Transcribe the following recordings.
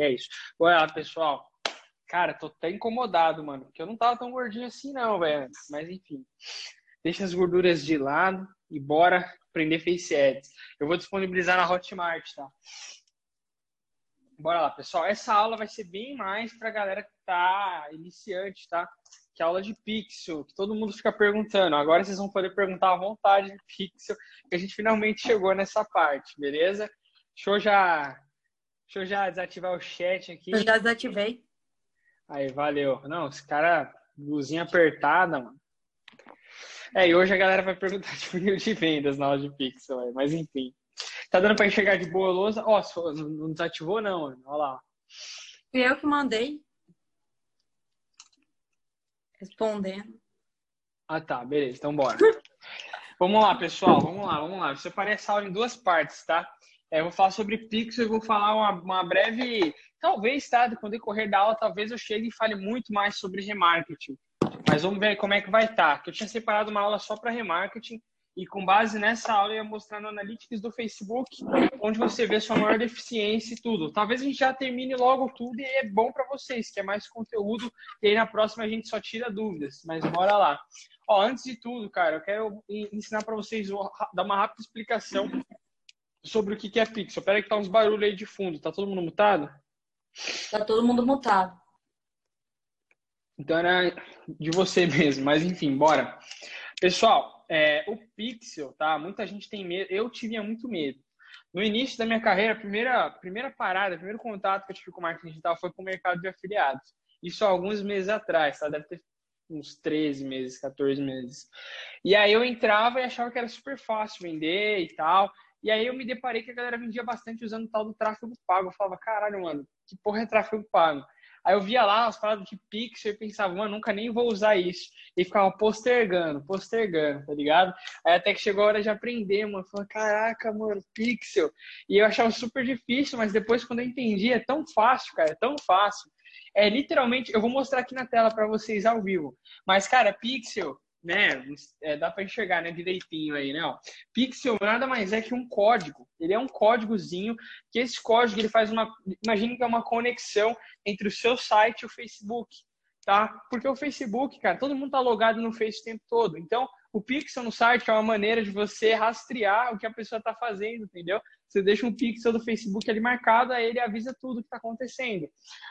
E é isso. Olha lá, pessoal. Cara, tô até incomodado, mano. Porque eu não tava tão gordinho assim, não, velho. Mas enfim. Deixa as gorduras de lado e bora aprender Face Ads. Eu vou disponibilizar na Hotmart, tá? Bora lá, pessoal. Essa aula vai ser bem mais pra galera que tá iniciante, tá? Que é aula de Pixel, que todo mundo fica perguntando. Agora vocês vão poder perguntar à vontade de Pixel, que a gente finalmente chegou nessa parte, beleza? Eu já, deixa eu já desativar o chat aqui. Eu já desativei. Aí, valeu. Não, esse cara, luzinha apertada, mano. É, e hoje a galera vai perguntar de funil de vendas na aula de Pixel, mas enfim. Tá dando para enxergar de boa lousa? Ó, oh, não desativou não, mano. Olha lá. Fui eu que mandei. Respondendo. Ah, tá. Beleza. Então bora. vamos lá, pessoal. Vamos lá, vamos lá. Eu separei essa aula em duas partes, tá? É, eu vou falar sobre Pixel e vou falar uma, uma breve... Talvez, tá? Com o decorrer da aula, talvez eu chegue e fale muito mais sobre remarketing. Mas vamos ver como é que vai estar. Tá. Eu tinha separado uma aula só para remarketing e com base nessa aula eu ia mostrar no Analytics do Facebook, onde você vê sua maior deficiência e tudo. Talvez a gente já termine logo tudo e é bom para vocês, que é mais conteúdo, e aí na próxima a gente só tira dúvidas, mas bora lá. Ó, antes de tudo, cara, eu quero ensinar para vocês, dar uma rápida explicação sobre o que é Pixel. Pera aí que tá uns barulhos aí de fundo, tá todo mundo mutado? Tá todo mundo mutado. Então era de você mesmo, mas enfim, bora. Pessoal, é, o Pixel, tá? Muita gente tem medo. Eu tinha muito medo. No início da minha carreira, a primeira, primeira parada, o primeiro contato que eu tive com marketing digital foi com o mercado de afiliados. Isso há alguns meses atrás, tá? Deve ter uns 13 meses, 14 meses. E aí eu entrava e achava que era super fácil vender e tal. E aí eu me deparei que a galera vendia bastante usando o tal do tráfego pago. Eu falava, caralho, mano, que porra é tráfego pago? Aí eu via lá as paradas de pixel e pensava, mano, nunca nem vou usar isso. E ficava postergando, postergando, tá ligado? Aí até que chegou a hora de aprender, mano. Falei, caraca, mano, pixel. E eu achava super difícil, mas depois quando eu entendi, é tão fácil, cara, é tão fácil. É literalmente, eu vou mostrar aqui na tela para vocês ao vivo. Mas, cara, pixel né, é, dá para enxergar, né, direitinho aí, né, ó. Pixel nada mais é que um código. Ele é um códigozinho que esse código ele faz uma, imagine que é uma conexão entre o seu site e o Facebook, tá? Porque o Facebook, cara, todo mundo tá logado no Face o tempo todo. Então, o pixel no site é uma maneira de você rastrear o que a pessoa está fazendo, entendeu? Você deixa um pixel do Facebook ali marcado, aí ele avisa tudo que está acontecendo.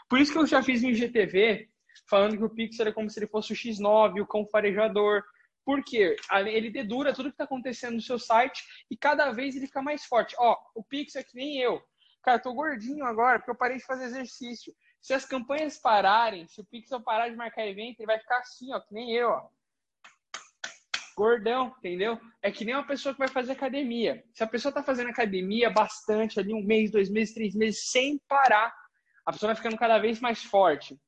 Por isso que eu já fiz um IGTV falando que o Pixel é como se ele fosse o X9, o cão farejador. Por quê? Ele dedura tudo que está acontecendo no seu site e cada vez ele fica mais forte. Ó, o Pixel é que nem eu. Cara, eu tô gordinho agora porque eu parei de fazer exercício. Se as campanhas pararem, se o Pixel parar de marcar evento, ele vai ficar assim, ó, que nem eu, ó. Gordão, entendeu? É que nem uma pessoa que vai fazer academia. Se a pessoa tá fazendo academia bastante ali, um mês, dois meses, três meses, sem parar, a pessoa vai ficando cada vez mais forte.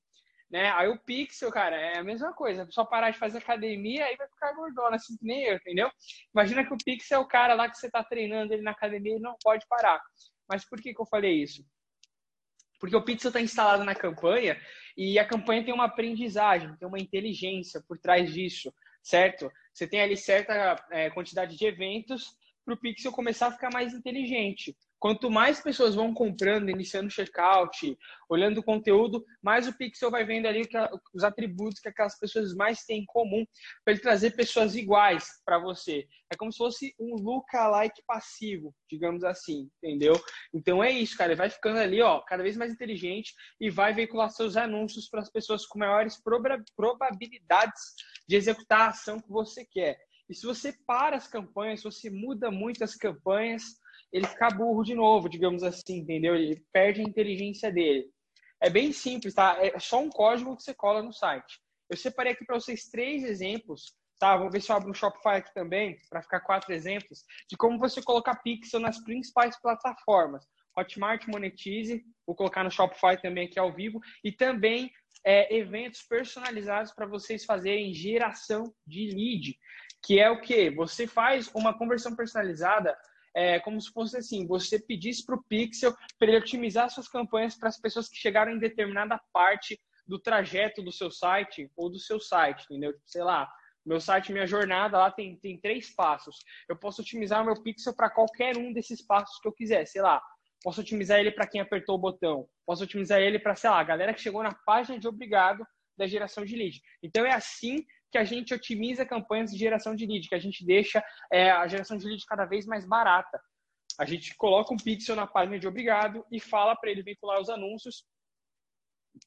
Né? Aí o pixel, cara, é a mesma coisa. A pessoa parar de fazer academia, aí vai ficar gordona, assim que nem eu, entendeu? Imagina que o pixel é o cara lá que você tá treinando ele na academia e não pode parar. Mas por que, que eu falei isso? Porque o pixel está instalado na campanha e a campanha tem uma aprendizagem, tem uma inteligência por trás disso, certo? Você tem ali certa é, quantidade de eventos para o pixel começar a ficar mais inteligente. Quanto mais pessoas vão comprando, iniciando o checkout, olhando o conteúdo, mais o Pixel vai vendo ali os atributos que aquelas pessoas mais têm em comum para ele trazer pessoas iguais para você. É como se fosse um lookalike passivo, digamos assim, entendeu? Então é isso, cara. Ele vai ficando ali, ó, cada vez mais inteligente e vai veicular seus anúncios para as pessoas com maiores probabilidades de executar a ação que você quer. E se você para as campanhas, se você muda muito as campanhas, ele fica burro de novo, digamos assim, entendeu? Ele perde a inteligência dele. É bem simples, tá? É só um código que você cola no site. Eu separei aqui para vocês três exemplos, tá? Vou ver se eu abro um Shopify aqui também, para ficar quatro exemplos, de como você colocar pixel nas principais plataformas. Hotmart Monetize, vou colocar no Shopify também aqui ao vivo, e também é, eventos personalizados para vocês fazerem geração de lead, que é o que? Você faz uma conversão personalizada é como se fosse assim, você pedisse para o Pixel para ele otimizar suas campanhas para as pessoas que chegaram em determinada parte do trajeto do seu site ou do seu site, entendeu? Tipo, sei lá, meu site, minha jornada lá tem, tem três passos. Eu posso otimizar o meu pixel para qualquer um desses passos que eu quiser. Sei lá, Posso otimizar ele para quem apertou o botão. Posso otimizar ele para, sei lá, a galera que chegou na página de obrigado da geração de lead. Então é assim que a gente otimiza campanhas de geração de lead, que a gente deixa é, a geração de lead cada vez mais barata. A gente coloca um pixel na página de obrigado e fala para ele vincular os anúncios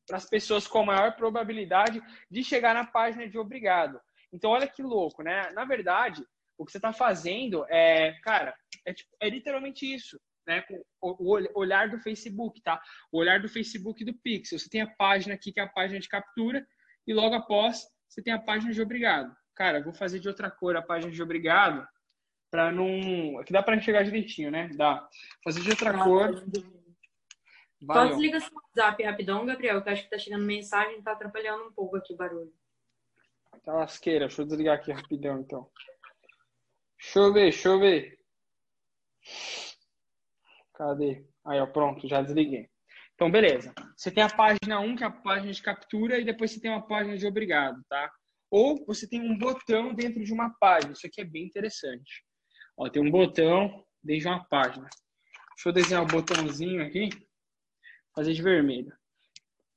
para as pessoas com a maior probabilidade de chegar na página de obrigado. Então, olha que louco, né? Na verdade, o que você está fazendo é, cara, é, tipo, é literalmente isso, né? O, o, olhar do Facebook, tá? O olhar do Facebook do Pixel. Você tem a página aqui, que é a página de captura, e logo após você tem a página de obrigado. Cara, vou fazer de outra cor a página de obrigado, para não. Aqui dá para enxergar direitinho, né? Dá. Fazer de outra ah, cor. Valeu. Só desliga seu WhatsApp rapidão, Gabriel, que acho que tá chegando mensagem e tá atrapalhando um pouco aqui o barulho. Tá lasqueira, deixa eu desligar aqui rapidão então. Deixa eu ver, deixa eu ver. Cadê? Aí, ó, pronto, já desliguei. Então, beleza. Você tem a página 1, que é a página de captura, e depois você tem uma página de obrigado, tá? Ou você tem um botão dentro de uma página. Isso aqui é bem interessante. Ó, tem um botão dentro de uma página. Deixa eu desenhar o um botãozinho aqui. Fazer de vermelho.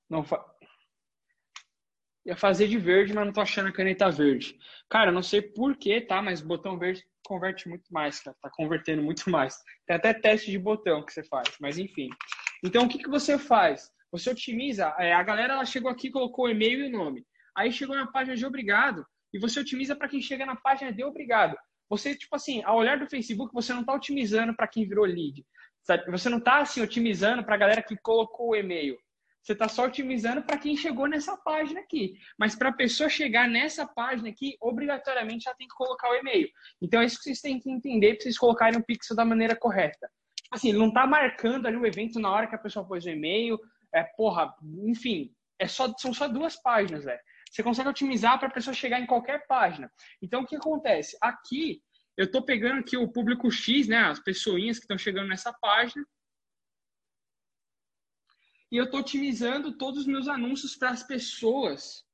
Não fa... Ia fazer de verde, mas não tô achando a caneta verde. Cara, não sei porquê, tá? Mas botão verde converte muito mais, cara. Tá convertendo muito mais. Tem até teste de botão que você faz, mas enfim. Então, o que, que você faz? Você otimiza. É, a galera ela chegou aqui, colocou o e-mail e o nome. Aí chegou na página de obrigado e você otimiza para quem chega na página de obrigado. Você, tipo assim, ao olhar do Facebook, você não está otimizando para quem virou lead. Sabe? Você não está assim, otimizando para a galera que colocou o e-mail. Você está só otimizando para quem chegou nessa página aqui. Mas para a pessoa chegar nessa página aqui, obrigatoriamente ela tem que colocar o e-mail. Então é isso que vocês têm que entender para vocês colocarem o pixel da maneira correta. Assim, ele não está marcando ali o evento na hora que a pessoa pôs o e-mail. É, porra, enfim, é só, são só duas páginas, velho. Você consegue otimizar para a pessoa chegar em qualquer página. Então, o que acontece? Aqui, eu estou pegando aqui o público X, né, as pessoinhas que estão chegando nessa página, e eu estou otimizando todos os meus anúncios para as pessoas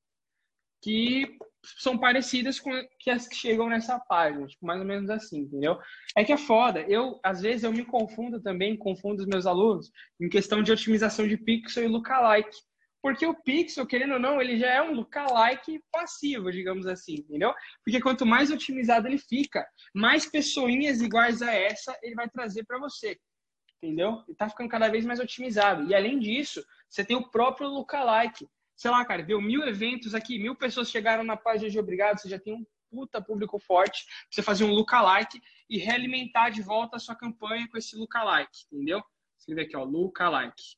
que são parecidas com que as que chegam nessa página, tipo, mais ou menos assim, entendeu? É que é foda. Eu, às vezes, eu me confundo também, confundo os meus alunos em questão de otimização de pixel e lookalike. Porque o pixel, querendo ou não, ele já é um lookalike passivo, digamos assim, entendeu? Porque quanto mais otimizado ele fica, mais pessoinhas iguais a essa ele vai trazer para você entendeu? E tá ficando cada vez mais otimizado. E além disso, você tem o próprio lookalike. Sei lá, cara, deu mil eventos aqui, mil pessoas chegaram na página de obrigado, você já tem um puta público forte você fazer um lookalike e realimentar de volta a sua campanha com esse lookalike, entendeu? Escreve aqui, ó, lookalike.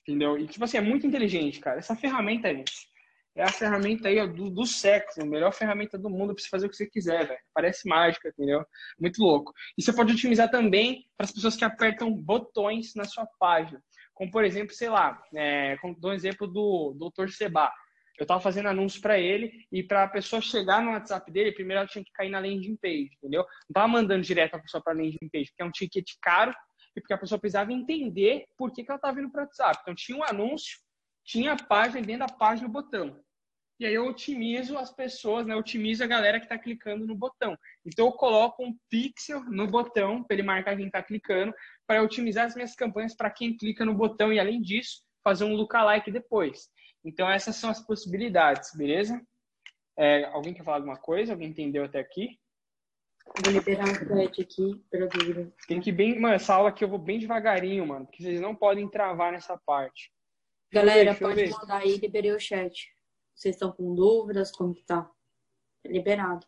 Entendeu? E, tipo assim, é muito inteligente, cara. Essa ferramenta, gente, é a ferramenta aí do, do século, a melhor ferramenta do mundo para você fazer o que você quiser, velho. Parece mágica, entendeu? Muito louco. E você pode otimizar também para as pessoas que apertam botões na sua página. Como, por exemplo, sei lá, é, dou um exemplo do Dr. Seba. Eu estava fazendo anúncio para ele e para a pessoa chegar no WhatsApp dele, primeiro ela tinha que cair na landing page, entendeu? Não estava mandando direto a pessoa para a landing page, porque é um ticket caro e porque a pessoa precisava entender por que, que ela estava vindo para o WhatsApp. Então tinha um anúncio, tinha a página dentro da página o botão. E aí eu otimizo as pessoas, né? Eu otimizo a galera que está clicando no botão. Então eu coloco um pixel no botão para ele marcar quem está clicando, para otimizar as minhas campanhas para quem clica no botão e além disso fazer um lookalike depois. Então essas são as possibilidades, beleza? É, alguém quer falar alguma coisa? Alguém entendeu até aqui? Vou liberar um thread aqui para dúvida. Tem que bem, mano, essa aula aqui eu vou bem devagarinho, mano, porque vocês não podem travar nessa parte. Galera, pode mandar aí, liberei o chat. Vocês estão com dúvidas? Como que tá? É liberado.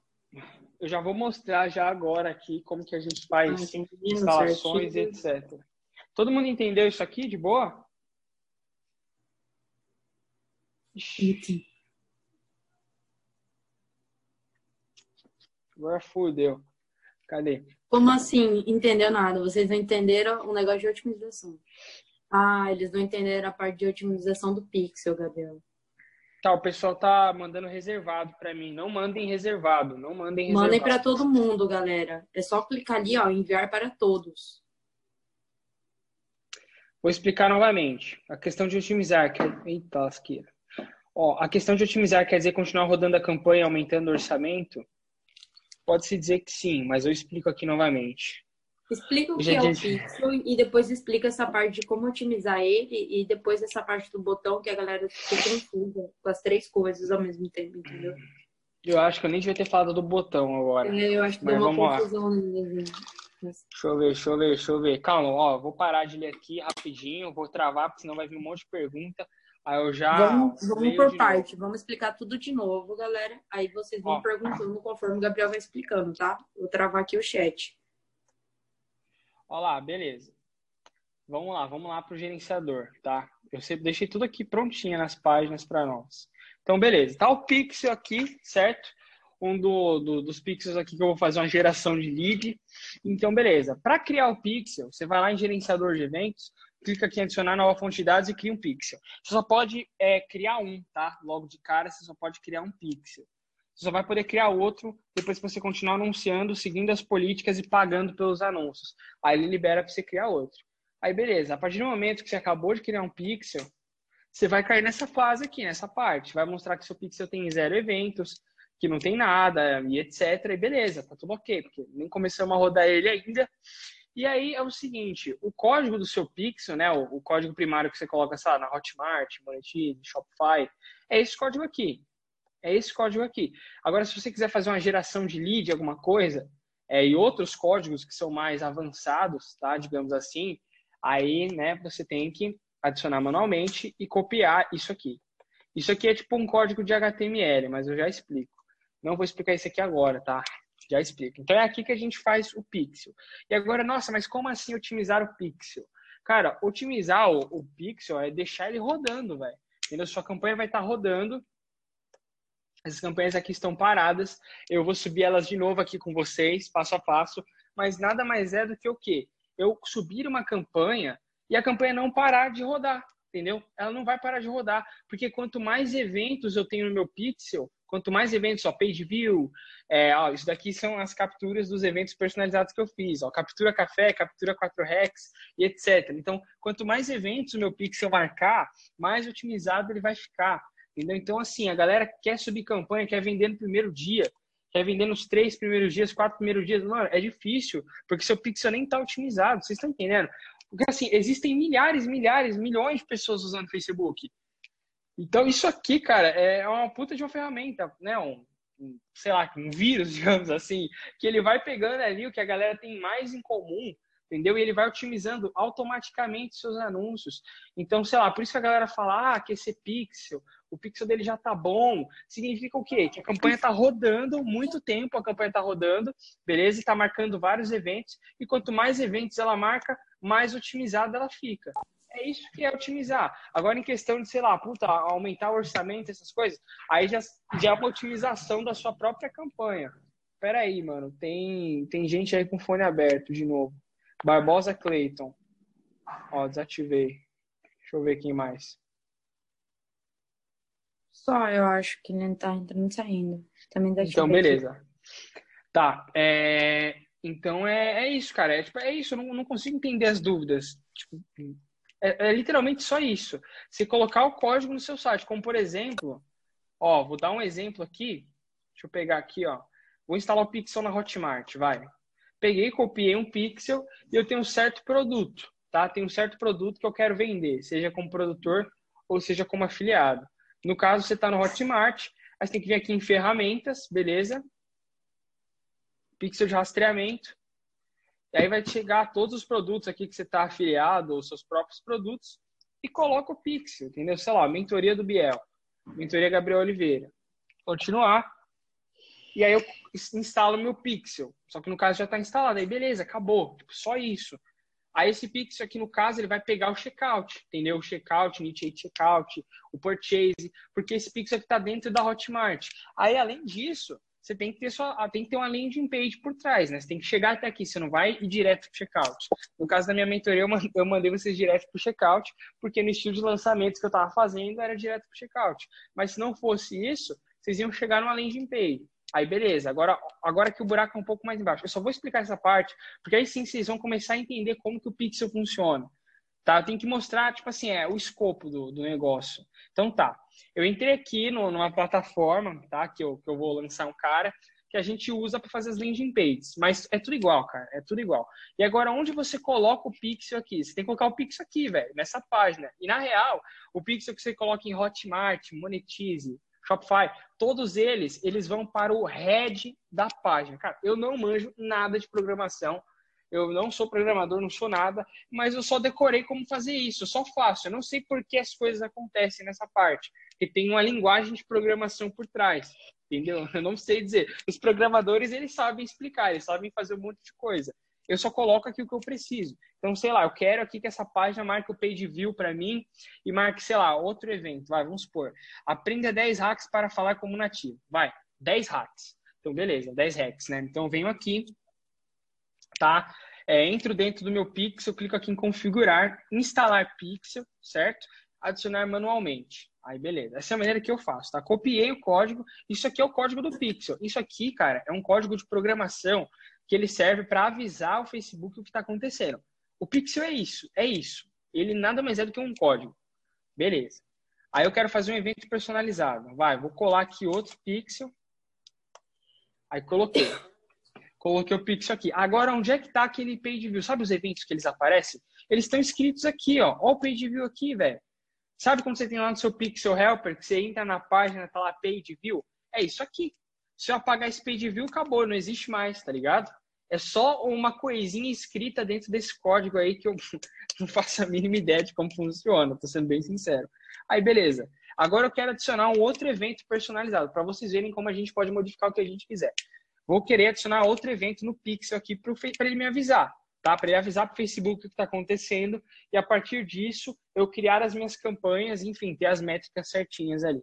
Eu já vou mostrar já agora aqui como que a gente faz ah, instalações e etc. Todo mundo entendeu isso aqui de boa? Ixi. Agora fudeu. Cadê? Como assim? Entendeu nada? Vocês não entenderam o negócio de otimização. Ah, eles não entenderam a parte de otimização do pixel, Gabriel. Tá, o pessoal tá mandando reservado para mim. Não mandem reservado, não mandem reservado. Mandem para todo mundo, galera. É só clicar ali, ó, enviar para todos. Vou explicar novamente. A questão de otimizar, que... eita, lasqueira. Ó, a questão de otimizar quer dizer continuar rodando a campanha, aumentando o orçamento? Pode-se dizer que sim, mas eu explico aqui novamente. Explica o que é o Pixel e depois explica essa parte de como otimizar ele e depois essa parte do botão que a galera fica confusa com as três coisas ao mesmo tempo, entendeu? Eu acho que eu nem devia ter falado do botão agora. É, eu acho que Mas deu uma confusão. Deixa eu ver, deixa eu ver, deixa eu ver. Calma, ó, vou parar de ler aqui rapidinho, vou travar, porque senão vai vir um monte de pergunta. Aí eu já. Vamos, vamos por parte, novo. vamos explicar tudo de novo, galera. Aí vocês vão ó. perguntando conforme o Gabriel vai explicando, tá? Vou travar aqui o chat. Olha lá, beleza. Vamos lá, vamos lá para o gerenciador, tá? Eu sempre deixei tudo aqui prontinho nas páginas para nós. Então, beleza. Tá o pixel aqui, certo? Um do, do, dos pixels aqui que eu vou fazer uma geração de lead. Então, beleza. Para criar o pixel, você vai lá em gerenciador de eventos, clica aqui em adicionar nova fonte de dados e cria um pixel. Você só pode é, criar um, tá? Logo de cara, você só pode criar um pixel. Você só vai poder criar outro depois que você continuar anunciando, seguindo as políticas e pagando pelos anúncios. Aí ele libera para você criar outro. Aí beleza, a partir do momento que você acabou de criar um pixel, você vai cair nessa fase aqui, nessa parte. Vai mostrar que seu pixel tem zero eventos, que não tem nada e etc. E beleza, tá tudo ok, porque nem começamos a rodar ele ainda. E aí é o seguinte, o código do seu pixel, né, o, o código primário que você coloca, sabe, na Hotmart, Monetize, Shopify, é esse código aqui. É esse código aqui. Agora, se você quiser fazer uma geração de lead, alguma coisa, é, e outros códigos que são mais avançados, tá? Digamos assim, aí, né, você tem que adicionar manualmente e copiar isso aqui. Isso aqui é tipo um código de HTML, mas eu já explico. Não vou explicar isso aqui agora, tá? Já explico. Então é aqui que a gente faz o pixel. E agora, nossa, mas como assim otimizar o pixel? Cara, otimizar o, o pixel é deixar ele rodando, velho. Entendeu? Sua campanha vai estar tá rodando essas campanhas aqui estão paradas. Eu vou subir elas de novo aqui com vocês, passo a passo. Mas nada mais é do que o quê? Eu subir uma campanha e a campanha não parar de rodar, entendeu? Ela não vai parar de rodar, porque quanto mais eventos eu tenho no meu pixel, quanto mais eventos, ó, page view, é, ó, isso daqui são as capturas dos eventos personalizados que eu fiz, ó, captura café, captura 4 rex e etc. Então, quanto mais eventos o meu pixel marcar, mais otimizado ele vai ficar. Entendeu? Então, assim, a galera quer subir campanha, quer vender no primeiro dia, quer vender nos três primeiros dias, quatro primeiros dias. Mano, é difícil, porque seu pixel nem está otimizado. Vocês estão entendendo? Porque, assim, existem milhares, milhares, milhões de pessoas usando Facebook. Então, isso aqui, cara, é uma puta de uma ferramenta, né? Um, um, sei lá, um vírus, digamos assim, que ele vai pegando ali o que a galera tem mais em comum entendeu? E ele vai otimizando automaticamente seus anúncios. Então, sei lá, por isso que a galera fala, ah, que esse pixel, o pixel dele já tá bom. Significa o quê? Que a campanha tá rodando muito tempo, a campanha tá rodando, beleza? E tá marcando vários eventos. E quanto mais eventos ela marca, mais otimizada ela fica. É isso que é otimizar. Agora, em questão de, sei lá, puta, aumentar o orçamento, essas coisas, aí já, já é uma otimização da sua própria campanha. Pera aí, mano, tem, tem gente aí com fone aberto de novo. Barbosa Clayton. Ó, desativei. Deixa eu ver quem mais. Só, eu acho que ele tá entrando e saindo. Também Então, beleza. Aqui. Tá. É... Então é, é isso, cara. É, tipo, é isso, eu não, não consigo entender as dúvidas. Tipo, é, é, literalmente só isso. Se colocar o código no seu site, como por exemplo, ó, vou dar um exemplo aqui. Deixa eu pegar aqui, ó. Vou instalar o Pixel na Hotmart, vai peguei, copiei um pixel e eu tenho um certo produto, tá? Tem um certo produto que eu quero vender, seja como produtor ou seja como afiliado. No caso, você está no Hotmart, aí você tem que vir aqui em ferramentas, beleza? Pixel de rastreamento. E aí vai chegar todos os produtos aqui que você está afiliado, ou seus próprios produtos, e coloca o pixel, entendeu? Sei lá, mentoria do Biel, mentoria Gabriel Oliveira. Continuar. E aí eu instalo meu pixel. Só que no caso já está instalado. Aí beleza, acabou. Tipo, só isso. Aí esse pixel aqui no caso ele vai pegar o checkout, entendeu? O checkout, initiate checkout, o purchase, porque esse pixel aqui está dentro da Hotmart. Aí além disso, você tem que ter só, tem que ter uma landing page por trás, né? Você tem que chegar até aqui, você não vai ir direto para o checkout. No caso da minha mentoria, eu mandei vocês direto para o checkout, porque no estilo de lançamentos que eu estava fazendo era direto para o checkout. Mas se não fosse isso, vocês iam chegar numa landing page. Aí, beleza. Agora, agora que o buraco é um pouco mais embaixo. Eu só vou explicar essa parte, porque aí sim vocês vão começar a entender como que o pixel funciona. Tá? Tem que mostrar, tipo assim, é, o escopo do, do negócio. Então, tá. Eu entrei aqui no, numa plataforma, tá? Que eu, que eu vou lançar um cara. que a gente usa para fazer as landing pages. Mas é tudo igual, cara. É tudo igual. E agora, onde você coloca o pixel aqui? Você tem que colocar o pixel aqui, velho, nessa página. E na real, o pixel que você coloca em Hotmart, Monetize, Shopify, todos eles, eles vão para o head da página. Cara, eu não manjo nada de programação. Eu não sou programador, não sou nada, mas eu só decorei como fazer isso, eu só faço. Eu não sei por que as coisas acontecem nessa parte, que tem uma linguagem de programação por trás entendeu? Eu não sei dizer. Os programadores, eles sabem explicar, eles sabem fazer um monte de coisa. Eu só coloco aqui o que eu preciso. Então, sei lá, eu quero aqui que essa página marque o page view para mim e marque, sei lá, outro evento. Vai, vamos supor. Aprenda 10 hacks para falar como nativo. Vai, 10 hacks. Então, beleza, 10 hacks, né? Então, eu venho aqui, tá? É, entro dentro do meu Pixel, clico aqui em configurar, instalar Pixel, certo? Adicionar manualmente. Aí, beleza. Essa é a maneira que eu faço, tá? Copiei o código. Isso aqui é o código do Pixel. Isso aqui, cara, é um código de programação que ele serve para avisar o Facebook o que está acontecendo. O Pixel é isso, é isso. Ele nada mais é do que um código. Beleza. Aí eu quero fazer um evento personalizado. Vai, vou colar aqui outro Pixel. Aí coloquei. Coloquei o Pixel aqui. Agora, onde é que está aquele page view? Sabe os eventos que eles aparecem? Eles estão escritos aqui, ó. Olha o page view aqui, velho. Sabe quando você tem lá no seu Pixel Helper, que você entra na página, tá lá Page View? É isso aqui. Se eu apagar esse Page View, acabou, não existe mais, tá ligado? É só uma coisinha escrita dentro desse código aí que eu não faço a mínima ideia de como funciona, tô sendo bem sincero. Aí, beleza. Agora eu quero adicionar um outro evento personalizado, para vocês verem como a gente pode modificar o que a gente quiser. Vou querer adicionar outro evento no Pixel aqui para ele me avisar tá? Para ele avisar para o Facebook o que está acontecendo e a partir disso eu criar as minhas campanhas, enfim, ter as métricas certinhas ali.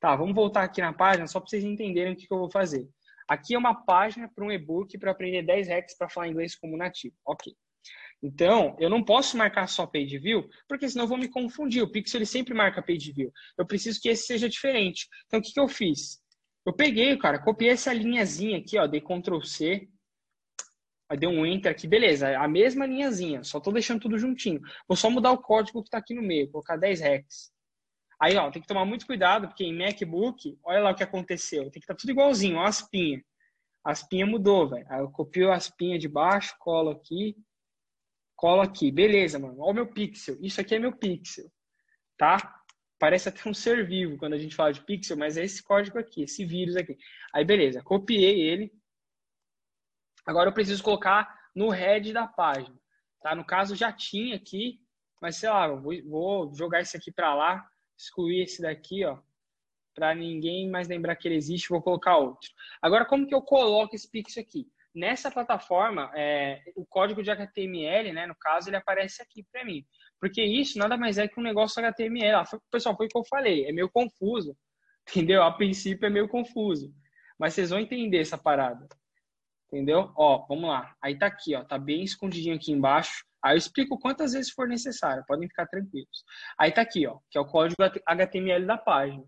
Tá, vamos voltar aqui na página só para vocês entenderem o que, que, eu vou fazer. Aqui é uma página para um e-book para aprender 10 hacks para falar inglês como nativo. Ok. Então, eu não posso marcar só page view, porque senão eu vou me confundir. O Pixel ele sempre marca page view. Eu preciso que esse seja diferente. Então, o que, que eu fiz? Eu peguei, cara, copiei essa linhazinha aqui, ó, dei Ctrl C, deu um enter aqui, beleza, a mesma linhazinha, só tô deixando tudo juntinho. Vou só mudar o código que tá aqui no meio, colocar 10 hex. Aí, ó, tem que tomar muito cuidado, porque em MacBook, olha lá o que aconteceu. Tem que estar tá tudo igualzinho, ó, a. A aspinha mudou, velho. Aí eu copio a aspinha de baixo, colo aqui, colo aqui. Beleza, mano. Olha o meu pixel. Isso aqui é meu pixel, tá? Parece até um ser vivo quando a gente fala de pixel, mas é esse código aqui, esse vírus aqui. Aí, beleza. Copiei ele, Agora eu preciso colocar no head da página. Tá? No caso, já tinha aqui, mas sei lá, vou, vou jogar esse aqui para lá, excluir esse daqui, ó, para ninguém mais lembrar que ele existe, vou colocar outro. Agora, como que eu coloco esse pixel aqui? Nessa plataforma, é, o código de HTML, né, no caso, ele aparece aqui para mim. Porque isso nada mais é que um negócio HTML. Ah, foi, pessoal, foi o que eu falei, é meio confuso. Entendeu? A princípio é meio confuso. Mas vocês vão entender essa parada. Entendeu? Ó, vamos lá. Aí tá aqui, ó, tá bem escondidinho aqui embaixo. Aí eu explico quantas vezes for necessário, podem ficar tranquilos. Aí tá aqui, ó, que é o código HTML da página.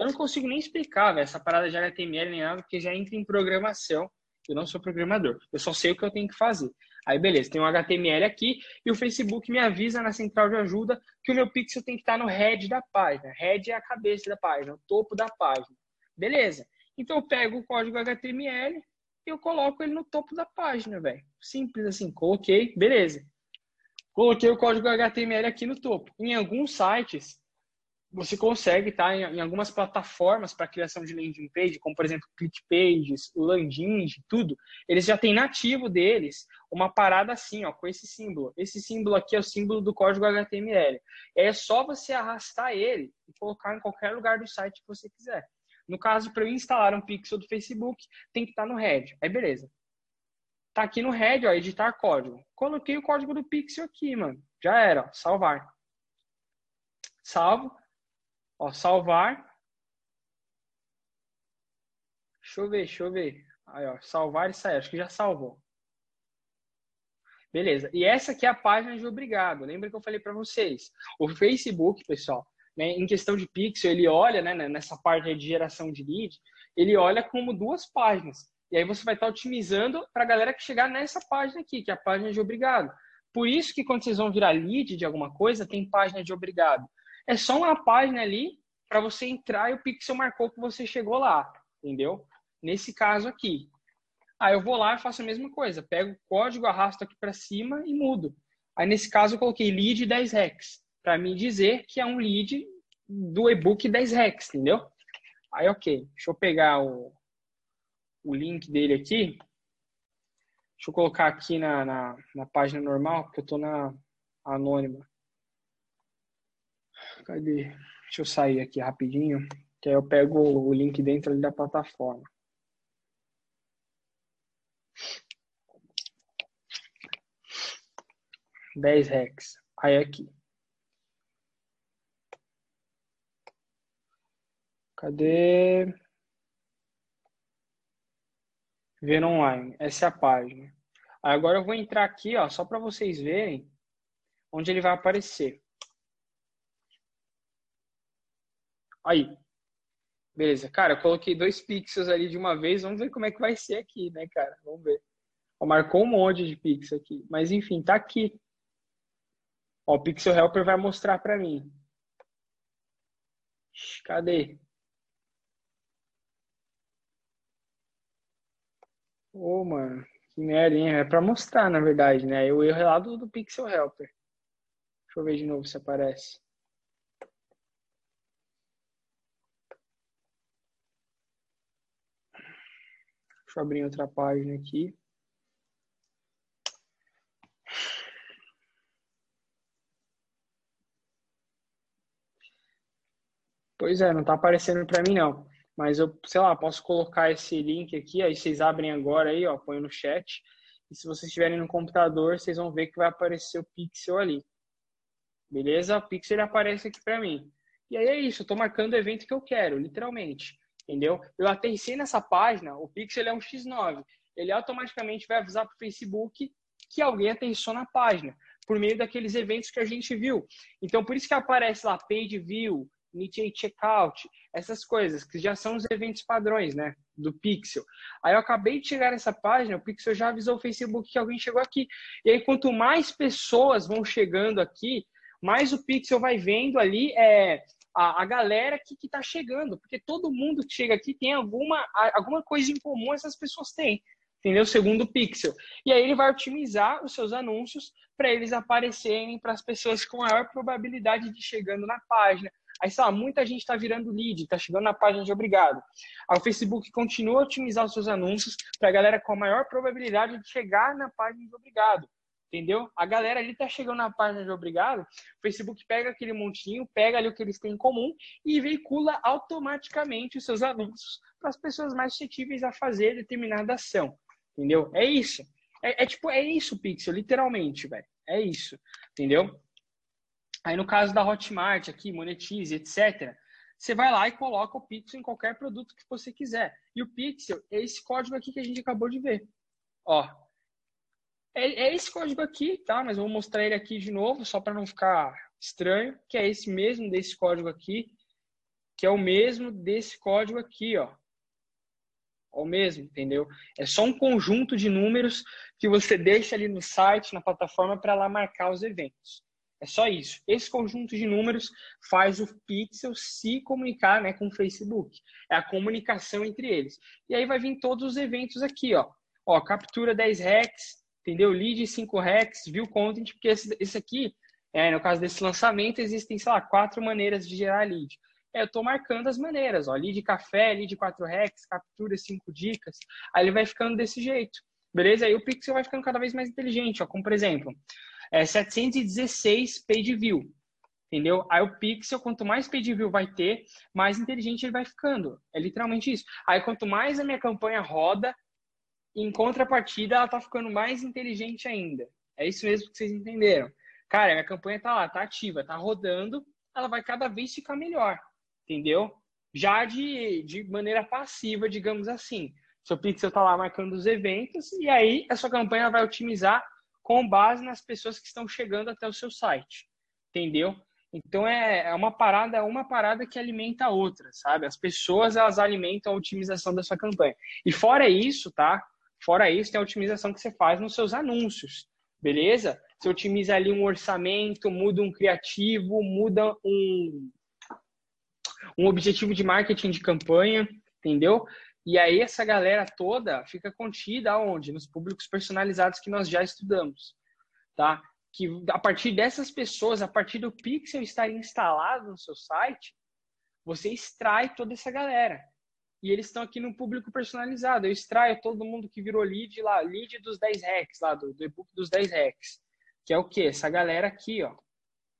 Eu não consigo nem explicar véio, essa parada de HTML nem nada, porque já entra em programação. Eu não sou programador, eu só sei o que eu tenho que fazer. Aí beleza, tem um HTML aqui e o Facebook me avisa na central de ajuda que o meu pixel tem que estar no head da página. Head é a cabeça da página, o topo da página. Beleza. Então eu pego o código HTML, eu coloco ele no topo da página, velho. Simples assim, coloquei, beleza. Coloquei o código HTML aqui no topo. Em alguns sites, você consegue, tá? Em, em algumas plataformas para criação de landing page, como por exemplo ClickPages, Landing, tudo, eles já têm nativo deles uma parada assim, ó, com esse símbolo. Esse símbolo aqui é o símbolo do código HTML. É só você arrastar ele e colocar em qualquer lugar do site que você quiser. No caso, para eu instalar um pixel do Facebook, tem que estar tá no head. Aí, beleza. Tá aqui no head, ó, editar código. Coloquei o código do pixel aqui, mano. Já era, ó, salvar. Salvo. Ó, salvar. Deixa eu ver, deixa eu ver. Aí, ó, salvar e sair. Acho que já salvou. Beleza. E essa aqui é a página de obrigado. Lembra que eu falei para vocês? O Facebook, pessoal, né, em questão de pixel, ele olha, né, nessa parte de geração de lead, ele olha como duas páginas. E aí você vai estar otimizando para a galera que chegar nessa página aqui, que é a página de obrigado. Por isso que quando vocês vão virar lead de alguma coisa, tem página de obrigado. É só uma página ali para você entrar e o pixel marcou que você chegou lá, entendeu? nesse caso aqui. Aí eu vou lá e faço a mesma coisa, pego o código, arrasto aqui para cima e mudo. Aí nesse caso eu coloquei lead 10 recs, para me dizer que é um lead do e-book 10 recs, entendeu? Aí ok, deixa eu pegar o, o link dele aqui. Deixa eu colocar aqui na, na, na página normal, porque eu estou na anônima. Cadê? Deixa eu sair aqui rapidinho, que aí eu pego o link dentro da plataforma. Dez rex. Aí aqui. Cadê? Ver online. Essa é a página. Agora eu vou entrar aqui, ó, só para vocês verem onde ele vai aparecer. Aí. Beleza. Cara, eu coloquei dois pixels ali de uma vez. Vamos ver como é que vai ser aqui, né, cara? Vamos ver. Ó, marcou um monte de pixels aqui. Mas, enfim, tá aqui. Ó, o Pixel Helper vai mostrar para mim. Cadê? Ô, oh, mano, que merda, hein? É pra mostrar, na verdade, né? Erro é lá do, do Pixel Helper. Deixa eu ver de novo se aparece. Deixa eu abrir outra página aqui. Pois é, não tá aparecendo para mim não. Mas eu, sei lá, posso colocar esse link aqui, aí vocês abrem agora aí, ó, põe no chat. E se vocês estiverem no computador, vocês vão ver que vai aparecer o pixel ali. Beleza? O pixel aparece aqui para mim. E aí é isso, eu tô marcando o evento que eu quero, literalmente. Entendeu? Eu aterrissei nessa página, o pixel é um X9. Ele automaticamente vai avisar para o Facebook que alguém aterrissou na página, por meio daqueles eventos que a gente viu. Então, por isso que aparece lá page view, Nietzsche Checkout, essas coisas, que já são os eventos padrões, né? Do Pixel. Aí eu acabei de chegar nessa página, o Pixel já avisou o Facebook que alguém chegou aqui. E aí, quanto mais pessoas vão chegando aqui, mais o Pixel vai vendo ali é, a, a galera que está chegando. Porque todo mundo que chega aqui tem alguma, alguma coisa em comum, essas pessoas têm. Entendeu? Segundo o Pixel. E aí ele vai otimizar os seus anúncios para eles aparecerem para as pessoas com maior probabilidade de chegando na página, Aí, sei lá, muita gente está virando lead, está chegando na página de obrigado. Aí o Facebook continua a otimizar os seus anúncios para a galera com a maior probabilidade de chegar na página de obrigado. Entendeu? A galera ali está chegando na página de obrigado, o Facebook pega aquele montinho, pega ali o que eles têm em comum e veicula automaticamente os seus anúncios para as pessoas mais suscetíveis a fazer determinada ação. Entendeu? É isso. É, é tipo, é isso, Pixel, literalmente, velho. É isso. Entendeu? Aí no caso da Hotmart aqui, Monetize, etc., você vai lá e coloca o Pixel em qualquer produto que você quiser. E o Pixel é esse código aqui que a gente acabou de ver. Ó, é, é esse código aqui, tá? Mas eu vou mostrar ele aqui de novo, só para não ficar estranho, que é esse mesmo desse código aqui, que é o mesmo desse código aqui, ó. O mesmo, entendeu? É só um conjunto de números que você deixa ali no site, na plataforma, para lá marcar os eventos. É só isso. Esse conjunto de números faz o Pixel se comunicar né, com o Facebook. É a comunicação entre eles. E aí vai vir todos os eventos aqui, ó. Ó, captura 10 recs, entendeu? Lead 5 recs, view content, porque esse, esse aqui, é, no caso desse lançamento, existem, sei lá, quatro maneiras de gerar lead. É, eu estou marcando as maneiras, ó, lead café, lead 4 recs, captura 5 dicas. Aí ele vai ficando desse jeito. Beleza? Aí o Pixel vai ficando cada vez mais inteligente, ó, como por exemplo, é 716 page view. Entendeu? Aí o pixel, quanto mais page view vai ter, mais inteligente ele vai ficando. É literalmente isso. Aí quanto mais a minha campanha roda, em contrapartida, ela tá ficando mais inteligente ainda. É isso mesmo que vocês entenderam. Cara, minha campanha tá lá, tá ativa, tá rodando, ela vai cada vez ficar melhor. Entendeu? Já de, de maneira passiva, digamos assim. Seu pixel tá lá marcando os eventos e aí a sua campanha vai otimizar com base nas pessoas que estão chegando até o seu site, entendeu? Então é, é uma parada, uma parada que alimenta a outra, sabe? As pessoas elas alimentam a otimização da sua campanha. E fora isso, tá? Fora isso, tem a otimização que você faz nos seus anúncios, beleza? Você otimiza ali um orçamento, muda um criativo, muda um, um objetivo de marketing de campanha, entendeu? E aí essa galera toda fica contida aonde? Nos públicos personalizados que nós já estudamos, tá? Que a partir dessas pessoas, a partir do pixel estar instalado no seu site, você extrai toda essa galera. E eles estão aqui no público personalizado. Eu extraio todo mundo que virou lead lá, lead dos 10 hacks lá, do, do e-book dos 10 hacks. Que é o quê? Essa galera aqui, ó.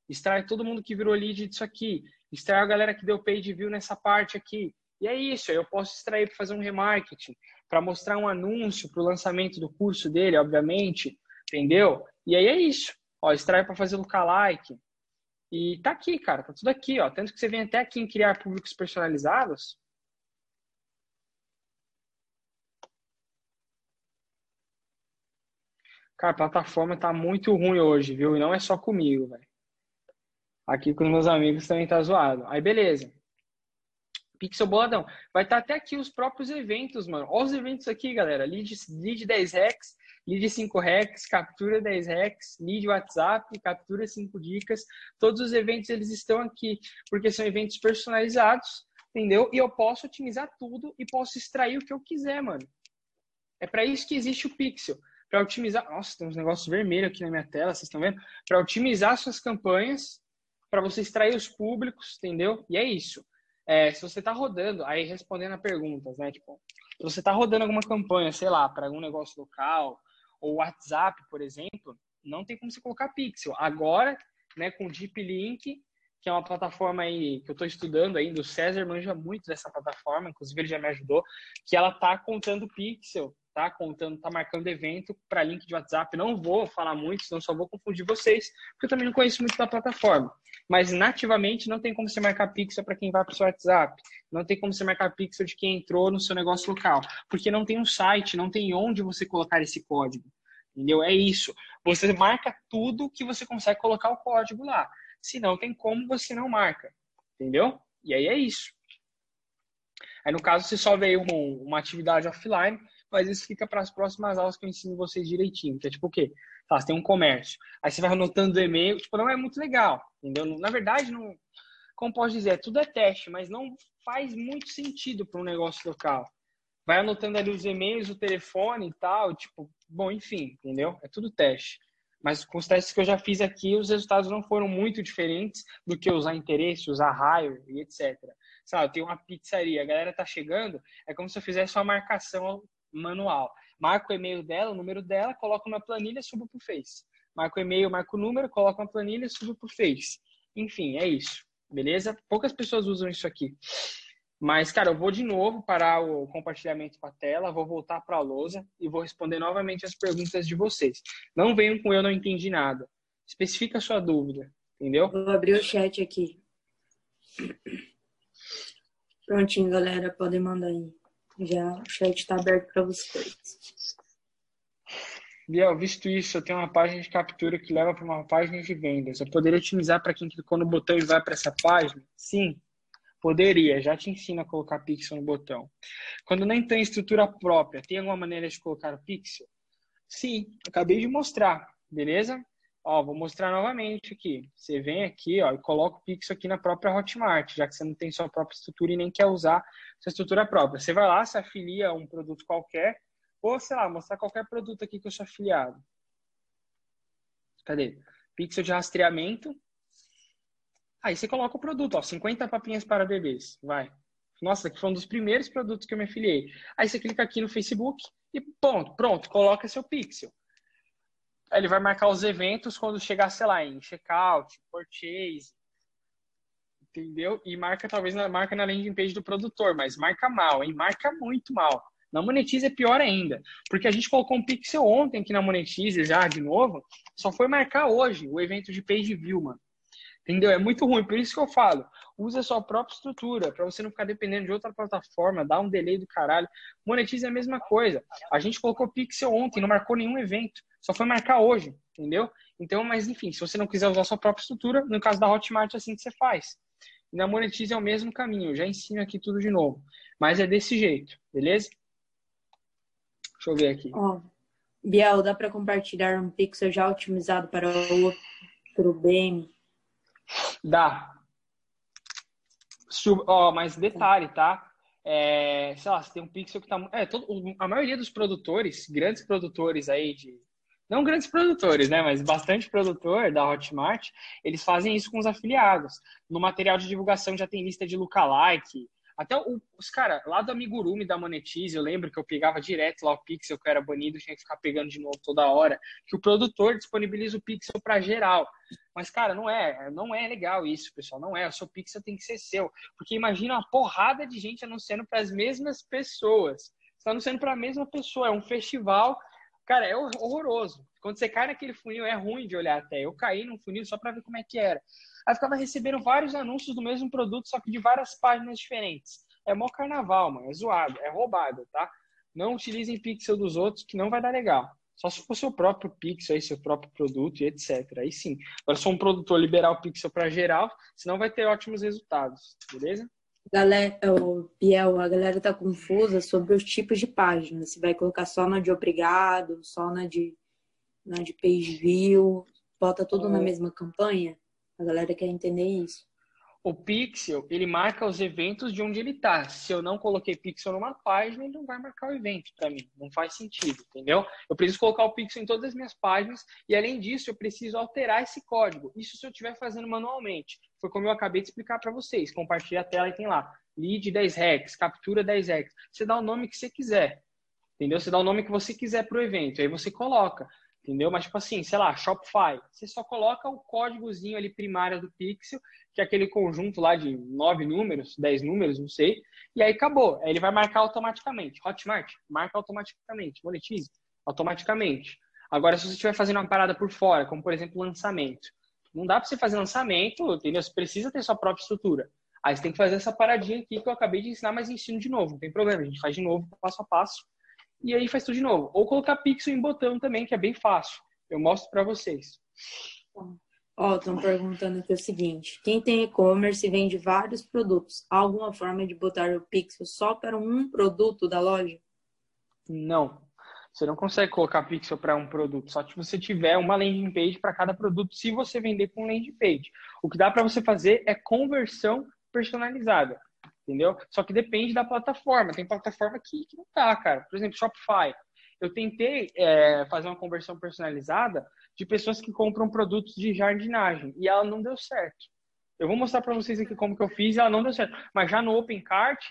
Extrai todo mundo que virou lead disso aqui. Extrai a galera que deu page view nessa parte aqui. E é isso, eu posso extrair para fazer um remarketing, para mostrar um anúncio para o lançamento do curso dele, obviamente, entendeu? E aí é isso. Ó, extrai para fazer lookalike. E tá aqui, cara, tá tudo aqui, ó. Tanto que você vem até aqui em criar públicos personalizados. Cara, a plataforma tá muito ruim hoje, viu? E não é só comigo, velho. Aqui com os meus amigos também tá zoado. Aí, beleza. Pixel Boladão. Vai estar tá até aqui os próprios eventos, mano. Olha os eventos aqui, galera. Lead, lead 10 Rex, Lead 5 Rex, Captura 10 Rex, Lead WhatsApp, Captura 5 Dicas. Todos os eventos, eles estão aqui, porque são eventos personalizados, entendeu? E eu posso otimizar tudo e posso extrair o que eu quiser, mano. É para isso que existe o Pixel. Para otimizar... Nossa, tem uns negócios vermelhos aqui na minha tela, vocês estão vendo? Para otimizar suas campanhas, para você extrair os públicos, entendeu? E é isso. É, se você está rodando, aí respondendo a perguntas, né? Tipo, se você está rodando alguma campanha, sei lá, para algum negócio local, ou WhatsApp, por exemplo, não tem como você colocar pixel. Agora, né, com Deep Link, que é uma plataforma aí que eu estou estudando ainda, o César manja muito dessa plataforma, inclusive ele já me ajudou, que ela tá contando pixel tá contando, tá marcando evento para link de WhatsApp. Não vou falar muito, senão só vou confundir vocês, porque eu também não conheço muito da plataforma. Mas nativamente não tem como você marcar pixel para quem vai para o seu WhatsApp. Não tem como você marcar pixel de quem entrou no seu negócio local, porque não tem um site, não tem onde você colocar esse código. Entendeu? É isso. Você marca tudo que você consegue colocar o código lá. Se não tem como, você não marca. Entendeu? E aí é isso. Aí, no caso, você só veio uma, atividade offline, mas isso fica para as próximas aulas que eu ensino vocês direitinho, que é tipo o quê? Tá, você tem um comércio, aí você vai anotando o e-mail, tipo, não é muito legal, entendeu? Na verdade, não, como posso dizer, tudo é teste, mas não faz muito sentido para um negócio local. Vai anotando ali os e-mails, o telefone e tal, tipo, bom, enfim, entendeu? É tudo teste. Mas com os testes que eu já fiz aqui, os resultados não foram muito diferentes do que usar interesse, usar raio e etc. Sabe, tem uma pizzaria, a galera tá chegando, é como se eu fizesse uma marcação manual. Marco o e-mail dela, o número dela, coloco na planilha, subo para o Face. Marco o e-mail, marco o número, coloco na planilha, subo para o Face. Enfim, é isso. Beleza? Poucas pessoas usam isso aqui. Mas, cara, eu vou de novo parar o compartilhamento com a tela, vou voltar para a lousa e vou responder novamente as perguntas de vocês. Não venham com eu não entendi nada. Especifica a sua dúvida, entendeu? Vou abrir o chat aqui. Prontinho, galera, podem mandar aí. Já o chat está aberto para vocês. Biel, visto isso, eu tenho uma página de captura que leva para uma página de vendas. Eu poderia otimizar para quem clicou no botão e vai para essa página? Sim, poderia. Já te ensino a colocar pixel no botão. Quando nem tem estrutura própria, tem alguma maneira de colocar o pixel? Sim, acabei de mostrar, beleza? Ó, vou mostrar novamente aqui. Você vem aqui, ó, e coloca o pixel aqui na própria Hotmart, já que você não tem sua própria estrutura e nem quer usar sua estrutura própria. Você vai lá, se afilia a um produto qualquer, ou, sei lá, mostrar qualquer produto aqui que eu sou afiliado. Cadê? Pixel de rastreamento. Aí você coloca o produto, ó, 50 papinhas para bebês. Vai. Nossa, aqui foi um dos primeiros produtos que eu me afiliei. Aí você clica aqui no Facebook e ponto, pronto, coloca seu pixel. Ele vai marcar os eventos quando chegar, sei lá, em checkout, purchase, entendeu? E marca talvez na marca na landing page do produtor, mas marca mal, hein? Marca muito mal. Na Monetize é pior ainda, porque a gente colocou um pixel ontem aqui na Monetize já de novo, só foi marcar hoje o evento de page view, mano. Entendeu? É muito ruim, por isso que eu falo, usa a sua própria estrutura, para você não ficar dependendo de outra plataforma, dá um delay do caralho. Monetize é a mesma coisa. A gente colocou pixel ontem, não marcou nenhum evento. Só foi marcar hoje, entendeu? Então, mas enfim, se você não quiser usar sua própria estrutura, no caso da Hotmart é assim que você faz. E na Monetize é o mesmo caminho, eu já ensino aqui tudo de novo. Mas é desse jeito, beleza? Deixa eu ver aqui. Ó, Biel, dá para compartilhar um pixel já otimizado para o outro BM? Dá. Ó, mas detalhe, tá? É, sei lá, você tem um pixel que tá. É, todo, a maioria dos produtores, grandes produtores aí de. Não grandes produtores, né? Mas bastante produtor da Hotmart, eles fazem isso com os afiliados. No material de divulgação já tem lista de lookalike, até os caras lá do Amigurumi, da Monetize, eu lembro que eu pegava direto lá o Pixel, que era banido, tinha que ficar pegando de novo toda hora, que o produtor disponibiliza o Pixel para geral. Mas, cara, não é, não é legal isso, pessoal, não é. O seu Pixel tem que ser seu. Porque imagina uma porrada de gente anunciando para as mesmas pessoas. Está anunciando para a mesma pessoa, é um festival. Cara, é horroroso. Quando você cai naquele funil, é ruim de olhar até. Eu caí num funil só para ver como é que era. Aí ficava recebendo vários anúncios do mesmo produto, só que de várias páginas diferentes. É mó carnaval, mano. É zoado, é roubado, tá? Não utilizem pixel dos outros, que não vai dar legal. Só se for seu próprio pixel, aí, seu próprio produto e etc. Aí sim. Agora, se for um produtor liberar o pixel para geral, senão vai ter ótimos resultados, beleza? Galera, o Biel, a galera tá confusa sobre os tipos de páginas. Se vai colocar só na de obrigado, só na de, na de page view, bota tudo na mesma campanha? A galera quer entender isso. O pixel, ele marca os eventos de onde ele está. Se eu não coloquei pixel numa página, ele não vai marcar o evento para mim. Não faz sentido, entendeu? Eu preciso colocar o pixel em todas as minhas páginas e, além disso, eu preciso alterar esse código. Isso se eu estiver fazendo manualmente. Foi como eu acabei de explicar para vocês. Compartilha a tela e tem lá. Lead 10 rex, captura 10 rex. Você dá o nome que você quiser. Entendeu? Você dá o nome que você quiser para o evento. Aí você coloca entendeu? Mas, tipo assim, sei lá, Shopify, você só coloca o códigozinho ali primário do Pixel, que é aquele conjunto lá de nove números, dez números, não sei, e aí acabou. Ele vai marcar automaticamente. Hotmart, marca automaticamente. Monetize, automaticamente. Agora, se você estiver fazendo uma parada por fora, como, por exemplo, lançamento, não dá para você fazer lançamento, entendeu? Você precisa ter sua própria estrutura. Aí você tem que fazer essa paradinha aqui que eu acabei de ensinar, mas ensino de novo, não tem problema. A gente faz de novo, passo a passo e aí faz tudo de novo. Ou colocar pixel em botão também, que é bem fácil. Eu mostro para vocês. Ó, oh, estão perguntando aqui o seguinte: quem tem e-commerce e vende vários produtos, há alguma forma de botar o pixel só para um produto da loja? Não. Você não consegue colocar pixel para um produto, só se você tiver uma landing page para cada produto, se você vender com landing page. O que dá para você fazer é conversão personalizada entendeu? Só que depende da plataforma. Tem plataforma que, que não tá, cara. Por exemplo, Shopify. Eu tentei é, fazer uma conversão personalizada de pessoas que compram produtos de jardinagem e ela não deu certo. Eu vou mostrar para vocês aqui como que eu fiz e ela não deu certo. Mas já no OpenCart,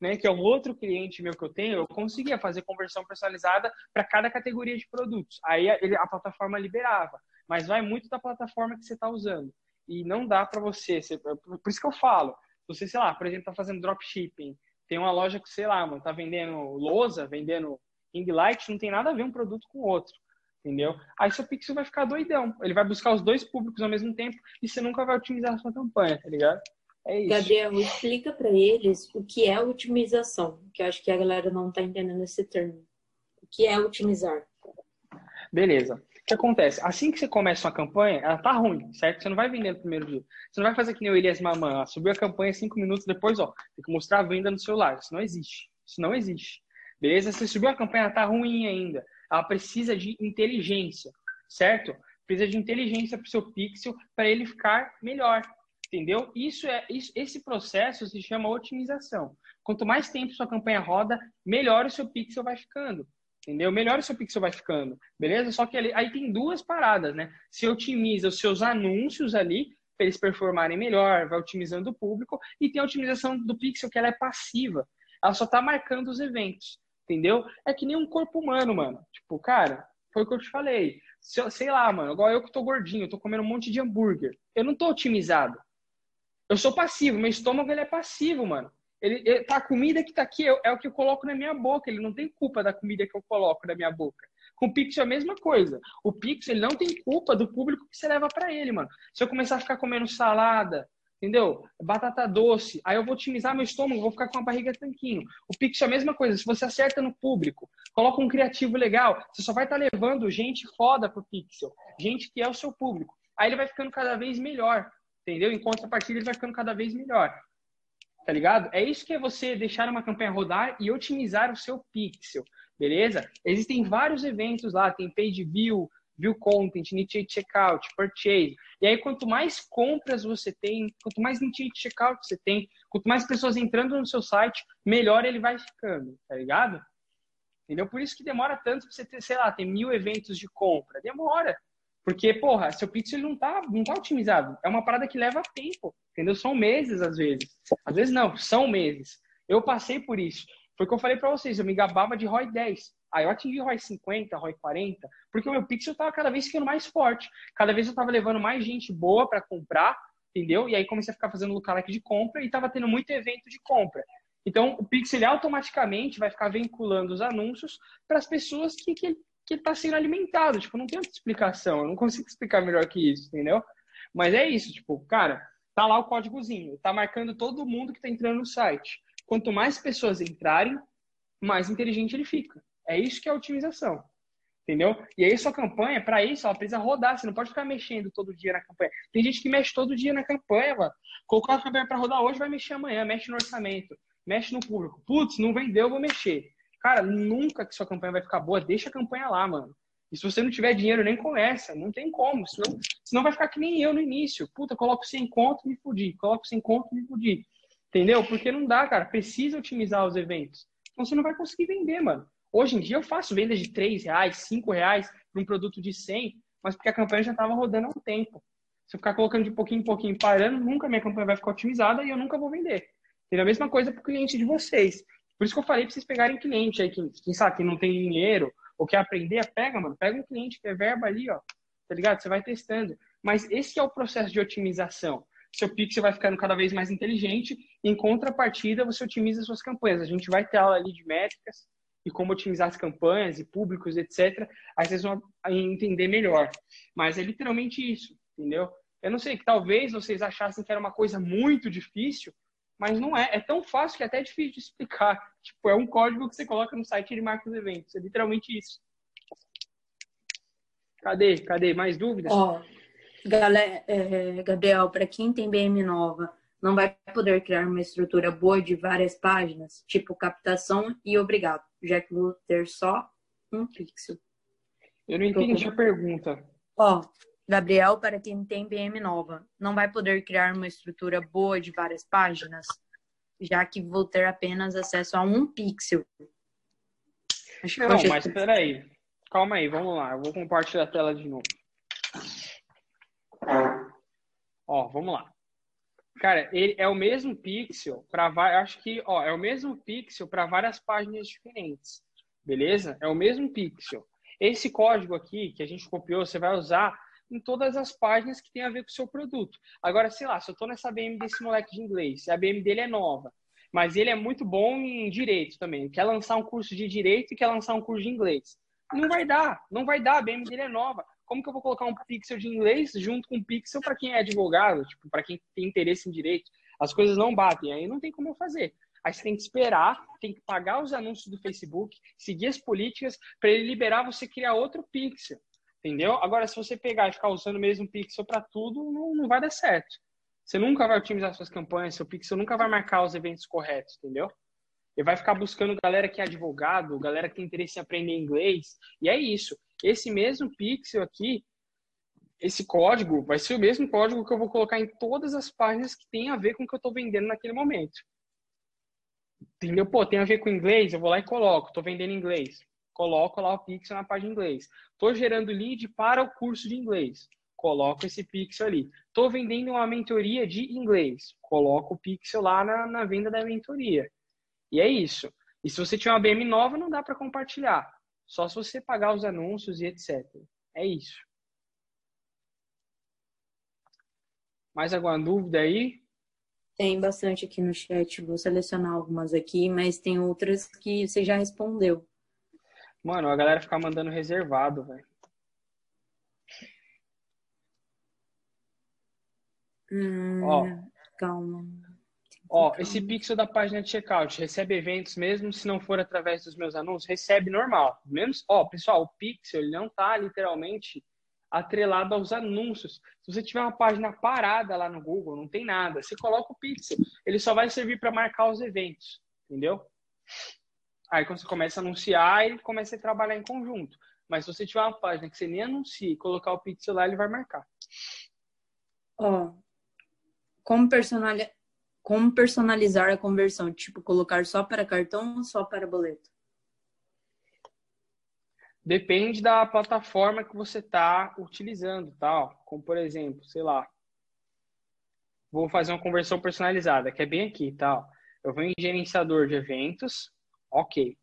né, que é um outro cliente meu que eu tenho, eu conseguia fazer conversão personalizada para cada categoria de produtos. Aí a, a plataforma liberava. Mas vai muito da plataforma que você está usando. E não dá para você. Por isso que eu falo, você, sei lá, por exemplo, tá fazendo dropshipping, tem uma loja que, sei lá, mano, tá vendendo lousa, vendendo ring light, não tem nada a ver um produto com o outro, entendeu? Aí seu pixel vai ficar doidão. Ele vai buscar os dois públicos ao mesmo tempo e você nunca vai otimizar a sua campanha, tá ligado? É isso. Gabriel, explica para eles o que é otimização, que eu acho que a galera não tá entendendo esse termo. O que é otimizar? Beleza. O que acontece? Assim que você começa uma campanha, ela tá ruim, certo? Você não vai vender no primeiro dia. Você não vai fazer que nem o Elias Mamã, subiu a campanha cinco minutos depois, ó, tem que mostrar a venda no celular. Isso não existe. Isso não existe. Beleza? Você subiu a campanha, ela tá ruim ainda. Ela precisa de inteligência, certo? Precisa de inteligência para o seu pixel para ele ficar melhor. Entendeu? Isso é isso, esse processo se chama otimização. Quanto mais tempo sua campanha roda, melhor o seu pixel vai ficando entendeu? Melhor o seu pixel vai ficando, beleza? Só que ali, aí tem duas paradas, né? Se otimiza os seus anúncios ali, para eles performarem melhor, vai otimizando o público, e tem a otimização do pixel, que ela é passiva. Ela só tá marcando os eventos, entendeu? É que nem um corpo humano, mano. Tipo, cara, foi o que eu te falei. Se sei lá, mano, igual eu que tô gordinho, tô comendo um monte de hambúrguer. Eu não tô otimizado. Eu sou passivo, meu estômago ele é passivo, mano. Ele, ele, tá, a comida que tá aqui é, é, o que eu coloco na minha boca. Ele não tem culpa da comida que eu coloco na minha boca. Com o Pix é a mesma coisa. O Pix ele não tem culpa do público que você leva para ele, mano. Se eu começar a ficar comendo salada, entendeu? Batata doce, aí eu vou otimizar meu estômago, vou ficar com a barriga tanquinho. O Pix é a mesma coisa. Se você acerta no público, coloca um criativo legal, você só vai estar tá levando gente foda pro Pixel, gente que é o seu público. Aí ele vai ficando cada vez melhor, entendeu? Em contrapartida, ele vai ficando cada vez melhor tá ligado? É isso que é você deixar uma campanha rodar e otimizar o seu pixel, beleza? Existem vários eventos lá, tem page view, view content, initiate checkout, purchase. E aí, quanto mais compras você tem, quanto mais initiate checkout você tem, quanto mais pessoas entrando no seu site, melhor ele vai ficando, tá ligado? Entendeu? Por isso que demora tanto pra você ter, sei lá, tem mil eventos de compra. Demora. Porque, porra, seu pixel não tá, não tá otimizado. É uma parada que leva tempo, entendeu? São meses, às vezes. Às vezes não, são meses. Eu passei por isso. Foi o que eu falei para vocês, eu me gabava de ROI 10. Aí eu atingi ROI 50, ROI 40, porque o meu pixel tava cada vez ficando mais forte. Cada vez eu tava levando mais gente boa para comprar, entendeu? E aí comecei a ficar fazendo lookalike de compra e tava tendo muito evento de compra. Então, o Pixel automaticamente vai ficar vinculando os anúncios para as pessoas que, que, que está sendo alimentado. Tipo, não tem outra explicação. Eu não consigo explicar melhor que isso, entendeu? Mas é isso, tipo, cara, tá lá o códigozinho, tá marcando todo mundo que tá entrando no site. Quanto mais pessoas entrarem, mais inteligente ele fica. É isso que é a otimização. Entendeu? E aí sua campanha, para isso, ela precisa rodar. Você não pode ficar mexendo todo dia na campanha. Tem gente que mexe todo dia na campanha, mano. Colocou a campanha para rodar hoje, vai mexer amanhã, mexe no orçamento, mexe no público. Putz, não vendeu, vou mexer. Cara, nunca que sua campanha vai ficar boa, deixa a campanha lá, mano. E se você não tiver dinheiro, nem começa. Não tem como. Senão, senão vai ficar que nem eu no início. Puta, coloco sem conto, me fudi. Coloco sem conto, me fudi. Entendeu? Porque não dá, cara. Precisa otimizar os eventos. Então você não vai conseguir vender, mano. Hoje em dia eu faço vendas de 3 reais, 5 reais para um produto de 100, mas porque a campanha já estava rodando há um tempo. Se eu ficar colocando de pouquinho em pouquinho parando, nunca minha campanha vai ficar otimizada e eu nunca vou vender. E a mesma coisa para o cliente de vocês. Por isso que eu falei para vocês pegarem cliente aí, quem, quem sabe que não tem dinheiro ou quer aprender, pega, mano. Pega um cliente que é verba ali, ó. Tá ligado? Você vai testando. Mas esse é o processo de otimização. Seu pixel vai ficando cada vez mais inteligente. Em contrapartida, você otimiza suas campanhas. A gente vai ter aula ali de métricas, e como otimizar as campanhas e públicos, etc. Aí vocês vão entender melhor. Mas é literalmente isso, entendeu? Eu não sei, que talvez vocês achassem que era uma coisa muito difícil, mas não é. É tão fácil que é até difícil de explicar. Tipo, é um código que você coloca no site e ele marca os eventos. É literalmente isso. Cadê? Cadê? Mais dúvidas? Ó, galera, é, Gabriel, para quem tem BM nova, não vai poder criar uma estrutura boa de várias páginas, tipo captação e obrigado, já que vou ter só um pixel. Eu não entendi a pergunta. Ó, Gabriel, para quem tem BM nova, não vai poder criar uma estrutura boa de várias páginas, já que vou ter apenas acesso a um pixel. Acho não, mas mas peraí. Calma aí, vamos lá. Eu vou compartilhar a tela de novo. Ó, vamos lá. Cara, ele é o mesmo pixel para acho que, ó, é o mesmo pixel para várias páginas diferentes. Beleza? É o mesmo pixel. Esse código aqui que a gente copiou, você vai usar em todas as páginas que tem a ver com o seu produto. Agora, sei lá, se eu estou nessa BM desse moleque de inglês, a BM dele é nova, mas ele é muito bom em direito também, quer lançar um curso de direito e quer lançar um curso de inglês. Não vai dar, não vai dar, a BM dele é nova como que eu vou colocar um pixel de inglês junto com um pixel para quem é advogado, tipo, para quem tem interesse em direito? As coisas não batem, aí não tem como eu fazer. Aí você tem que esperar, tem que pagar os anúncios do Facebook, seguir as políticas para ele liberar você criar outro pixel. Entendeu? Agora, se você pegar e ficar usando o mesmo pixel para tudo, não, não vai dar certo. Você nunca vai otimizar suas campanhas, seu pixel nunca vai marcar os eventos corretos, entendeu? Ele vai ficar buscando galera que é advogado, galera que tem interesse em aprender inglês, e é isso. Esse mesmo pixel aqui, esse código, vai ser o mesmo código que eu vou colocar em todas as páginas que tem a ver com o que eu estou vendendo naquele momento. Entendeu? Pô, tem a ver com inglês, eu vou lá e coloco. Estou vendendo inglês. Coloco lá o pixel na página de inglês. Estou gerando lead para o curso de inglês. Coloco esse pixel ali. Estou vendendo uma mentoria de inglês. Coloco o pixel lá na, na venda da mentoria. E é isso. E se você tiver uma BM nova, não dá para compartilhar. Só se você pagar os anúncios e etc. É isso. Mais alguma dúvida aí? Tem bastante aqui no chat. Vou selecionar algumas aqui, mas tem outras que você já respondeu. Mano, a galera fica mandando reservado, velho. Hum, Ó, calma. Ó, esse pixel da página de checkout recebe eventos mesmo se não for através dos meus anúncios? Recebe normal. Menos, ó, pessoal, o pixel ele não tá literalmente atrelado aos anúncios. Se você tiver uma página parada lá no Google, não tem nada. Você coloca o pixel, ele só vai servir para marcar os eventos, entendeu? Aí quando você começa a anunciar, ele começa a trabalhar em conjunto. Mas se você tiver uma página que você nem anuncia e colocar o pixel lá, ele vai marcar. Ó, como, personali... como personalizar a conversão? Tipo, colocar só para cartão ou só para boleto? Depende da plataforma que você está utilizando, tal. Como por exemplo, sei lá, vou fazer uma conversão personalizada, que é bem aqui, tal. Eu vou em gerenciador de eventos, ok.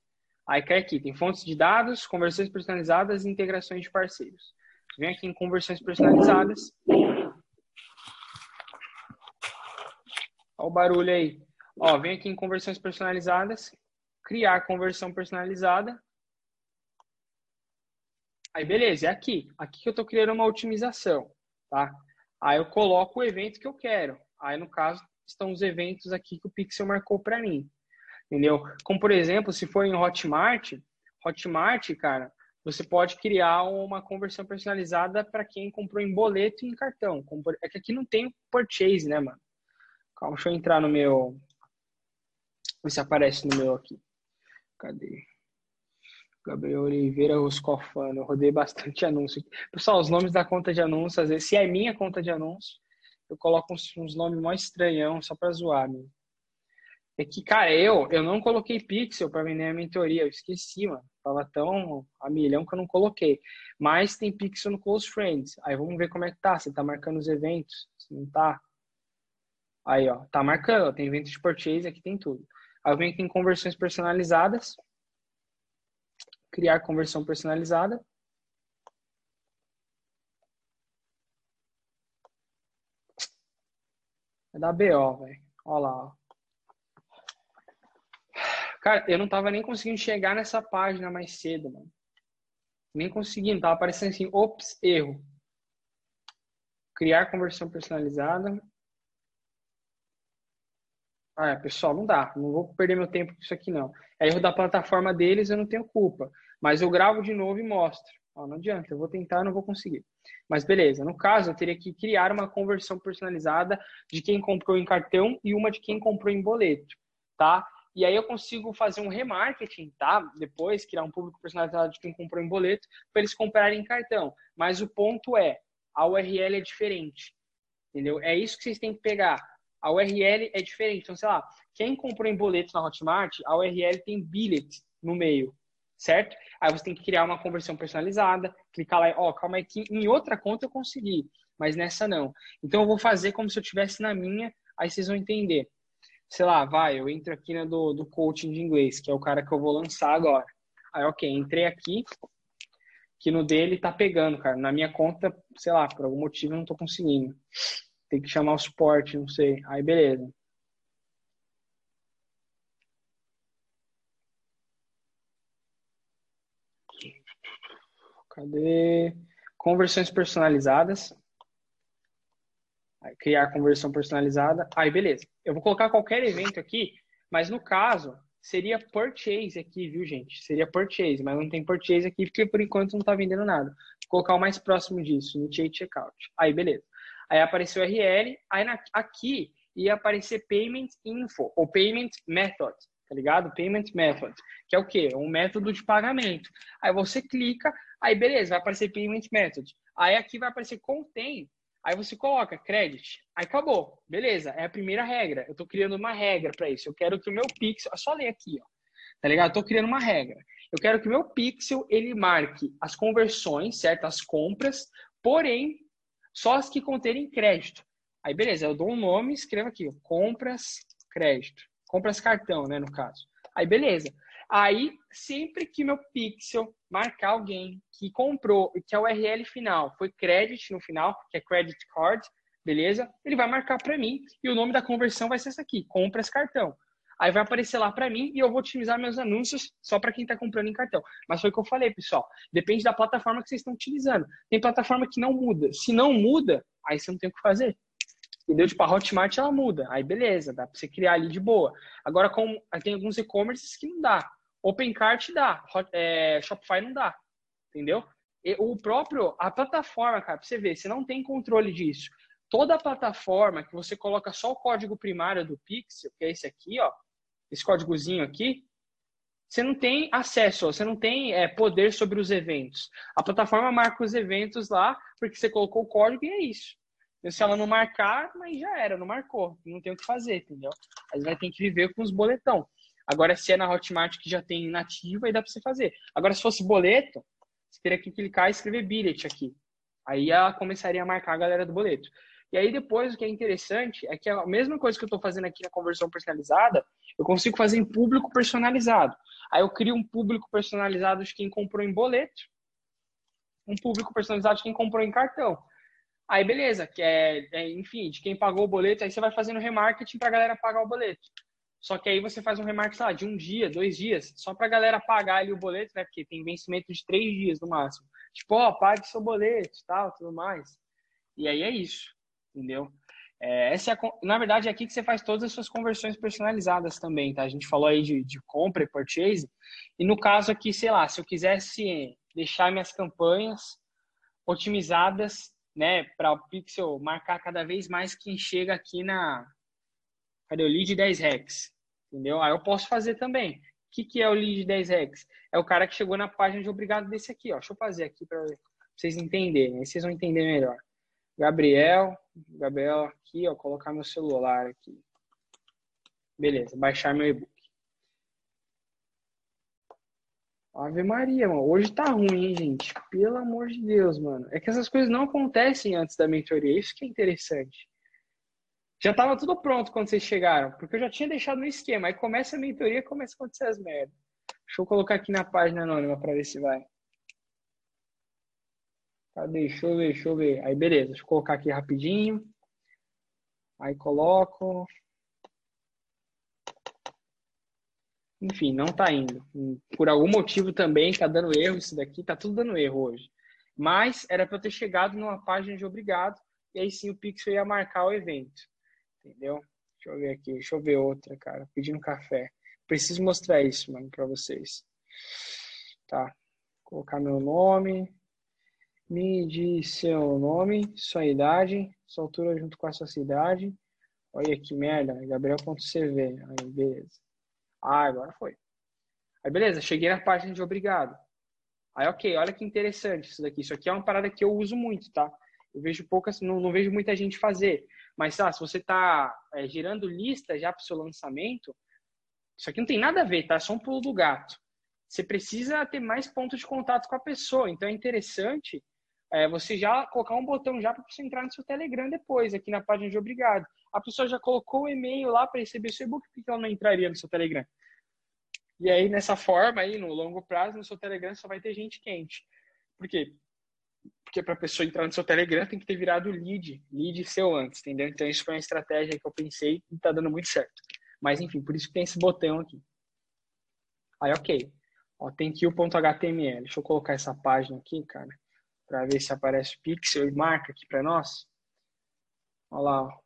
Aí cai aqui, tem fontes de dados, conversões personalizadas e integrações de parceiros. Vem aqui em conversões personalizadas. Olha o barulho aí. Ó, vem aqui em conversões personalizadas, criar conversão personalizada. Aí, beleza, é aqui. Aqui que eu estou criando uma otimização, tá? Aí eu coloco o evento que eu quero. Aí, no caso, estão os eventos aqui que o Pixel marcou para mim. Entendeu? Como, por exemplo, se for em Hotmart, Hotmart, cara, você pode criar uma conversão personalizada para quem comprou em boleto e em cartão. É que aqui não tem purchase, né, mano? Calma, deixa eu entrar no meu. Ver se aparece no meu aqui. Cadê? Gabriel Oliveira Roscofano. Eu rodei bastante anúncio. Pessoal, os nomes da conta de anúncio, às vezes, se é minha conta de anúncio, eu coloco uns, uns nomes mó estranhão só pra zoar, meu. É que, cara, eu, eu não coloquei pixel para vender a mentoria, eu esqueci, mano. Tava tão a milhão que eu não coloquei. Mas tem pixel no Close Friends. Aí vamos ver como é que tá. Você tá marcando os eventos? Se não tá. Aí, ó, tá marcando. Tem evento de purchase, aqui tem tudo. Aí eu venho aqui em conversões personalizadas criar conversão personalizada. É da BO, velho. Olha lá, ó. Cara, eu não tava nem conseguindo chegar nessa página mais cedo, mano. Nem conseguindo, tava aparecendo assim, ops, erro. Criar conversão personalizada. Ah, pessoal, não dá. Não vou perder meu tempo com isso aqui, não. É erro da plataforma deles, eu não tenho culpa. Mas eu gravo de novo e mostro. Ó, não adianta, eu vou tentar, não vou conseguir. Mas beleza, no caso, eu teria que criar uma conversão personalizada de quem comprou em cartão e uma de quem comprou em boleto, tá? E aí eu consigo fazer um remarketing, tá? Depois, criar um público personalizado de quem comprou em boleto, para eles comprarem em cartão. Mas o ponto é, a URL é diferente, entendeu? É isso que vocês têm que pegar a URL é diferente. Então, sei lá, quem comprou em boleto na Hotmart, a URL tem billet no meio, certo? Aí você tem que criar uma conversão personalizada, clicar lá, ó, calma aí que em outra conta eu consegui, mas nessa não. Então eu vou fazer como se eu tivesse na minha, aí vocês vão entender. Sei lá, vai, eu entro aqui na do, do coaching de inglês, que é o cara que eu vou lançar agora. Aí, ok, entrei aqui, que no dele tá pegando, cara. Na minha conta, sei lá, por algum motivo eu não tô conseguindo. Tem que chamar o suporte, não sei. Aí, beleza. Cadê? Conversões personalizadas. Criar conversão personalizada. Aí, beleza. Eu vou colocar qualquer evento aqui, mas no caso, seria purchase aqui, viu, gente? Seria purchase, mas não tem purchase aqui porque por enquanto não está vendendo nada. Vou colocar o mais próximo disso, initiate checkout. Aí, beleza. Aí apareceu URL, aí na, aqui ia aparecer Payment Info, ou Payment Method, tá ligado? Payment Method, que é o quê? Um método de pagamento. Aí você clica, aí beleza, vai aparecer Payment Method. Aí aqui vai aparecer Contém, aí você coloca Credit, aí acabou, beleza, é a primeira regra. Eu tô criando uma regra para isso. Eu quero que o meu Pixel, é só ler aqui, ó, tá ligado? Eu tô criando uma regra. Eu quero que o meu Pixel, ele marque as conversões, certo? As compras, porém, só as que conterem crédito. Aí, beleza, eu dou um nome, escrevo aqui, compras crédito. Compras cartão, né, no caso. Aí, beleza. Aí, sempre que meu pixel marcar alguém que comprou, que é o URL final, foi credit no final, que é credit card, beleza? Ele vai marcar para mim e o nome da conversão vai ser essa aqui, compras cartão. Aí vai aparecer lá para mim e eu vou otimizar meus anúncios só para quem está comprando em cartão. Mas foi o que eu falei, pessoal. Depende da plataforma que vocês estão utilizando. Tem plataforma que não muda. Se não muda, aí você não tem o que fazer. Entendeu? Tipo, a Hotmart ela muda. Aí beleza, dá para você criar ali de boa. Agora, como tem alguns e-commerces que não dá. OpenCart dá, é, Shopify não dá. Entendeu? E o próprio, a plataforma, cara, pra você ver, você não tem controle disso. Toda a plataforma que você coloca só o código primário do Pixel, que é esse aqui, ó, esse códigozinho aqui, você não tem acesso, você não tem é, poder sobre os eventos. A plataforma marca os eventos lá, porque você colocou o código e é isso. E se ela não marcar, mas já era, não marcou. Não tem o que fazer, entendeu? Aí vai ter que viver com os boletão. Agora, se é na Hotmart que já tem nativa, aí dá para você fazer. Agora, se fosse boleto, você teria que clicar e escrever billet aqui. Aí ela começaria a marcar a galera do boleto. E aí depois o que é interessante é que a mesma coisa que eu estou fazendo aqui na conversão personalizada, eu consigo fazer em público personalizado. Aí eu crio um público personalizado de quem comprou em boleto, um público personalizado de quem comprou em cartão. Aí beleza, que é, é enfim, de quem pagou o boleto, aí você vai fazendo remarketing para a galera pagar o boleto. Só que aí você faz um remarketing lá, de um dia, dois dias, só para a galera pagar ali o boleto, né? Porque tem vencimento de três dias no máximo. Tipo, ó, pague seu boleto tal, tudo mais. E aí é isso entendeu? É, essa é a, na verdade, é aqui que você faz todas as suas conversões personalizadas também, tá? A gente falou aí de, de compra e purchase. E no caso aqui, sei lá, se eu quisesse deixar minhas campanhas otimizadas, né, para o Pixel marcar cada vez mais quem chega aqui na. Cadê o lead 10 Rex? Entendeu? Aí eu posso fazer também. O que, que é o lead 10 Rex? É o cara que chegou na página de obrigado desse aqui, ó. Deixa eu fazer aqui para vocês entenderem. Aí vocês vão entender melhor. Gabriel, Gabriel aqui, ó, colocar meu celular aqui. Beleza, baixar meu e-book. Ave Maria, mano. Hoje tá ruim, hein, gente? Pelo amor de Deus, mano. É que essas coisas não acontecem antes da mentoria. Isso que é interessante. Já tava tudo pronto quando vocês chegaram, porque eu já tinha deixado no esquema. Aí começa a mentoria, começa a acontecer as merdas. Deixa eu colocar aqui na página anônima para ver se vai. Cadê? Deixa eu ver, deixa eu ver. Aí, beleza. Deixa eu colocar aqui rapidinho. Aí coloco. Enfim, não tá indo. Por algum motivo também tá dando erro isso daqui. Tá tudo dando erro hoje. Mas era para eu ter chegado numa página de obrigado. E aí sim o Pixel ia marcar o evento. Entendeu? Deixa eu ver aqui. Deixa eu ver outra, cara. Pedindo café. Preciso mostrar isso, mano, para vocês. Tá. Colocar meu nome. Me diz seu nome, sua idade, sua altura junto com a sua cidade. Olha que merda, Gabriel.cv. Aí, beleza. Ah, agora foi. Aí, beleza, cheguei na página de obrigado. Aí, ok, olha que interessante isso daqui. Isso aqui é uma parada que eu uso muito, tá? Eu vejo poucas, não, não vejo muita gente fazer. Mas, se você está é, gerando lista já para o seu lançamento, isso aqui não tem nada a ver, tá? É só um pulo do gato. Você precisa ter mais pontos de contato com a pessoa. Então, é interessante é, você já colocar um botão já para você entrar no seu Telegram depois, aqui na página de obrigado. A pessoa já colocou o e-mail lá para receber seu e-book, por que ela não entraria no seu Telegram? E aí, nessa forma, aí, no longo prazo, no seu Telegram só vai ter gente quente. Por quê? Porque para a pessoa entrar no seu Telegram tem que ter virado lead, lead seu antes, entendeu? Então, isso foi uma estratégia que eu pensei e está dando muito certo. Mas, enfim, por isso que tem esse botão aqui. Aí, ok. Ó, tem aqui o ponto .html. Deixa eu colocar essa página aqui, cara para ver se aparece o pixel e marca aqui para nós. Olha lá. Ó.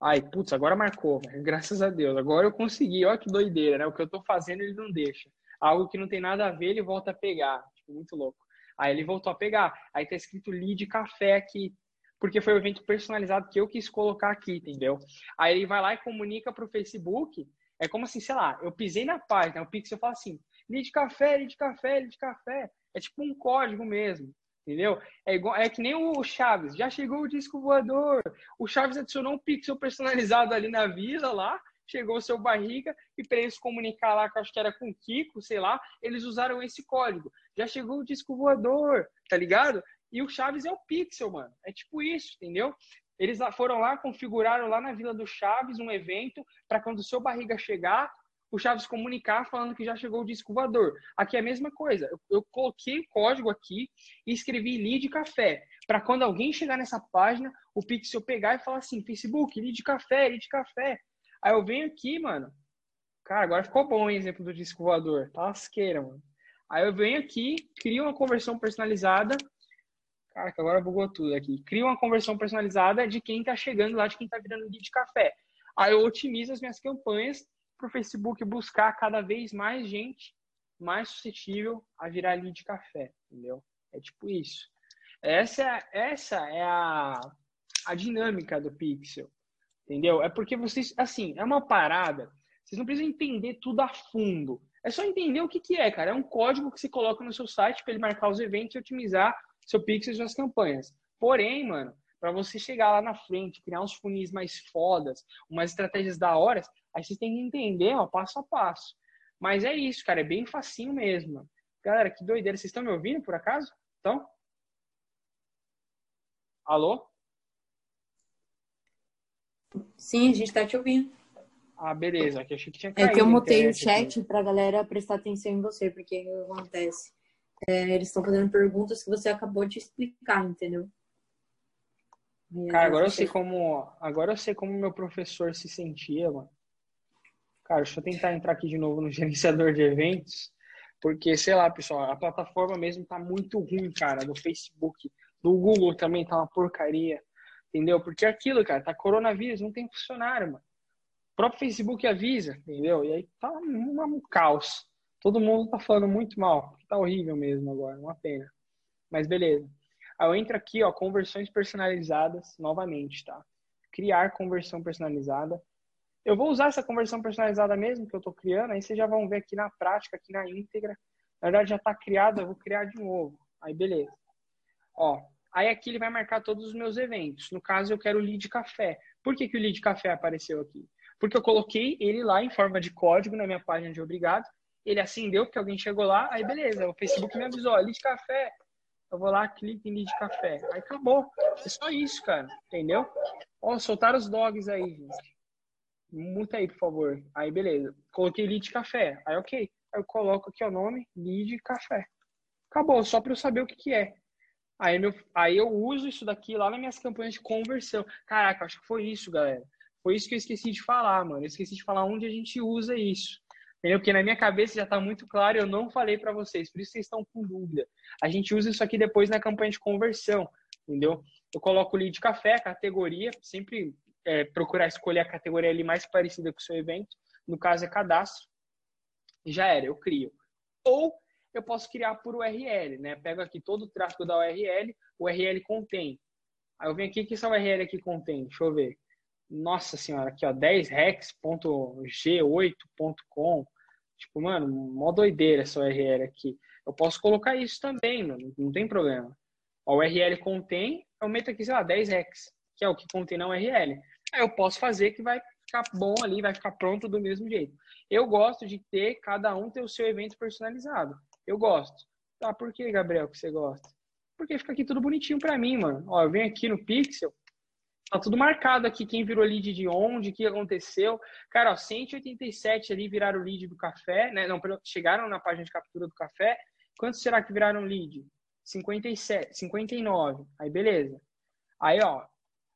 Ai, putz, agora marcou, graças a Deus. Agora eu consegui, olha que doideira, né? O que eu tô fazendo ele não deixa. Algo que não tem nada a ver, ele volta a pegar. Tipo, muito louco. Aí ele voltou a pegar. Aí tá escrito lead café aqui, porque foi o evento personalizado que eu quis colocar aqui, entendeu? Aí ele vai lá e comunica pro Facebook. É como assim, sei lá, eu pisei na página, o Pixel fala assim: lead café, lead café, lead café. É tipo um código mesmo, entendeu? É, igual, é que nem o Chaves, já chegou o disco voador. O Chaves adicionou um pixel personalizado ali na vila lá, chegou o seu barriga e para eles comunicar lá, que acho que era com o Kiko, sei lá, eles usaram esse código. Já chegou o disco voador, tá ligado? E o Chaves é o pixel, mano. É tipo isso, entendeu? Eles foram lá, configuraram lá na Vila do Chaves um evento para quando o seu barriga chegar, o Chaves comunicar falando que já chegou o disco voador. Aqui é a mesma coisa. Eu, eu coloquei o código aqui e escrevi lead café. Para quando alguém chegar nessa página, o Pixel pegar e falar assim: Facebook, lead café, lead café. Aí eu venho aqui, mano. Cara, agora ficou bom o exemplo do disco voador. Tá mano. Aí eu venho aqui, crio uma conversão personalizada. Cara, que agora bugou tudo aqui. Crio uma conversão personalizada de quem tá chegando lá, de quem tá virando lead café. Aí eu otimizo as minhas campanhas para o Facebook buscar cada vez mais gente mais suscetível a virar lead de café, entendeu? É tipo isso. Essa, é, essa é a, a dinâmica do Pixel, entendeu? É porque vocês, assim, é uma parada Vocês não precisam entender tudo a fundo. É só entender o que, que é, cara. É um código que você coloca no seu site para ele marcar os eventos e otimizar seu Pixel e suas campanhas. Porém, mano, para você chegar lá na frente, criar uns funis mais fodas, umas estratégias da hora, aí vocês têm que entender, ó, passo a passo. Mas é isso, cara, é bem facinho mesmo. Galera, que doideira. Vocês estão me ouvindo, por acaso? Então? Alô? Sim, a gente está te ouvindo. Ah, beleza. Aqui achei que tinha caído. É que eu mutei o chat para a galera prestar atenção em você, porque o que acontece? É, eles estão fazendo perguntas que você acabou de explicar, entendeu? Cara, agora eu sei como. Agora eu sei como meu professor se sentia, mano. Cara, deixa eu tentar entrar aqui de novo no gerenciador de eventos. Porque, sei lá, pessoal, a plataforma mesmo tá muito ruim, cara, do Facebook. Do Google também tá uma porcaria. Entendeu? Porque é aquilo, cara, tá coronavírus, não tem funcionário, mano. O próprio Facebook avisa, entendeu? E aí tá um, um caos. Todo mundo tá falando muito mal. Tá horrível mesmo agora, uma pena. Mas beleza. Aí eu entro aqui, ó, conversões personalizadas novamente, tá? Criar conversão personalizada. Eu vou usar essa conversão personalizada mesmo que eu tô criando, aí vocês já vão ver aqui na prática, aqui na íntegra. Na verdade já tá criado, eu vou criar de novo. Aí beleza. Ó, aí aqui ele vai marcar todos os meus eventos. No caso, eu quero o lead café. Por que, que o lead café apareceu aqui? Porque eu coloquei ele lá em forma de código na minha página de obrigado. Ele acendeu porque alguém chegou lá, aí beleza, o Facebook me avisou, lead café, eu vou lá, clico em lead café. Aí acabou. É só isso, cara. Entendeu? Ó, soltaram os dogs aí, gente. Muta aí, por favor. Aí, beleza. Coloquei lead café. Aí, ok. Aí eu coloco aqui o nome, lead café. Acabou, só para eu saber o que, que é. Aí, meu, aí eu uso isso daqui lá nas minhas campanhas de conversão. Caraca, acho que foi isso, galera. Foi isso que eu esqueci de falar, mano. Eu esqueci de falar onde a gente usa isso. Entendeu? Porque na minha cabeça já está muito claro eu não falei para vocês, por isso vocês estão com dúvida. A gente usa isso aqui depois na campanha de conversão, entendeu? Eu coloco o lead café, categoria, sempre é, procurar escolher a categoria ali mais parecida com o seu evento. No caso é cadastro. Já era, eu crio. Ou eu posso criar por URL, né? Pego aqui todo o tráfego da URL, URL contém. Aí eu venho aqui, o que essa URL aqui contém? Deixa eu ver nossa senhora, aqui ó, 10rex.g8.com. Tipo, mano, mó doideira essa URL aqui. Eu posso colocar isso também, mano, não tem problema. A URL contém, eu meto aqui, sei lá, 10rex, que é o que contém na URL. Aí eu posso fazer que vai ficar bom ali, vai ficar pronto do mesmo jeito. Eu gosto de ter, cada um ter o seu evento personalizado. Eu gosto. Tá, por que, Gabriel, que você gosta? Porque fica aqui tudo bonitinho pra mim, mano. Ó, eu venho aqui no Pixel, Tá tudo marcado aqui, quem virou lead de onde, o que aconteceu. Cara, ó, 187 ali viraram lead do café, né? Não, chegaram na página de captura do café. Quantos será que viraram lead? 57, 59. Aí, beleza. Aí, ó,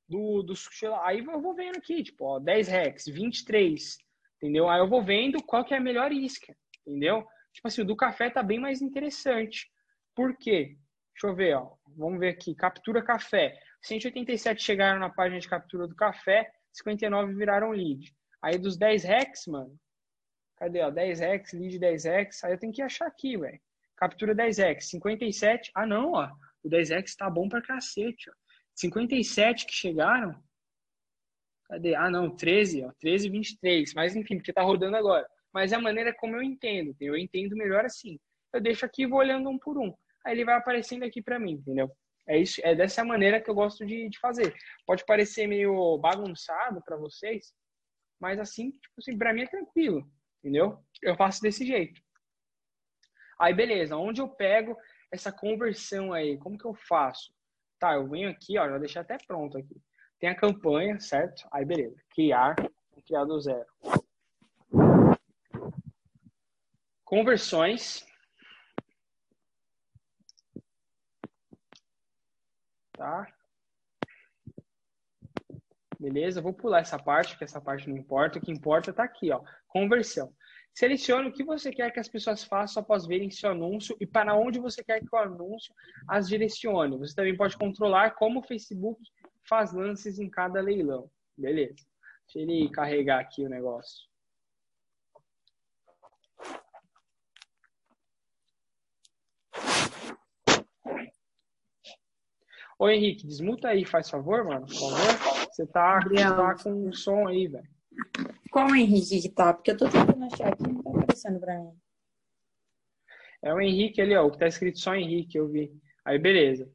do, do aí eu vou vendo aqui, tipo, ó, 10 rex, 23, entendeu? Aí eu vou vendo qual que é a melhor isca, entendeu? Tipo assim, o do café tá bem mais interessante. Por quê? Deixa eu ver, ó. Vamos ver aqui. Captura café. 187 chegaram na página de captura do café, 59 viraram lead. Aí dos 10 rex, mano. Cadê, ó? 10 rex, lead 10 rex. Aí eu tenho que achar aqui, velho. Captura 10 rex, 57. Ah, não, ó. O 10 rex tá bom pra cacete, ó. 57 que chegaram. Cadê? Ah, não, 13, ó. 13 e 23. Mas enfim, porque tá rodando agora. Mas é a maneira como eu entendo. Eu entendo melhor assim. Eu deixo aqui e vou olhando um por um aí ele vai aparecendo aqui para mim, entendeu? É, isso, é dessa maneira que eu gosto de, de fazer. Pode parecer meio bagunçado para vocês, mas assim, tipo assim, para mim é tranquilo, entendeu? Eu faço desse jeito. Aí, beleza, onde eu pego essa conversão aí? Como que eu faço? Tá, eu venho aqui, ó, já deixei até pronto aqui. Tem a campanha, certo? Aí, beleza. Criar, criar do zero. Conversões. tá? Beleza? Vou pular essa parte, porque essa parte não importa. O que importa está aqui, ó. Conversão. Selecione o que você quer que as pessoas façam após verem seu anúncio e para onde você quer que o anúncio as direcione. Você também pode controlar como o Facebook faz lances em cada leilão. Beleza. Deixa ele carregar aqui o negócio. Ô Henrique, desmuta aí, faz favor, mano, por favor. Você tá, tá com o som aí, velho. Qual o Henrique que tá? Porque eu tô tentando achar aqui, não tá aparecendo pra mim. É o Henrique ali, ó, o que tá escrito só Henrique, eu vi. Aí, beleza.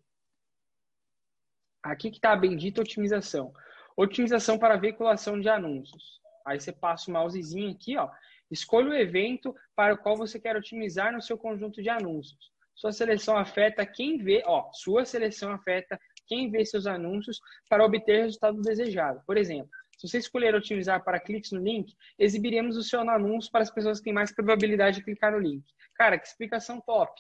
Aqui que tá a bendita otimização. Otimização para veiculação de anúncios. Aí você passa o mousezinho aqui, ó. Escolha o evento para o qual você quer otimizar no seu conjunto de anúncios. Sua seleção afeta quem vê, ó, sua seleção afeta quem vê seus anúncios para obter o resultado desejado. Por exemplo, se você escolher otimizar para cliques no link, exibiremos o seu anúncio para as pessoas que têm mais probabilidade de clicar no link. Cara, que explicação top.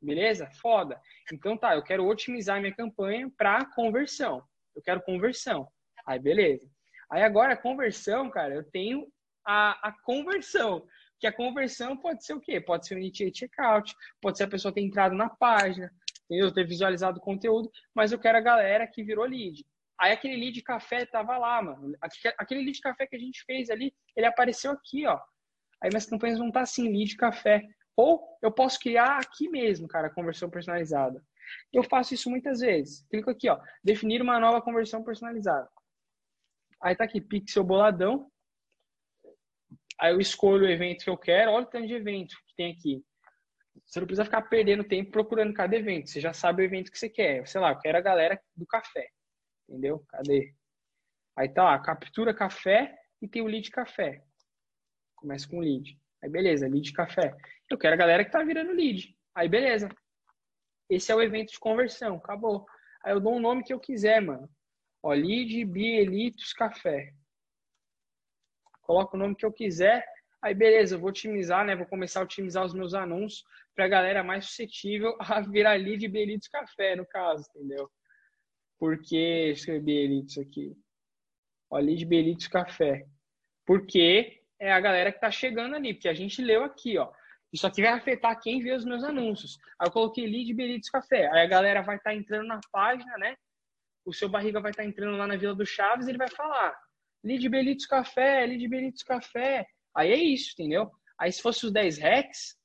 Beleza? Foda. Então tá, eu quero otimizar minha campanha para conversão. Eu quero conversão. Aí beleza. Aí agora conversão, cara, eu tenho a, a conversão. Que a conversão pode ser o quê? Pode ser o initiate checkout, pode ser a pessoa ter entrado na página, entendeu? ter visualizado o conteúdo, mas eu quero a galera que virou lead. Aí aquele lead café tava lá, mano. Aquele lead café que a gente fez ali, ele apareceu aqui, ó. Aí minhas campanhas vão estar assim, lead café. Ou eu posso criar aqui mesmo, cara, conversão personalizada. Eu faço isso muitas vezes. Clico aqui, ó, definir uma nova conversão personalizada. Aí tá aqui, pixel boladão. Aí eu escolho o evento que eu quero. Olha o tanto de evento que tem aqui. Você não precisa ficar perdendo tempo procurando cada evento. Você já sabe o evento que você quer. Sei lá, eu quero a galera do café. Entendeu? Cadê? Aí tá lá, captura café e tem o lead café. Começa com lead. Aí beleza, lead café. Eu quero a galera que tá virando lead. Aí beleza. Esse é o evento de conversão, acabou. Aí eu dou um nome que eu quiser, mano. Ó, lead Bielitos Café. Coloco o nome que eu quiser. Aí beleza, eu vou otimizar, né? Vou começar a otimizar os meus anúncios pra galera mais suscetível a virar lead Bielitos Café, no caso, entendeu? Porque, escrevi Elitos aqui. Ó, de Belitos Café. Porque é a galera que tá chegando ali, porque a gente leu aqui, ó. Isso aqui vai afetar quem vê os meus anúncios. Aí eu coloquei lead Belitos Café. Aí a galera vai estar tá entrando na página, né? O seu barriga vai estar tá entrando lá na Vila do Chaves e ele vai falar: lead Belitos Café, lead Belitos Café. Aí é isso, entendeu? Aí se fosse os 10 recs,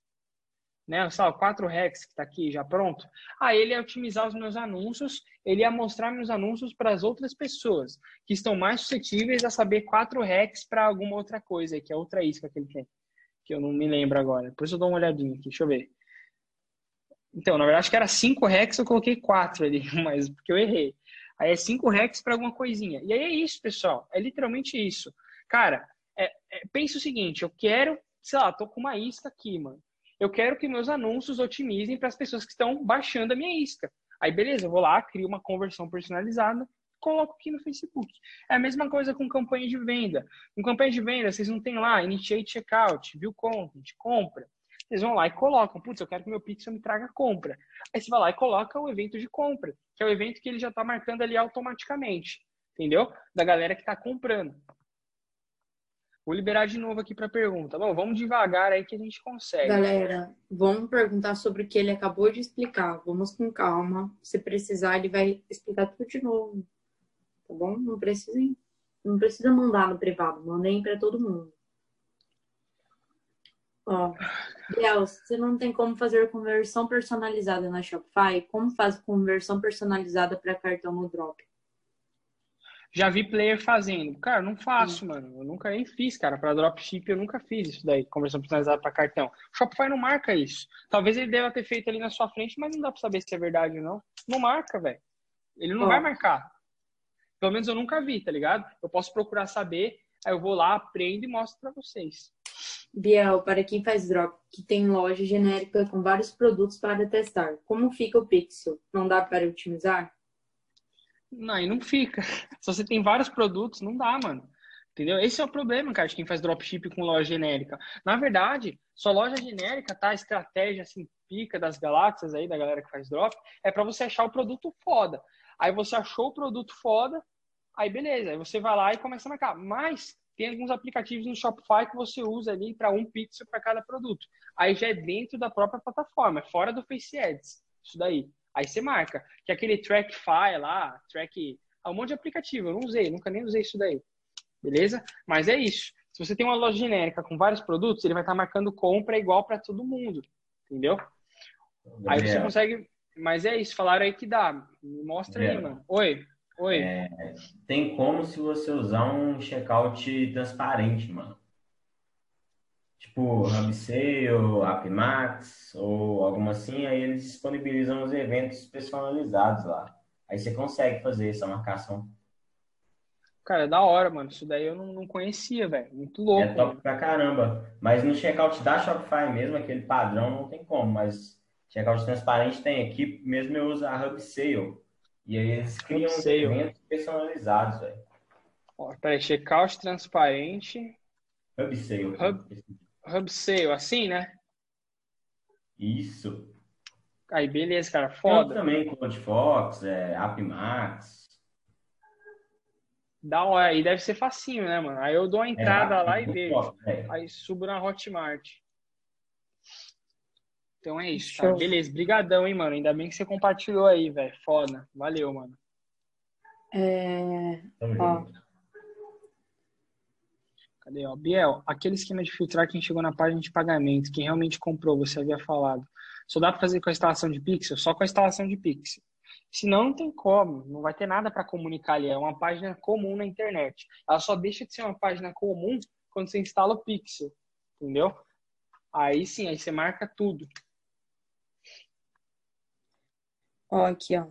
né? Só quatro recs que está aqui já pronto. Aí ele ia otimizar os meus anúncios, ele ia mostrar meus anúncios para as outras pessoas que estão mais suscetíveis a saber quatro recs para alguma outra coisa, que é outra isca que ele tem, que eu não me lembro agora. Depois eu dou uma olhadinha aqui, deixa eu ver. Então, na verdade, acho que era cinco recs, eu coloquei quatro ali, mas porque eu errei. Aí é cinco recs para alguma coisinha. E aí é isso, pessoal. É literalmente isso. Cara, é, é, pensa o seguinte, eu quero, sei lá, tô com uma isca aqui, mano eu quero que meus anúncios otimizem para as pessoas que estão baixando a minha isca. Aí, beleza, eu vou lá, crio uma conversão personalizada, coloco aqui no Facebook. É a mesma coisa com campanha de venda. Com campanha de venda, vocês não têm lá initiate checkout, view content, compra. Vocês vão lá e colocam, putz, eu quero que meu pixel me traga compra. Aí você vai lá e coloca o evento de compra, que é o evento que ele já está marcando ali automaticamente, entendeu? Da galera que está comprando. Vou liberar de novo aqui para pergunta. Bom, vamos devagar aí que a gente consegue. Galera, vamos perguntar sobre o que ele acabou de explicar. Vamos com calma. Se precisar, ele vai explicar tudo de novo. Tá bom? Não precisa, não precisa mandar no privado. Mandem para todo mundo. Ó, Biel, você não tem como fazer conversão personalizada na Shopify? Como faz conversão personalizada para cartão no Drop? Já vi player fazendo. Cara, não faço, mano. Eu nunca nem fiz, cara. Para dropship eu nunca fiz isso daí, conversão personalizada para cartão. O Shopify não marca isso. Talvez ele deva ter feito ali na sua frente, mas não dá para saber se é verdade ou não. Não marca, velho. Ele não vai marcar. Pelo menos eu nunca vi, tá ligado? Eu posso procurar saber, aí eu vou lá, aprendo e mostro para vocês. Biel, para quem faz drop, que tem loja genérica com vários produtos para testar, como fica o pixel? Não dá para otimizar? Não, e não fica. Se você tem vários produtos, não dá, mano. Entendeu? Esse é o problema, cara, de quem faz dropship com loja genérica. Na verdade, sua loja genérica, tá? A estratégia assim, pica das galáxias aí, da galera que faz drop, é para você achar o produto foda. Aí você achou o produto foda, aí beleza, aí você vai lá e começa a marcar. Mas tem alguns aplicativos no Shopify que você usa ali para um pixel para cada produto. Aí já é dentro da própria plataforma, é fora do Face Ads. Isso daí. Aí você marca. Que é aquele Trackify lá, Track. Há um monte de aplicativo. Eu não usei, nunca nem usei isso daí. Beleza? Mas é isso. Se você tem uma loja genérica com vários produtos, ele vai estar marcando compra igual para todo mundo. Entendeu? Aí você consegue. Mas é isso, falaram aí que dá. Me mostra aí, mano. Oi. Oi. É, tem como se você usar um checkout transparente, mano. Tipo, Hubsale, AppMax ou alguma assim, aí eles disponibilizam os eventos personalizados lá. Aí você consegue fazer essa marcação. Cara, é da hora, mano. Isso daí eu não, não conhecia, velho. Muito louco. É top mano. pra caramba. Mas no checkout da Shopify mesmo, aquele padrão, não tem como. Mas checkout transparente tem aqui. Mesmo eu uso a Hubsale. E aí eles criam Hubsale. eventos personalizados, velho. Ó, peraí, checkout transparente. Hubsale. Hub- Hub sale, assim, né? Isso. Aí, beleza, cara. Foda. também, CodeFox, é, AppMax. Da hora. Aí deve ser facinho, né, mano? Aí eu dou a entrada É, lá e vejo. Aí subo na Hotmart. Então é isso, cara. Beleza, brigadão, hein, mano. Ainda bem que você compartilhou aí, velho. Foda. Valeu, mano. É, Ó. Cadê, ó? Biel, aquele esquema de filtrar quem chegou na página de pagamento, quem realmente comprou, você havia falado. Só dá pra fazer com a instalação de pixel? Só com a instalação de pixel. Senão não tem como, não vai ter nada para comunicar ali. É uma página comum na internet. Ela só deixa de ser uma página comum quando você instala o pixel, entendeu? Aí sim, aí você marca tudo. Ó, aqui, ó.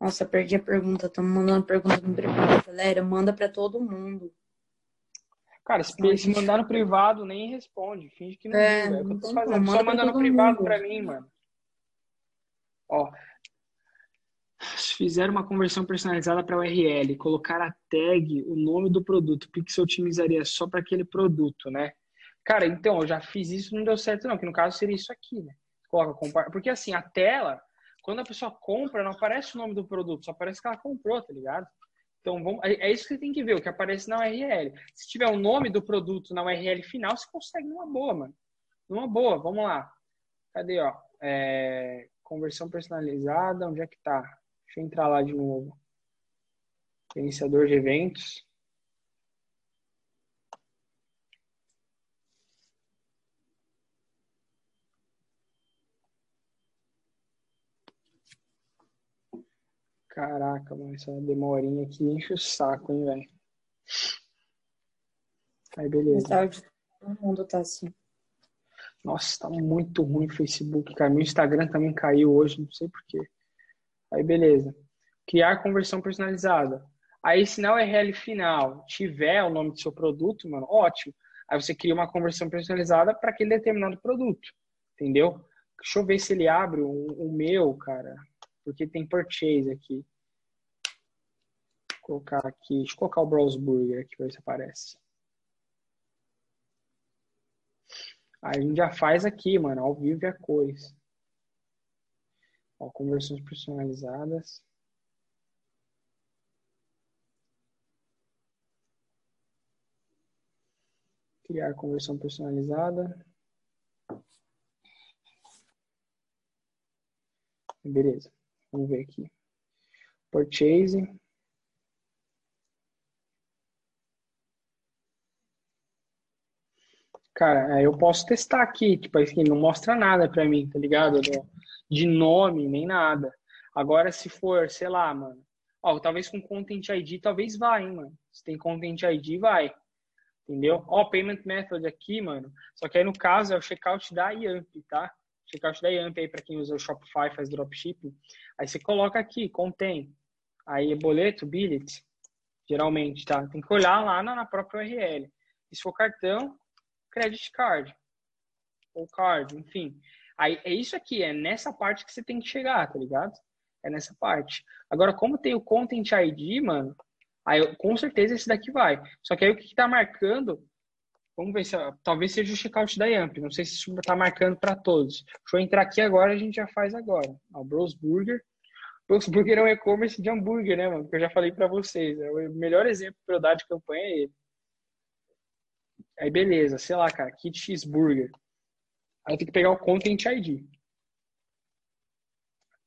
Nossa, perdi a pergunta. Estamos mandando pergunta no privado, galera. Manda pra todo mundo. Cara, se, se mandar no privado, nem responde. Finge que não É, viu. É o que eu não tô tem fazendo. Só manda no privado mundo. pra mim, mano. Ó. Se fizer uma conversão personalizada para URL, colocar a tag, o nome do produto, o Pixel otimizaria só para aquele produto, né? Cara, então, eu já fiz isso, não deu certo não, que no caso seria isso aqui, né? Coloca, compa- porque assim, a tela, quando a pessoa compra, não aparece o nome do produto, só aparece que ela comprou, tá ligado? Então, vamos, é é isso que tem que ver, o que aparece na URL. Se tiver o nome do produto na URL final, você consegue numa boa, mano. Numa boa, vamos lá. Cadê, ó? É, conversão personalizada, onde é que tá? Deixa eu entrar lá de novo. Iniciador de eventos. Caraca, mano, essa demorinha aqui enche o saco, hein, velho? Aí, beleza. Esse áudio, todo mundo tá assim. Nossa, tá muito ruim o Facebook, cara. Meu Instagram também caiu hoje, não sei porquê. Aí, beleza. Criar conversão personalizada. Aí, se na URL final tiver o nome do seu produto, mano, ótimo. Aí você cria uma conversão personalizada para aquele determinado produto. Entendeu? Deixa eu ver se ele abre o, o meu, cara. Porque tem purchase aqui. Vou colocar aqui. Deixa eu colocar o Browse Burger aqui pra ver se aparece. Aí a gente já faz aqui, mano, ao vivo e a cores. Ó, conversões personalizadas. Criar conversão personalizada. Beleza. Vamos ver aqui. Purchase. Cara, é, eu posso testar aqui, tipo, assim, não mostra nada pra mim, tá ligado? Do- De nome, nem nada. Agora, se for, sei lá, mano. Ó, talvez com Content ID, talvez vá, hein, mano. Se tem Content ID, vai. Entendeu? Ó, Payment Method aqui, mano. Só que aí, no caso, é o checkout da Yamp, tá? Checkout da Yamp aí, pra quem usa o Shopify, faz dropshipping. Aí você coloca aqui, contém. Aí é boleto, billet, geralmente, tá? Tem que olhar lá na, na própria URL. Se for cartão, credit card ou card, enfim. Aí é isso aqui, é nessa parte que você tem que chegar, tá ligado? É nessa parte. Agora, como tem o Content ID, mano, aí com certeza esse daqui vai. Só que aí o que, que tá marcando, vamos ver se talvez seja o checkout da Yamp, não sei se isso tá marcando para todos. Deixa eu entrar aqui agora, a gente já faz agora. Ó, Bros Burger. Bros Burger é um e-commerce de hambúrguer, né, mano? Que eu já falei para vocês. É o melhor exemplo para eu dar de campanha é ele. Aí beleza, sei lá, cara, kit cheeseburger. Aí tem que pegar o Content ID.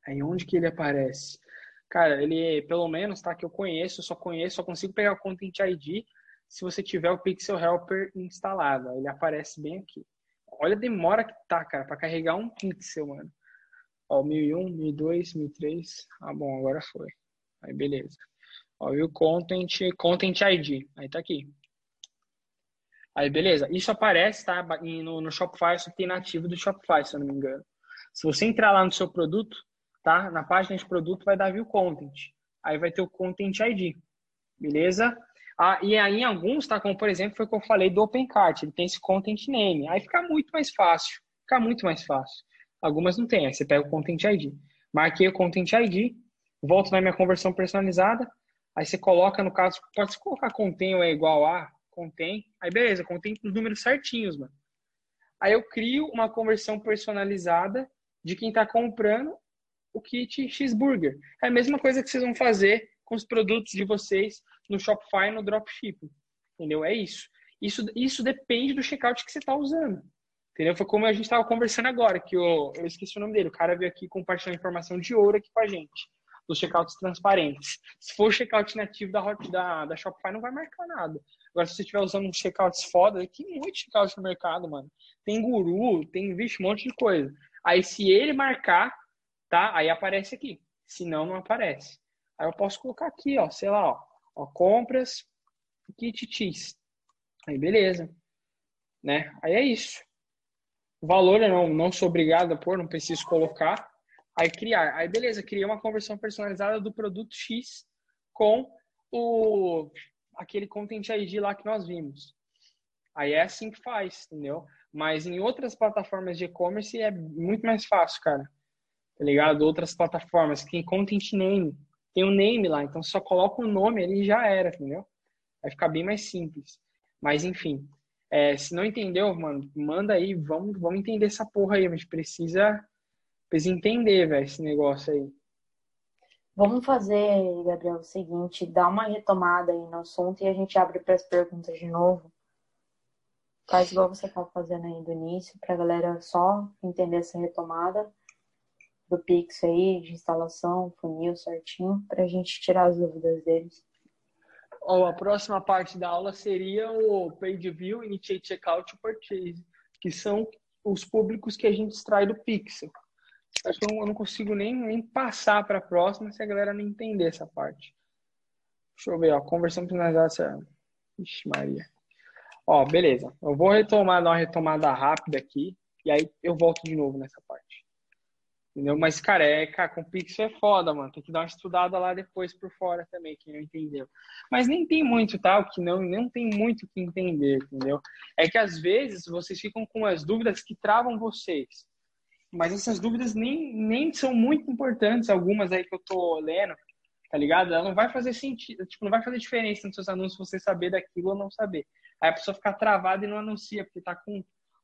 Aí onde que ele aparece? Cara, ele, pelo menos, tá, que eu conheço, eu só conheço, só consigo pegar o Content ID se você tiver o Pixel Helper instalado. Ele aparece bem aqui. Olha a demora que tá, cara, pra carregar um pixel, mano. Ó, 1001, 1002, 1003. Ah, bom, agora foi. Aí, beleza. Ó, o content, content ID. Aí tá aqui. Aí, beleza. Isso aparece, tá? No, no Shopify, isso tem nativo do Shopify, se eu não me engano. Se você entrar lá no seu produto, tá? Na página de produto vai dar View Content. Aí vai ter o Content ID. Beleza? Ah, e aí em alguns, tá? Como por exemplo, foi o que eu falei do OpenCart. Ele tem esse Content Name. Aí fica muito mais fácil. Fica muito mais fácil. Algumas não tem. Aí você pega o Content ID. Marquei o Content ID. Volto na minha conversão personalizada. Aí você coloca, no caso, pode colocar contém ou é igual a, contém. Aí beleza, contém os números certinhos, mano. Aí eu crio uma conversão personalizada de quem está comprando o kit cheeseburger. É a mesma coisa que vocês vão fazer com os produtos de vocês no Shopify, no Dropship. Entendeu? É isso. Isso, isso depende do checkout que você está usando. Entendeu? Foi como a gente estava conversando agora, que eu, eu esqueci o nome dele. O cara veio aqui compartilhar informação de ouro aqui com a gente dos checkouts transparentes. Se for checkout nativo da, da, da Shopify, não vai marcar nada. Agora, se você estiver usando uns checkouts foda, tem muito checkout no mercado, mano. Tem guru, tem, vixe, um monte de coisa. Aí, se ele marcar, tá? Aí aparece aqui. Se não, não aparece. Aí eu posso colocar aqui, ó, sei lá, ó, ó compras, kit cheese. Aí, beleza. Né? Aí é isso. Valor eu não, não sou obrigado a pôr, não preciso colocar. Aí criar. Aí beleza, criei uma conversão personalizada do produto X com o aquele content ID lá que nós vimos. Aí é assim que faz, entendeu? Mas em outras plataformas de e-commerce é muito mais fácil, cara. Tá ligado? Outras plataformas que tem content name, tem o um name lá, então só coloca o um nome ali e já era, entendeu? Vai ficar bem mais simples. Mas enfim, é, se não entendeu, mano, manda aí, vamos, vamos entender essa porra aí. A gente precisa Precisa entender, velho, esse negócio aí. Vamos fazer, Gabriel, o seguinte, dá uma retomada aí no assunto e a gente abre para as perguntas de novo. Faz igual você estava fazendo aí do início, para a galera só entender essa retomada do Pix aí, de instalação, funil certinho, para a gente tirar as dúvidas deles. Oh, a próxima parte da aula seria o Page View, Initiate Checkout e Purchase, que são os públicos que a gente extrai do Pixel. Acho que eu não, consigo nem, nem passar para a próxima se a galera não entender essa parte. Deixa eu ver, ó. Conversão personalizada. Ixi, Maria. Ó, beleza. Eu vou retomar, dar uma retomada rápida aqui. E aí eu volto de novo nessa. Entendeu? Mas, cara, é, cara, com Pixel é foda, mano. Tem que dar uma estudada lá depois por fora também, quem não entendeu. Mas nem tem muito, tá? O que não, não tem muito que entender, entendeu? É que às vezes vocês ficam com as dúvidas que travam vocês mas essas dúvidas nem, nem são muito importantes, algumas aí que eu tô lendo, tá ligado? Ela não vai fazer sentido, tipo, não vai fazer diferença nos seus anúncios você saber daquilo ou não saber. Aí a pessoa fica travada e não anuncia, porque tá com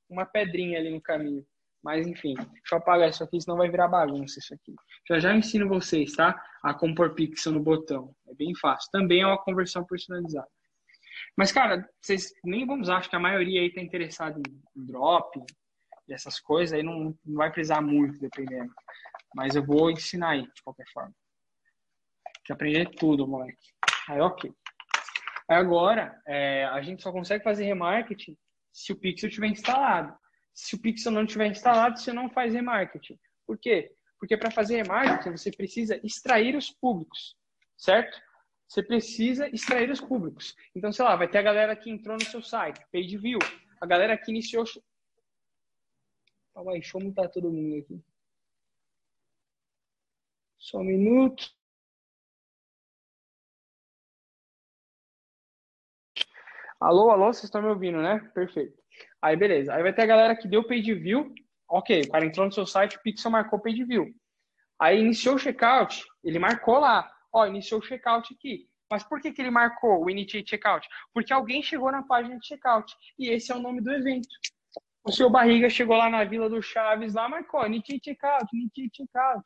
uma pedrinha ali no caminho. Mas enfim, deixa eu apagar isso aqui, senão vai virar bagunça isso aqui. Já já ensino vocês, tá? A compor pixel no botão. É bem fácil. Também é uma conversão personalizada. Mas, cara, vocês nem vamos achar que a maioria aí tá interessada em drop, e essas coisas, aí não, não vai precisar muito, dependendo. Mas eu vou ensinar aí, de qualquer forma. Que aprender tudo, moleque. Aí, ok. Agora, é, a gente só consegue fazer remarketing se o Pixel estiver instalado. Se o Pixel não estiver instalado, você não faz remarketing. Por quê? Porque para fazer remarketing, você precisa extrair os públicos, certo? Você precisa extrair os públicos. Então, sei lá, vai ter a galera que entrou no seu site, page view, a galera que iniciou Calma aí, deixa eu mutar todo mundo aqui. Só um minuto. Alô, alô, vocês estão me ouvindo, né? Perfeito. Aí, beleza. Aí vai ter a galera que deu page view. Ok, o cara entrou no seu site, o Pixel marcou page view. Aí iniciou o checkout, ele marcou lá. Ó, iniciou o checkout aqui. Mas por que, que ele marcou o Initiate Checkout? Porque alguém chegou na página de checkout. E esse é o nome do evento. O seu Barriga chegou lá na Vila do Chaves, lá marcou Niti Checkout, Niti Checkout.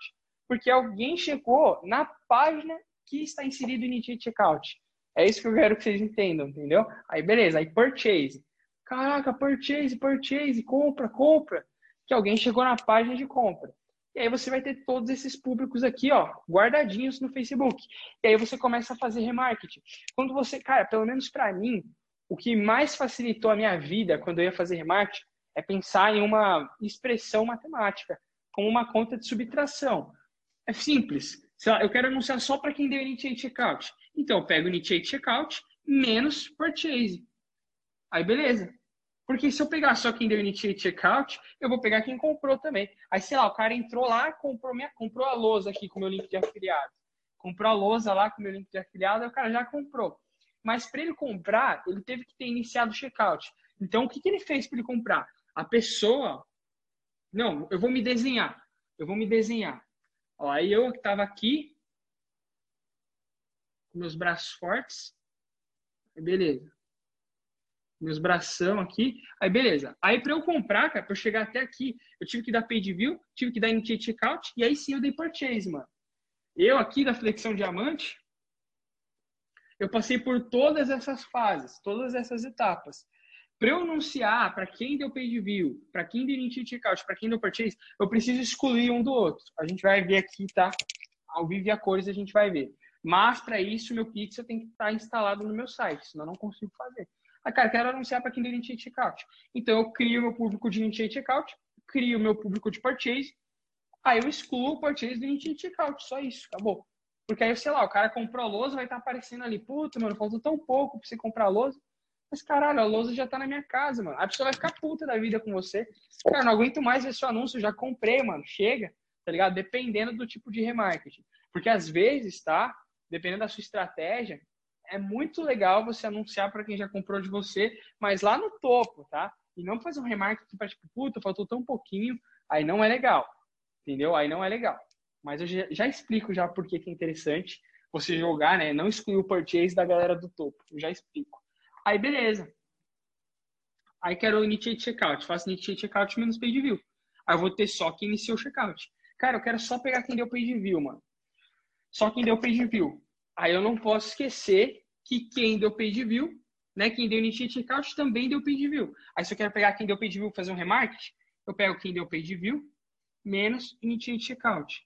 Porque alguém chegou na página que está inserido em Niti Checkout. É isso que eu quero que vocês entendam, entendeu? Aí, beleza. Aí, purchase. Caraca, purchase, purchase, compra, compra. Que alguém chegou na página de compra. E aí você vai ter todos esses públicos aqui, ó, guardadinhos no Facebook. E aí você começa a fazer remarketing. Quando você, cara, pelo menos para mim, o que mais facilitou a minha vida quando eu ia fazer remarketing é pensar em uma expressão matemática, como uma conta de subtração. É simples. Lá, eu quero anunciar só para quem deu initiate checkout. Então, eu pego initiate checkout menos purchase. Aí, beleza. Porque se eu pegar só quem deu initiate checkout, eu vou pegar quem comprou também. Aí, sei lá, o cara entrou lá, comprou, minha, comprou a lousa aqui com o meu link de afiliado. Comprou a lousa lá com o meu link de afiliado, aí o cara já comprou. Mas para ele comprar, ele teve que ter iniciado o checkout. Então, o que, que ele fez para ele comprar? A pessoa. Não, eu vou me desenhar. Eu vou me desenhar. Ó, aí eu estava aqui, com meus braços fortes. Beleza meus bração aqui. Aí, beleza. Aí, para eu comprar, cara, para eu chegar até aqui, eu tive que dar page view, tive que dar initiate checkout, e aí sim eu dei purchase, mano. Eu aqui da flexão diamante, eu passei por todas essas fases, todas essas etapas. Para eu anunciar para quem deu page view, para quem deu initiate checkout, para quem deu purchase, eu preciso excluir um do outro. A gente vai ver aqui, tá? Ao vivo e a cores a gente vai ver. Mas para isso, meu pixel tem que estar tá instalado no meu site, senão eu não consigo fazer. Ah, cara, quero anunciar para quem deu initiate checkout. Então, eu crio meu público de initiate checkout, crio meu público de purchase, aí eu excluo o purchase do initiate checkout. Só isso, acabou. Porque aí, sei lá, o cara comprou a lousa, vai estar tá aparecendo ali, puta, mano, faltou tão pouco para você comprar a lousa. Mas, caralho, a lousa já tá na minha casa, mano. A pessoa vai ficar puta da vida com você. Cara, não aguento mais ver seu anúncio, já comprei, mano. Chega, tá ligado? Dependendo do tipo de remarketing. Porque às vezes, tá? Dependendo da sua estratégia, é muito legal você anunciar para quem já comprou de você, mas lá no topo, tá? E não fazer um remarketing para tipo, puta, faltou tão pouquinho, aí não é legal. Entendeu? Aí não é legal. Mas eu já, já explico já por que é interessante você jogar, né? Não excluir o purchase da galera do topo. Eu já explico. Aí beleza. Aí quero initiate checkout. Faço initiate checkout menos page view. Aí eu vou ter só quem iniciou o checkout. Cara, eu quero só pegar quem deu page view, mano. Só quem deu page view. Aí eu não posso esquecer que quem deu page view, né, quem deu initiate checkout também deu page view. Aí se eu quero pegar quem deu page view fazer um remarket, eu pego quem deu page view menos initiate checkout.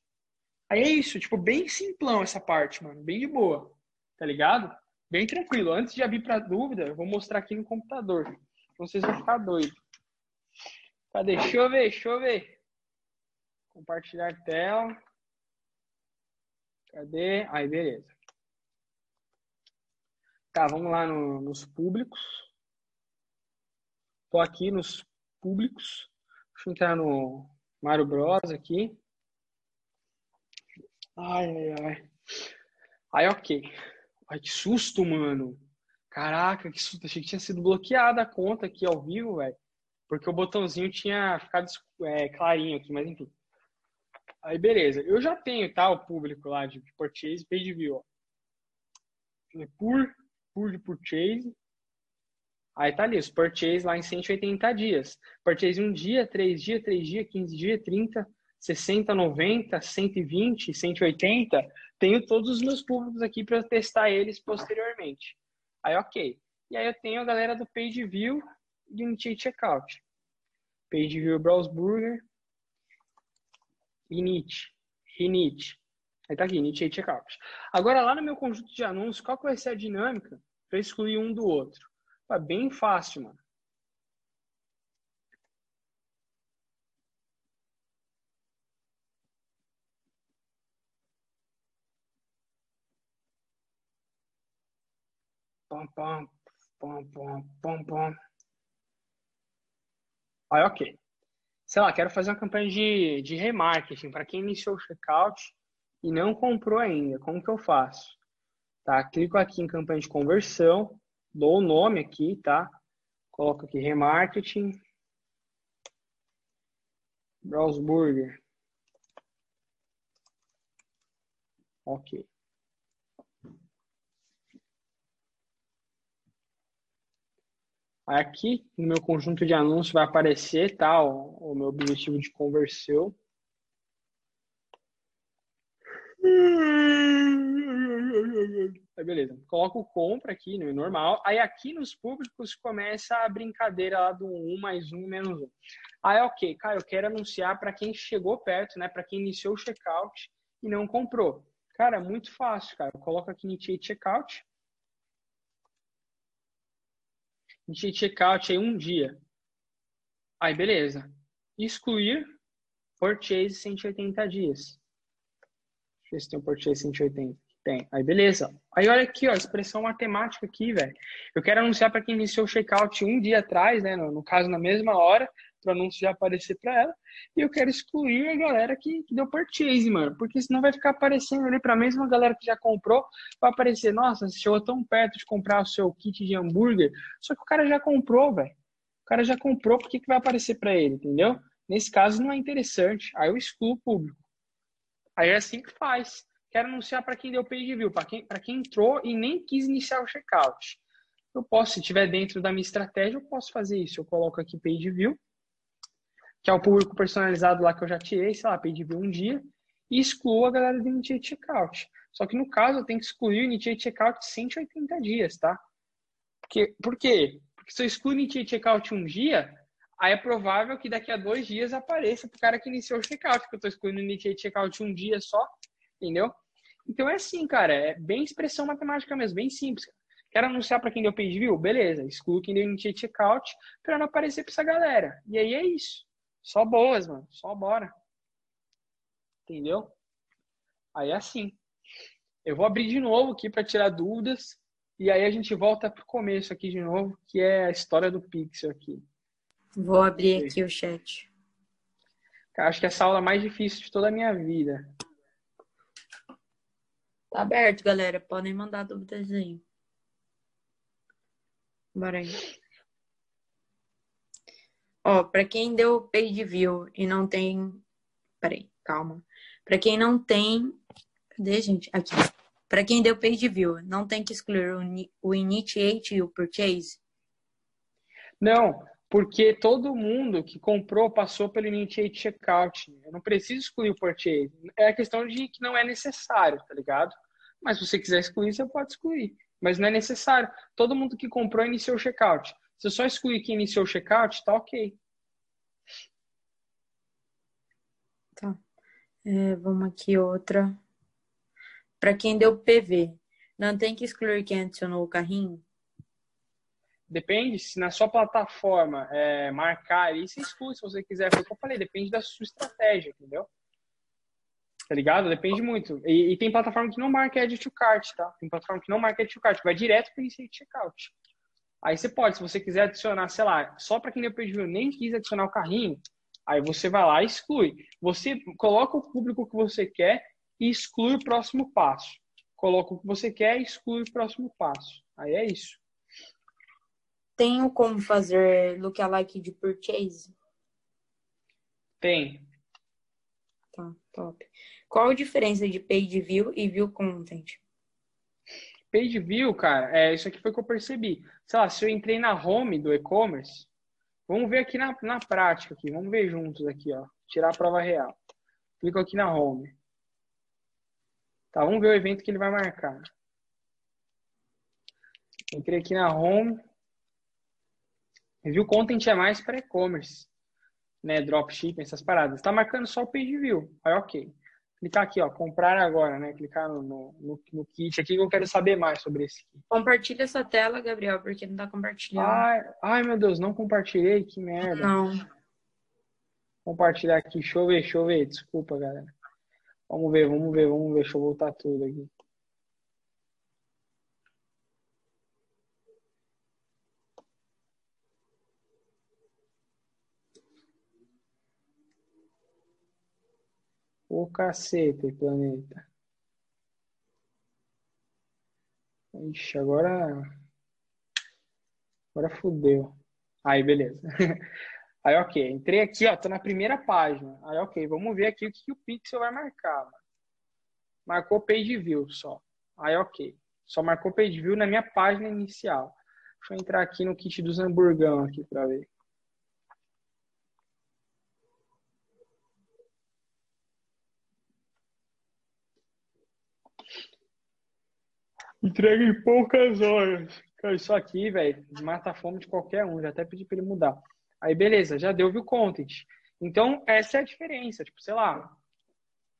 Aí é isso, tipo, bem simplão essa parte, mano, bem de boa. Tá ligado? Bem tranquilo. Antes de abrir para dúvida, eu vou mostrar aqui no computador. Então vocês vão ficar doidos. Cadê? Deixa eu ver, deixa eu ver. Compartilhar tela. Cadê? Aí, beleza. Tá, vamos lá no, nos públicos. Tô aqui nos públicos. Deixa eu entrar no Mario Bros aqui. Ai, ai, ai. Aí, ok. Ai, que susto, mano. Caraca, que susto. Achei que tinha sido bloqueada a conta aqui ao vivo, velho. Porque o botãozinho tinha ficado é, clarinho aqui, mas enfim. Aí, beleza. Eu já tenho, tá, o público lá de purchase, page view, ó. Por por purchase. Aí tá ali, os purchase lá em 180 dias. Purchase um dia, três dias, três dias, 15 dias, 30, 60, 90, 120, 180. Tenho todos os meus públicos aqui para testar eles posteriormente. Aí, ok. E aí eu tenho a galera do Page View e Unity Checkout. Page View Browse Burger. Init. Init. Aí tá aqui, Initiate Checkout. Agora, lá no meu conjunto de anúncios, qual que vai ser a dinâmica para excluir um do outro? É bem fácil, mano. Pom, pom, pom, pom, pom. Aí, ok. Sei lá, quero fazer uma campanha de, de remarketing para quem iniciou o checkout e não comprou ainda, como que eu faço? Tá? Clico aqui em campanha de conversão, dou o nome aqui, tá? Coloco aqui remarketing, browse burger. Ok. Aqui no meu conjunto de anúncios vai aparecer tá, o meu objetivo de conversão. Aí beleza. Coloco compra aqui no normal. Aí aqui nos públicos começa a brincadeira lá do 1 mais 1 menos 1. Aí, ok, cara, eu quero anunciar para quem chegou perto, né? Para quem iniciou o checkout e não comprou. Cara, é muito fácil, cara. Eu coloco aqui initiate checkout. Initiate checkout aí um dia. Aí, beleza. Excluir purchase 180 dias. Ver se tem o purchase 180. Tem. Aí, beleza. Aí, olha aqui, ó, expressão matemática aqui, velho. Eu quero anunciar para quem iniciou o checkout um dia atrás, né? No, no caso, na mesma hora, para o anúncio já aparecer para ela. E eu quero excluir a galera que, que, deu purchase, mano. Porque senão vai ficar aparecendo ali para a mesma galera que já comprou. Vai aparecer, nossa, você chegou tão perto de comprar o seu kit de hambúrguer. Só que o cara já comprou, velho. O cara já comprou, por que, que vai aparecer para ele, entendeu? Nesse caso, não é interessante. Aí eu excluo o público. Aí é assim que faz. Quero anunciar para quem deu page view, para quem, quem entrou e nem quis iniciar o checkout. Eu posso, se estiver dentro da minha estratégia, eu posso fazer isso. Eu coloco aqui page view, que é o público personalizado lá que eu já tirei, sei lá, page view um dia, e excluo a galera do Initiate Checkout. Só que no caso, eu tenho que excluir o Initiate Checkout 180 dias, tá? Porque, por quê? Porque se eu excluo o Initiate Checkout um dia, aí é provável que daqui a dois dias apareça para o cara que iniciou o checkout, porque eu estou excluindo o Initiate Checkout um dia só, entendeu? Então é assim, cara, é bem expressão matemática mesmo, bem simples. Quero anunciar para quem deu page view? Beleza, excluo quem deu initiate checkout para não aparecer para essa galera. E aí é isso. Só boas, mano. Só bora. Entendeu? Aí é assim. Eu vou abrir de novo aqui para tirar dúvidas. E aí a gente volta pro começo aqui de novo, que é a história do Pixel aqui. Vou abrir aqui o chat. Cara, acho que essa aula é a mais difícil de toda a minha vida. Tá aberto, galera. Podem mandar dúvidas aí. Bora aí. Ó, para quem deu page view e não tem. Peraí, calma. Para quem não tem. Cadê, gente? Aqui. Para quem deu page view, não tem que excluir o initiate e o purchase? Não, porque todo mundo que comprou passou pelo initiate checkout. Eu não preciso excluir o purchase. É a questão de que não é necessário, tá ligado? Mas se você quiser excluir, você pode excluir. Mas não é necessário. Todo mundo que comprou iniciou o checkout. Se eu só excluir quem iniciou o checkout, tá ok. Tá. É, vamos aqui outra. Para quem deu PV, não tem que excluir quem adicionou o carrinho? Depende, se na sua plataforma é, marcar você exclui se você quiser. Foi o que eu falei, depende da sua estratégia, entendeu? Tá ligado? Depende muito. E, e, tem plataforma que não marca Add to Cart, tá? Tem plataforma que não marca Add to Cart, vai direto para Initiate Checkout. Aí você pode, se você quiser adicionar, sei lá, só para quem deu page nem quis adicionar o carrinho, aí você vai lá e exclui. Você coloca o público que você quer e exclui o próximo passo. Coloca o que você quer e exclui o próximo passo. Aí é isso. Tenho como fazer lookalike de purchase? Tem. Tá, top. Qual a diferença de page view e view content? Page view, cara, é isso aqui foi que eu percebi. Sei lá, se eu entrei na home do e-commerce, vamos ver aqui na, na prática aqui, vamos ver juntos aqui, ó. Tirar a prova real. Clico aqui na home. Tá, vamos ver o evento que ele vai marcar. Entrei aqui na home. View content é mais para e-commerce, né? Dropshipping, essas paradas. Tá marcando só o page view. Aí, ok clicar aqui, ó, comprar agora, né? Clicar no, no, no, kit aqui que eu quero saber mais sobre esse kit. Compartilha essa tela, Gabriel, porque não tá compartilhando. Ai, ai, meu Deus, não compartilhei, que merda. Não. Compartilhar aqui, deixa eu ver, deixa eu ver, desculpa, galera. Vamos ver, vamos ver, vamos ver, deixa eu voltar tudo aqui. O cacete, planeta. Ixi, agora. Agora fudeu. Aí, beleza. Aí, ok. Entrei aqui, ó. Tô na primeira página. Aí, ok. Vamos ver aqui o que, que o Pixel vai marcar. Mano. Marcou page view só. Aí, ok. Só marcou page view na minha página inicial. Deixa eu entrar aqui no kit dos hamburgão aqui pra ver. Entrega em poucas horas. Isso aqui, velho, mata a fome de qualquer um. Já até pedi pra ele mudar. Aí, beleza, já deu view content. Então, essa é a diferença. Tipo, sei lá,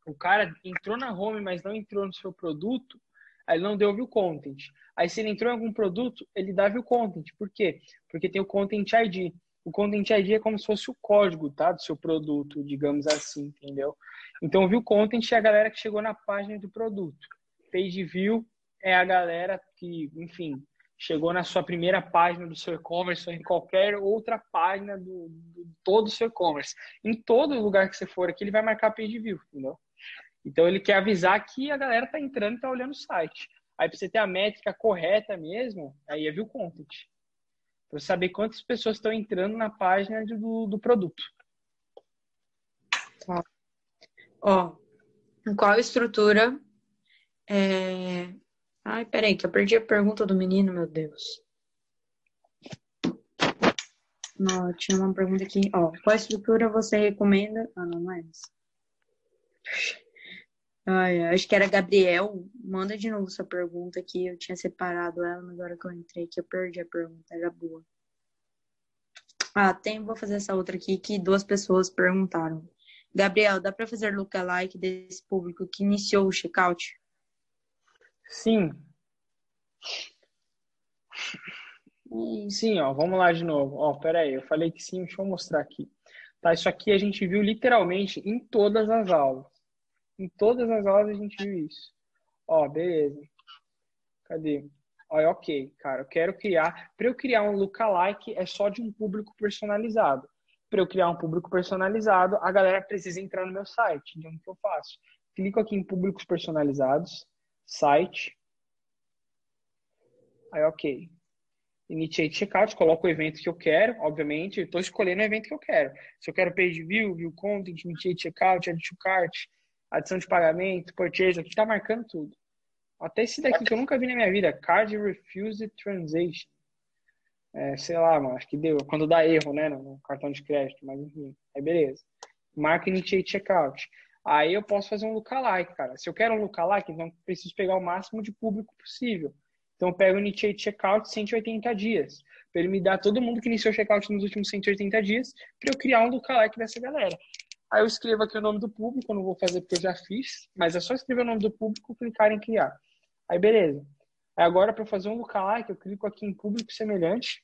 o cara entrou na home, mas não entrou no seu produto, aí ele não deu view content. Aí, se ele entrou em algum produto, ele dá view content. Por quê? Porque tem o content ID. O Content ID é como se fosse o código, tá? Do seu produto, digamos assim, entendeu? Então, View Content é a galera que chegou na página do produto. Page View é a galera que, enfim, chegou na sua primeira página do seu e-commerce ou em qualquer outra página do, do todo o seu e-commerce. Em todo lugar que você for aqui, ele vai marcar Page View, entendeu? Então, ele quer avisar que a galera está entrando e está olhando o site. Aí, para você ter a métrica correta mesmo, aí é View Content para saber quantas pessoas estão entrando na página do, do produto. Tá. Ó, qual estrutura é... Ai, peraí, que eu perdi a pergunta do menino, meu Deus. Não, tinha uma pergunta aqui. Ó, qual estrutura você recomenda? Ah, não, não é essa. Ai, acho que era Gabriel. Manda de novo essa pergunta aqui. Eu tinha separado ela, mas agora que eu entrei que eu perdi a pergunta. Era boa. Ah, tem, vou fazer essa outra aqui que duas pessoas perguntaram. Gabriel, dá para fazer lookalike desse público que iniciou o checkout? Sim. Sim, ó, vamos lá de novo. Ó, pera aí, eu falei que sim, deixa eu mostrar aqui. Tá, isso aqui a gente viu literalmente em todas as aulas. Em todas as aulas a gente viu isso. Ó, beleza. Cadê? Ó, ok, cara, eu quero criar. Para eu criar um lookalike é só de um público personalizado. Para eu criar um público personalizado, a galera precisa entrar no meu site. Então, o que eu faço? Clico aqui em públicos personalizados, site. Aí, ok. Initiate checkout, coloco o evento que eu quero, obviamente. Estou escolhendo o evento que eu quero. Se eu quero page view, view content, initiate checkout, add to cart, adição de pagamento, purchase, aqui está marcando tudo. Até esse daqui que eu nunca vi na minha vida, Card Refused Transaction. É, sei lá, mano, acho que deu. Quando dá erro, né, no cartão de crédito, mas enfim. Aí beleza. Marca Initiate Checkout. Aí eu posso fazer um lookalike, cara. Se eu quero um lookalike, então preciso pegar o máximo de público possível. Então eu pego o Initiate Checkout 180 dias. Para ele me dar todo mundo que iniciou o checkout nos últimos 180 dias, para eu criar um lookalike dessa galera. Aí eu escrevo aqui o nome do público, eu não vou fazer porque eu já fiz, mas é só escrever o nome do público, clicar em criar. Aí beleza. Aí agora para fazer um lookalike, eu clico aqui em público semelhante.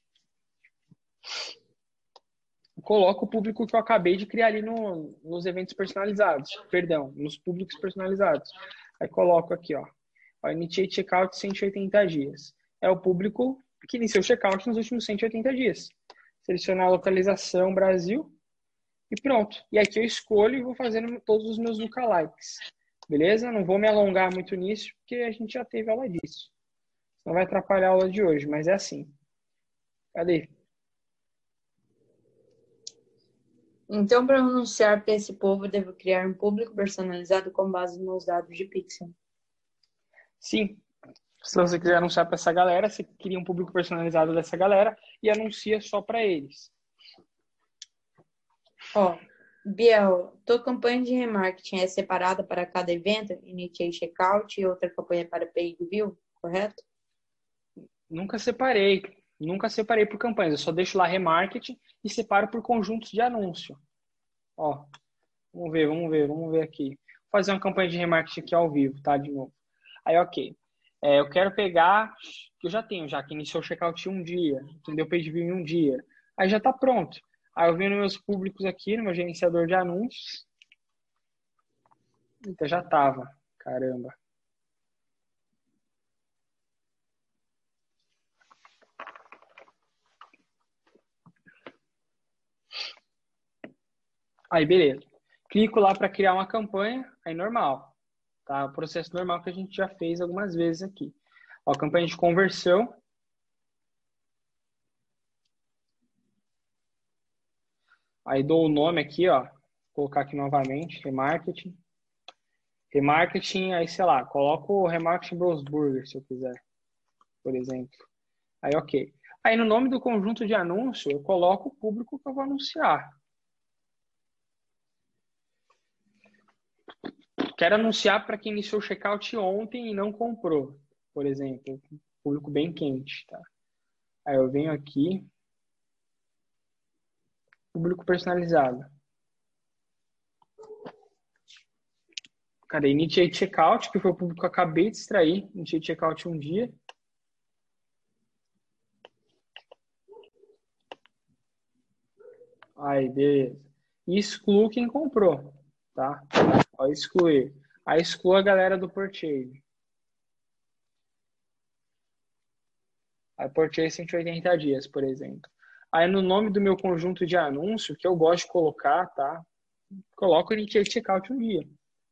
Coloco o público que eu acabei de criar ali no, nos eventos personalizados. Perdão, nos públicos personalizados. Aí coloco aqui, ó. ó initiate checkout 180 dias. É o público que iniciou o checkout nos últimos 180 dias. Selecionar a localização Brasil e pronto. E aqui eu escolho e vou fazendo todos os meus lookalikes. Beleza? Não vou me alongar muito nisso, porque a gente já teve aula disso. Não vai atrapalhar a aula de hoje, mas é assim. Cadê? Então, para anunciar para esse povo, devo criar um público personalizado com base nos dados de Pixel. Sim. Se você quiser anunciar para essa galera, você cria um público personalizado dessa galera e anuncia só para eles. Ó, Biel, tua campanha de remarketing é separada para cada evento, Initiate Checkout e outra campanha para Page View, correto? Nunca separei, nunca separei por campanhas, eu só deixo lá remarketing e separo por conjuntos de anúncio. Ó, vamos ver, vamos ver, vamos ver aqui. Vou fazer uma campanha de remarketing aqui ao vivo, tá? De novo. Aí, ok. É, eu quero pegar, que eu já tenho, já que iniciou o checkout em um dia, entendeu? Page View em um dia. Aí já tá pronto. Aí eu venho nos meus públicos aqui, no meu gerenciador de anúncios. Eita, já tava. Caramba. Aí, beleza. Clico lá para criar uma campanha, aí normal. Tá? O processo normal que a gente já fez algumas vezes aqui. Ó, campanha de conversão. Aí dou o nome aqui, ó. Vou colocar aqui novamente, remarketing. Remarketing, aí sei lá, coloco o remarketing Bros Burger, se eu quiser, por exemplo. Aí, ok. Aí no nome do conjunto de anúncio, eu coloco o público que eu vou anunciar. Quero anunciar para quem iniciou o checkout ontem e não comprou, por exemplo. Público bem quente, tá? Aí eu venho aqui, Público personalizado. Cadê? Initiate Checkout, que foi o público que eu acabei de extrair. Initiate Checkout um dia. Aí, beleza. Excluo quem comprou, tá? Ó, excluir. Aí excluo a galera do purchase. Aí purchase 180 dias, por exemplo. Aí no nome do meu conjunto de anúncio, que eu gosto de colocar, tá? Coloco Initiate Checkout um dia.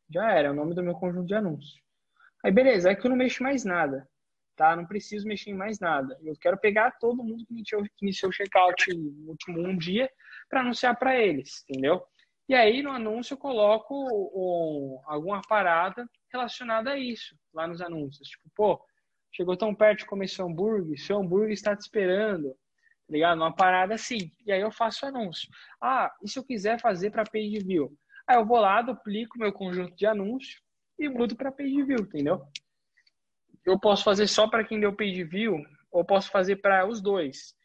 Já era, é o nome do meu conjunto de anúncio. Aí beleza, aí que eu não mexo mais nada, tá? Não preciso mexer em mais nada. Eu quero pegar todo mundo que iniciou, que iniciou o checkout no último um dia para anunciar para eles, entendeu? E aí no anúncio eu coloco um, alguma parada relacionada a isso lá nos anúncios. Tipo, pô, chegou tão perto de comer seu hambúrguer, seu hambúrguer está te esperando, tá ligado? Uma parada assim. E aí eu faço anúncio. Ah, e se eu quiser fazer para page view? Aí eu vou lá, duplico meu conjunto de anúncios e mudo para page view, entendeu? Eu posso fazer só para quem deu page view ou posso fazer para os dois.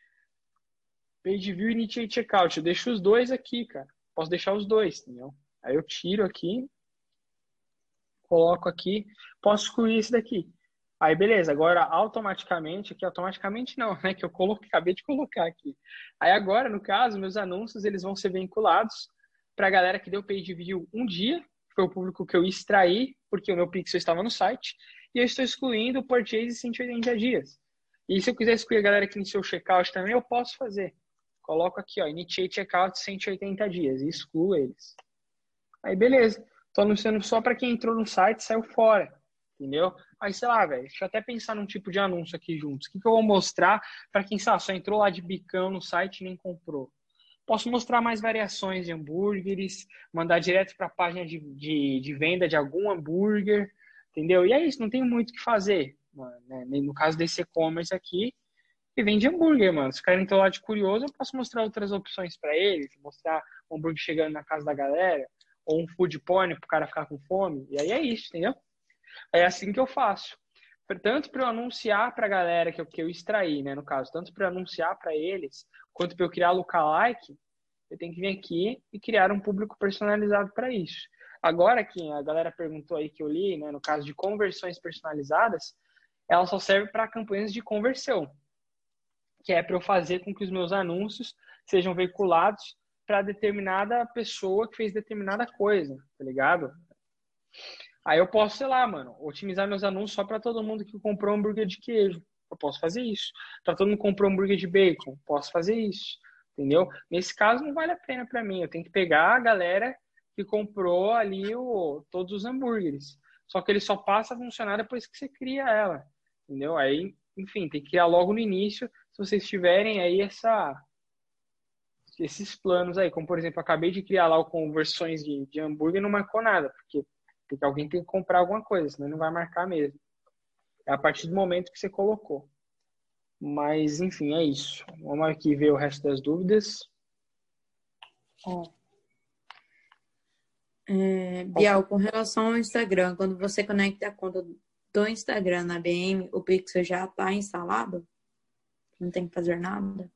Page view e initiate checkout. Eu deixo os dois aqui, cara. Posso deixar os dois, entendeu? Aí eu tiro aqui, coloco aqui, posso excluir esse daqui. Aí, beleza, agora automaticamente, aqui automaticamente não, né? Que eu coloquei, acabei de colocar aqui. Aí agora, no caso, meus anúncios, eles vão ser vinculados para a galera que deu page view um dia, foi o público que eu extraí, porque o meu pixel estava no site, e eu estou excluindo o purchase 180 dias. E se eu quiser excluir a galera que iniciou o checkout também, eu posso fazer. Coloco aqui, ó, initiate checkout 180 dias excluo eles. Aí, beleza. Estou anunciando só para quem entrou no site e saiu fora entendeu? Aí, sei lá, velho, deixa eu até pensar num tipo de anúncio aqui juntos. O que, que eu vou mostrar para quem, sei lá, só entrou lá de bicão no site e nem comprou? Posso mostrar mais variações de hambúrgueres, mandar direto para a página de, de, de, venda de algum hambúrguer, entendeu? E é isso, não tem muito o que fazer. Mano, né? No caso desse e-commerce aqui, que vende hambúrguer, mano. Se o cara entrou lá de curioso, eu posso mostrar outras opções para eles, mostrar um hambúrguer chegando na casa da galera, ou um food porn para o cara ficar com fome. E aí é isso, entendeu? É assim que eu faço. Tanto para eu anunciar para a galera que eu, que eu extraí, né, no caso, tanto para anunciar para eles, quanto para eu criar lookalike, eu tenho que vir aqui e criar um público personalizado para isso. Agora que a galera perguntou aí que eu li, né, no caso de conversões personalizadas, ela só serve para campanhas de conversão, que é para eu fazer com que os meus anúncios sejam veiculados para determinada pessoa que fez determinada coisa, tá ligado? Aí eu posso, sei lá, mano, otimizar meus anúncios só para todo mundo que comprou hambúrguer de queijo. Eu posso fazer isso. Para todo mundo que comprou hambúrguer de bacon, posso fazer isso. Entendeu? Nesse caso não vale a pena para mim. Eu tenho que pegar a galera que comprou ali o, todos os hambúrgueres. Só que ele só passa a funcionar depois que você cria ela. Entendeu? Aí, enfim, tem que criar logo no início, vocês tiverem aí essa esses planos aí, como por exemplo, acabei de criar lá com versões de, de hambúrguer não marcou nada, porque porque alguém tem que comprar alguma coisa, senão não vai marcar mesmo. É a partir do momento que você colocou. Mas, enfim, é isso. Vamos aqui ver o resto das dúvidas. É, Bial, com relação ao Instagram, quando você conecta a conta do Instagram na BM, o Pixel já está instalado? Não tem que fazer nada?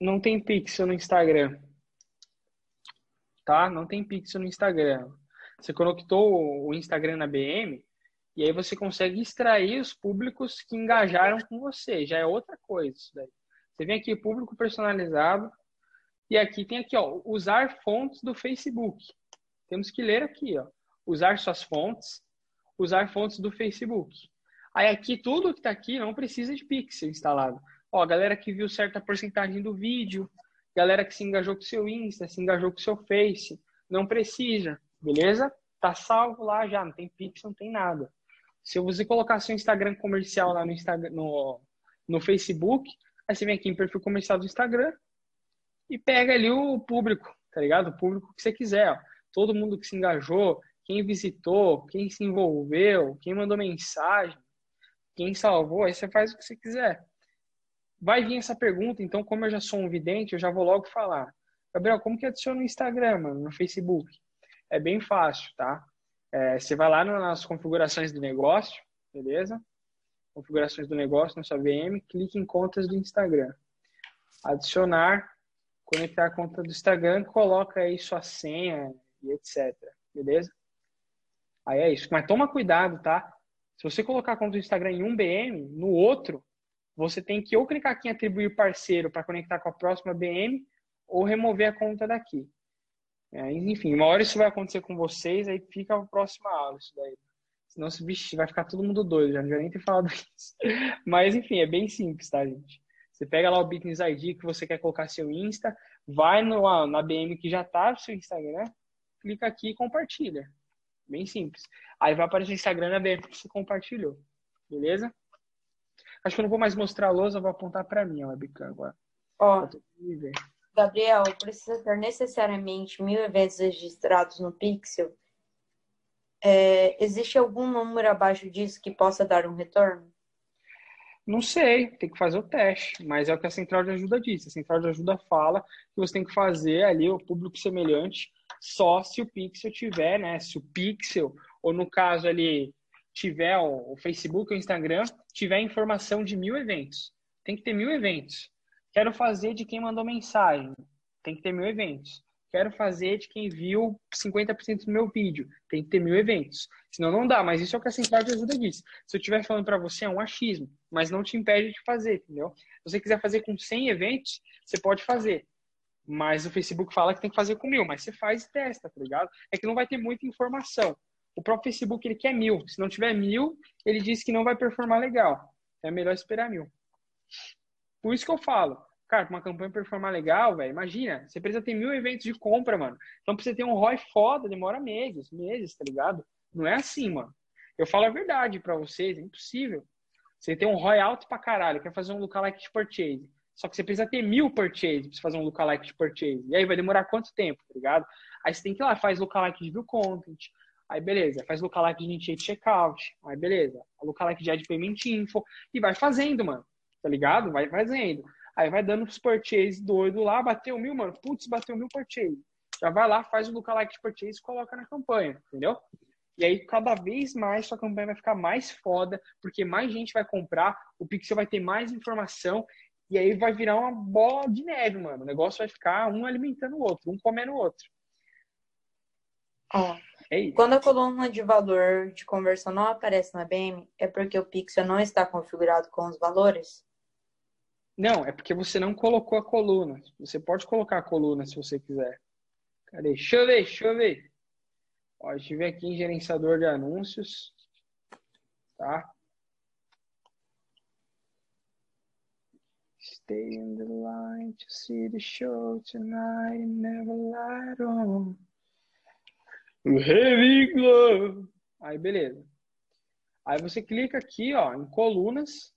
Não tem Pixel no Instagram. Tá? Não tem Pixel no Instagram. Você conectou o Instagram na BM e aí você consegue extrair os públicos que engajaram com você. Já é outra coisa isso daí. Você vem aqui, público personalizado, e aqui tem aqui, ó, usar fontes do Facebook. Temos que ler aqui, ó, usar suas fontes, usar fontes do Facebook. Aí aqui, tudo que está aqui não precisa de pixel instalado. Ó, galera que viu certa porcentagem do vídeo, galera que se engajou com seu Insta, se engajou com seu Face, não precisa. Beleza? Tá salvo lá já, não tem Pix, não tem nada. Se você colocar seu Instagram comercial lá no, Instagram, no, no Facebook, aí você vem aqui em perfil comercial do Instagram e pega ali o público, tá ligado? O público que você quiser. Ó. Todo mundo que se engajou, quem visitou, quem se envolveu, quem mandou mensagem, quem salvou, aí você faz o que você quiser. Vai vir essa pergunta, então, como eu já sou um vidente, eu já vou logo falar. Gabriel, como que adiciona no Instagram, mano, no Facebook? é bem fácil, tá? É, você vai lá nas configurações do negócio, beleza? Configurações do negócio na sua VM, clique em contas do Instagram. Adicionar, conectar a conta do Instagram, coloca aí sua senha e etc. Beleza? Aí é isso. Mas toma cuidado, tá? Se você colocar a conta do Instagram em um BM, no outro, você tem que ou clicar aqui em atribuir parceiro para conectar com a próxima BM, ou remover a conta daqui. É, enfim, uma hora isso vai acontecer com vocês, aí fica a próxima aula isso daí. Senão, se, bicho, vai ficar todo mundo doido, já não vai nem ter falado isso. Mas, enfim, é bem simples, tá, gente? Você pega lá o Business ID que você quer colocar seu Insta, vai no, na BM que já tá no seu Instagram, clica aqui e compartilha. Bem simples. Aí vai aparecer o Instagram BM que você compartilhou. Beleza? Acho que eu não vou mais mostrar a lousa, vou apontar para mim a webcam agora. Ó, Gabriel, precisa ter necessariamente mil eventos registrados no Pixel? É, existe algum número abaixo disso que possa dar um retorno? Não sei, tem que fazer o teste, mas é o que a central de ajuda diz. A central de ajuda fala que você tem que fazer ali o público semelhante só se o pixel tiver, né? Se o pixel, ou no caso ali, tiver o Facebook ou o Instagram, tiver informação de mil eventos. Tem que ter mil eventos. Quero fazer de quem mandou mensagem. Tem que ter mil eventos. Quero fazer de quem viu 50% do meu vídeo. Tem que ter mil eventos. Senão não dá, mas isso é o que a central de ajuda diz. Se eu estiver falando para você, é um achismo, mas não te impede de fazer, entendeu? Se você quiser fazer com 100 eventos, você pode fazer. Mas o Facebook fala que tem que fazer com mil, mas você faz e testa, tá ligado? É que não vai ter muita informação. O próprio Facebook ele quer mil. Se não tiver mil, ele diz que não vai performar legal. É melhor esperar mil. Por isso que eu falo, cara, para uma campanha performar legal, velho, imagina, você precisa ter mil eventos de compra, mano. Então, pra você ter um ROI foda, demora meses, meses, tá ligado? Não é assim, mano. Eu falo a verdade para vocês, é impossível. Você tem um ROI alto pra caralho, quer fazer um lookalike de purchase. Só que você precisa ter mil purchase pra fazer um lookalike de purchase. E aí vai demorar quanto tempo, tá ligado? Aí você tem que ir lá, faz lookalike de view content, Aí beleza, faz lookalike de initiate checkout. Aí beleza, lookalike de ad payment info. E vai fazendo, mano. Tá ligado? Vai fazendo. Aí vai dando os purchase doido lá, bateu mil, mano. Putz, bateu mil purchase. Já vai lá, faz o lookalike de purchase e coloca na campanha, entendeu? E aí, cada vez mais, sua campanha vai ficar mais foda, porque mais gente vai comprar, o Pixel vai ter mais informação, e aí vai virar uma bola de neve, mano. O negócio vai ficar um alimentando o outro, um comendo o outro. Ó, é quando a coluna de valor de conversão não aparece na BM, é porque o pixel não está configurado com os valores? Não, é porque você não colocou a coluna. Você pode colocar a coluna se você quiser. Cadê? Deixa eu ver, deixa eu ver. Ó, a gente vem aqui em gerenciador de anúncios. Tá? Stay in the line to see the show tonight never light on. Heavy Glove. Aí, beleza. Aí você clica aqui, ó, em colunas.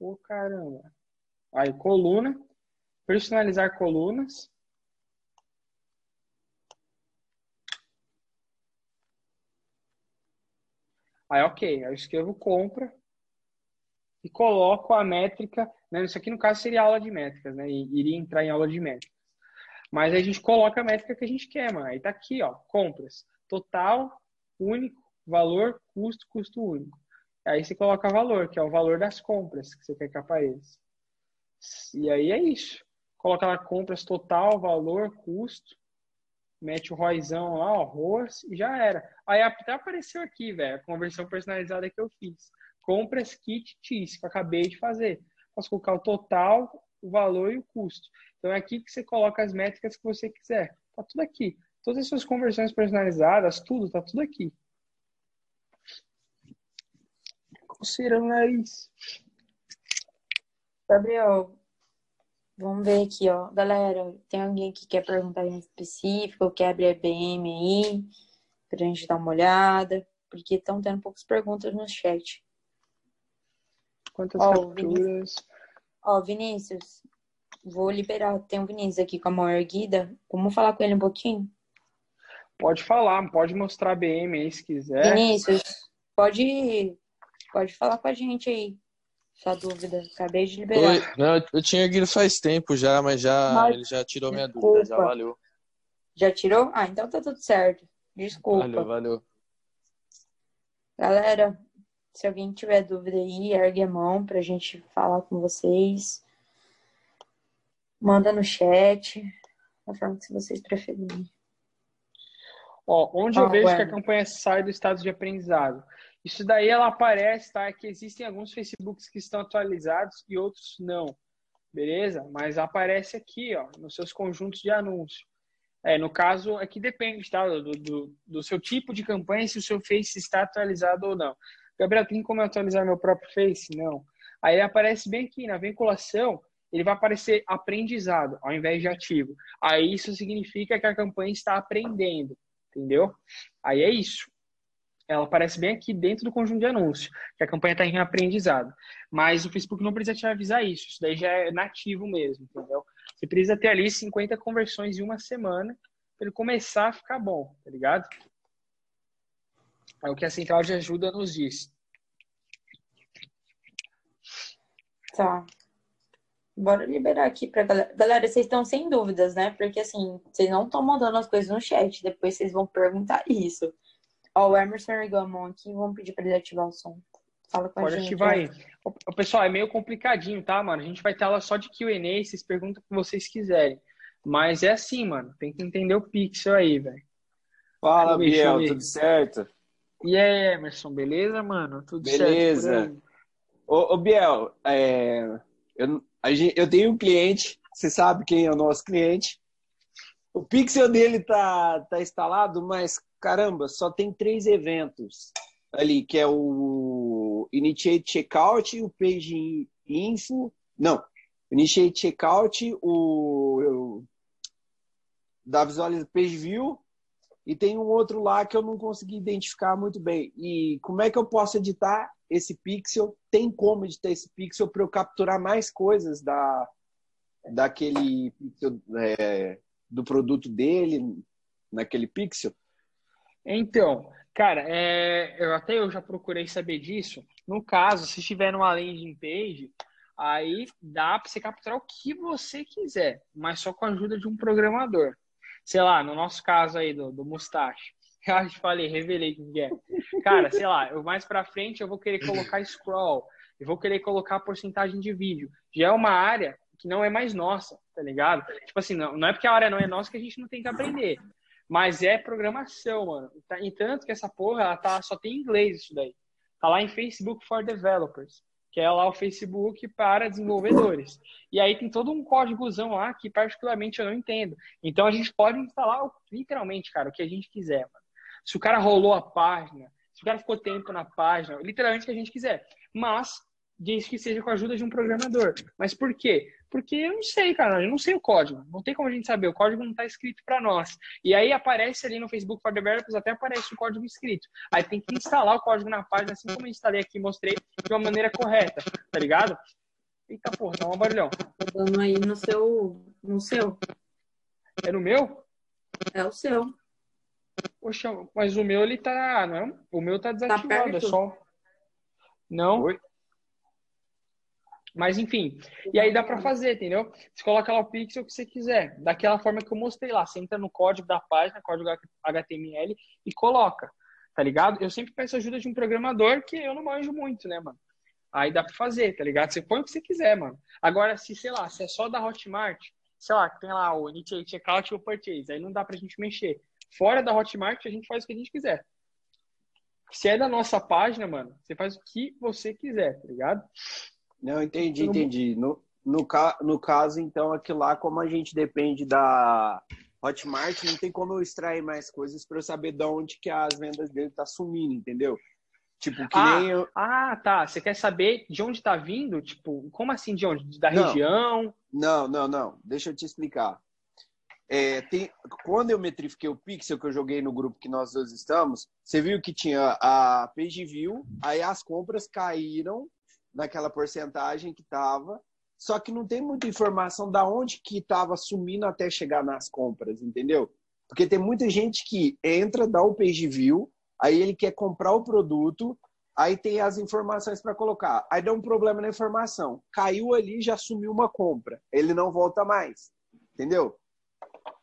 Pô, oh, caramba. Aí, coluna. Personalizar colunas. Aí, ok. Aí eu escrevo compra e coloco a métrica, né? Isso aqui no caso seria aula de métricas, né? E iria entrar em aula de métricas. Mas a gente coloca a métrica que a gente quer, mano. Aí tá aqui, ó, compras. Total, único, valor, custo, custo único. Aí você coloca valor, que é o valor das compras que você quer que apareça. E aí é isso. Coloca lá compras total, valor, custo. Mete o ROIzão lá, ó, ROAS, e já era. Aí até apareceu aqui, velho, a conversão personalizada que eu fiz compras kit TIS, que eu acabei de fazer. Posso colocar o total, o valor e o custo. Então é aqui que você coloca as métricas que você quiser. Tá tudo aqui. Todas as suas conversões personalizadas, tudo, tá tudo aqui. Coceira no nariz. Gabriel, vamos ver aqui, ó. Galera, tem alguém que quer perguntar em específico, quer abrir a BM aí, pra gente dar uma olhada, porque estão tendo poucas perguntas no chat. Quantas oh, capturas? Ó, oh, Vinícius, vou liberar. Tem um Vinícius aqui com a mão erguida. Vamos falar com ele um pouquinho? Pode falar, pode mostrar a BM aí se quiser. Vinícius, pode, pode falar com a gente aí. Sua dúvida. Acabei de liberar. Oi, não, eu tinha erguido faz tempo já, mas já mas, ele já tirou minha desculpa. dúvida, já valeu. Já tirou? Ah, então tá tudo certo. Desculpa. Valeu, valeu. Galera, se alguém tiver dúvida aí, ergue a mão para a gente falar com vocês. Manda no chat, da forma que vocês preferirem. Ó, onde Ah, eu vejo ué. que a campanha sai do estado de aprendizado. Isso daí ela aparece, tá? Que existem alguns Facebooks que estão atualizados e outros não. Beleza? Mas aparece aqui, ó, nos seus conjuntos de anúncio. É, no caso, aqui depende, tá? Do, do, do seu tipo de campanha, se o seu Face está atualizado ou não. Gabriel, tem como atualizar meu próprio Face? Não. Aí aparece bem aqui, na vinculação, ele vai aparecer aprendizado, ao invés de ativo. Aí isso significa que a campanha está aprendendo, entendeu? Aí é isso. Ela aparece bem aqui dentro do conjunto de anúncio, que a campanha está em aprendizado. Mas o Facebook não precisa te avisar isso, isso daí já é nativo mesmo, entendeu? Você precisa ter ali 50 conversões em uma semana para ele começar a ficar bom, tá ligado? É o que a central de ajuda nos diz. Tá. Bora liberar aqui pra galera. Galera, vocês estão sem dúvidas, né? Porque assim, vocês não estão mandando as coisas no chat. Depois vocês vão perguntar isso. Ó, o Emerson Rigamon aqui, vamos pedir pra ele ativar o som. Fala com a Pode gente. ativar aí. Pessoal, é meio complicadinho, tá, mano? A gente vai ter aula só de Q&A, vocês perguntam o que vocês quiserem. Mas é assim, mano. Tem que entender o pixel aí, velho. Fala, Biel, tudo certo? E aí, Emerson, beleza, mano? Tudo Beleza. certo aí? Ô, ô, Biel, é, eu, a gente- eu tenho um cliente, você sabe quem é o nosso cliente. O pixel dele tá, tá instalado, mas caramba, só tem três eventos ali, que é o Initiate Checkout, o Page Info. Não, Initiate Checkout, o, o da Visualiza Page View, e tem um outro lá que eu não consegui identificar muito bem. E como é que eu posso editar esse pixel? Tem como editar esse pixel para eu capturar mais coisas da, daquele pixel, é, do produto dele naquele pixel? Então, cara, é, eu até eu já procurei saber disso. No caso, se estiver numa landing page, aí dá para você capturar o que você quiser, mas só com a ajuda de um programador. Sei lá, no nosso caso aí do, do Mustache. Eu que falei, revelei quem que é. Cara, sei lá, eu mais pra frente eu vou querer colocar scroll, eu vou querer colocar porcentagem de vídeo. Já é uma área que não é mais nossa, tá ligado? Tipo assim, não, não é porque a área não é nossa que a gente não tem que aprender. Mas é programação, mano. Tá- E tanto que essa porra, ela tá, só tem em inglês isso daí. Tá lá em Facebook for Developers, que é lá o Facebook para desenvolvedores. E aí tem todo um códigozão lá que particularmente eu não entendo. Então a gente pode instalar literalmente, cara, o que a gente quiser, mano. Se o cara rolou a página, se o cara ficou tempo na página, literalmente o que a gente quiser. Mas desde que seja com a ajuda de um programador. Mas por quê? Porque eu não sei, cara, eu não sei o código. Não tem como a gente saber, o código não está escrito para nós. E aí aparece ali no Facebook for Developers, até aparece o código escrito. Aí tem que instalar o código na página, assim como eu instalei aqui e mostrei, de uma maneira correta, tá ligado? Eita porra, tá um barulhão. Tá dando aí no seu. No seu. É no meu? É o seu. Poxa, mas o meu ele tá. Não, é? o meu tá desativado, é perto? só. Não. Oi? Mas enfim, e aí dá pra fazer, entendeu? Você coloca lá o pixel que você quiser, daquela forma que eu mostrei lá. Você entra no código da página, código HTML e coloca, tá ligado? Eu sempre peço ajuda de um programador que eu não manjo muito, né, mano? Aí dá pra fazer, tá ligado? Você põe o que você quiser, mano. Agora, se, sei lá, se é só da Hotmart, sei lá, tem lá o Initiate Checkout e o Purchase, aí não dá pra gente mexer. Fora da Hotmart, a gente faz o que a gente quiser. Se é da nossa página, mano, você faz o que você quiser, tá ligado? Não, entendi, entendi. No, no, ca- no caso, então, aqui lá, como a gente depende da Hotmart, não tem como eu extrair mais coisas para eu saber de onde que as vendas dele tá sumindo, entendeu? Tipo, que Ah, nem eu. Ah, tá. Você quer saber de onde tá vindo? Tipo, como assim de onde? Da Não. região? Não, não, não. Deixa eu te explicar. É, tem... Quando eu metrifiquei o pixel que eu joguei no grupo que nós dois estamos, você viu que tinha a page view, aí as compras caíram naquela porcentagem que tava, só que não tem muita informação da onde que tava sumindo até chegar nas compras, entendeu? Porque tem muita gente que entra, dá o page view, aí ele quer comprar o produto, aí tem as informações para colocar. Aí dá um problema na informação. Caiu ali, já sumiu uma compra. Ele não volta mais. Entendeu?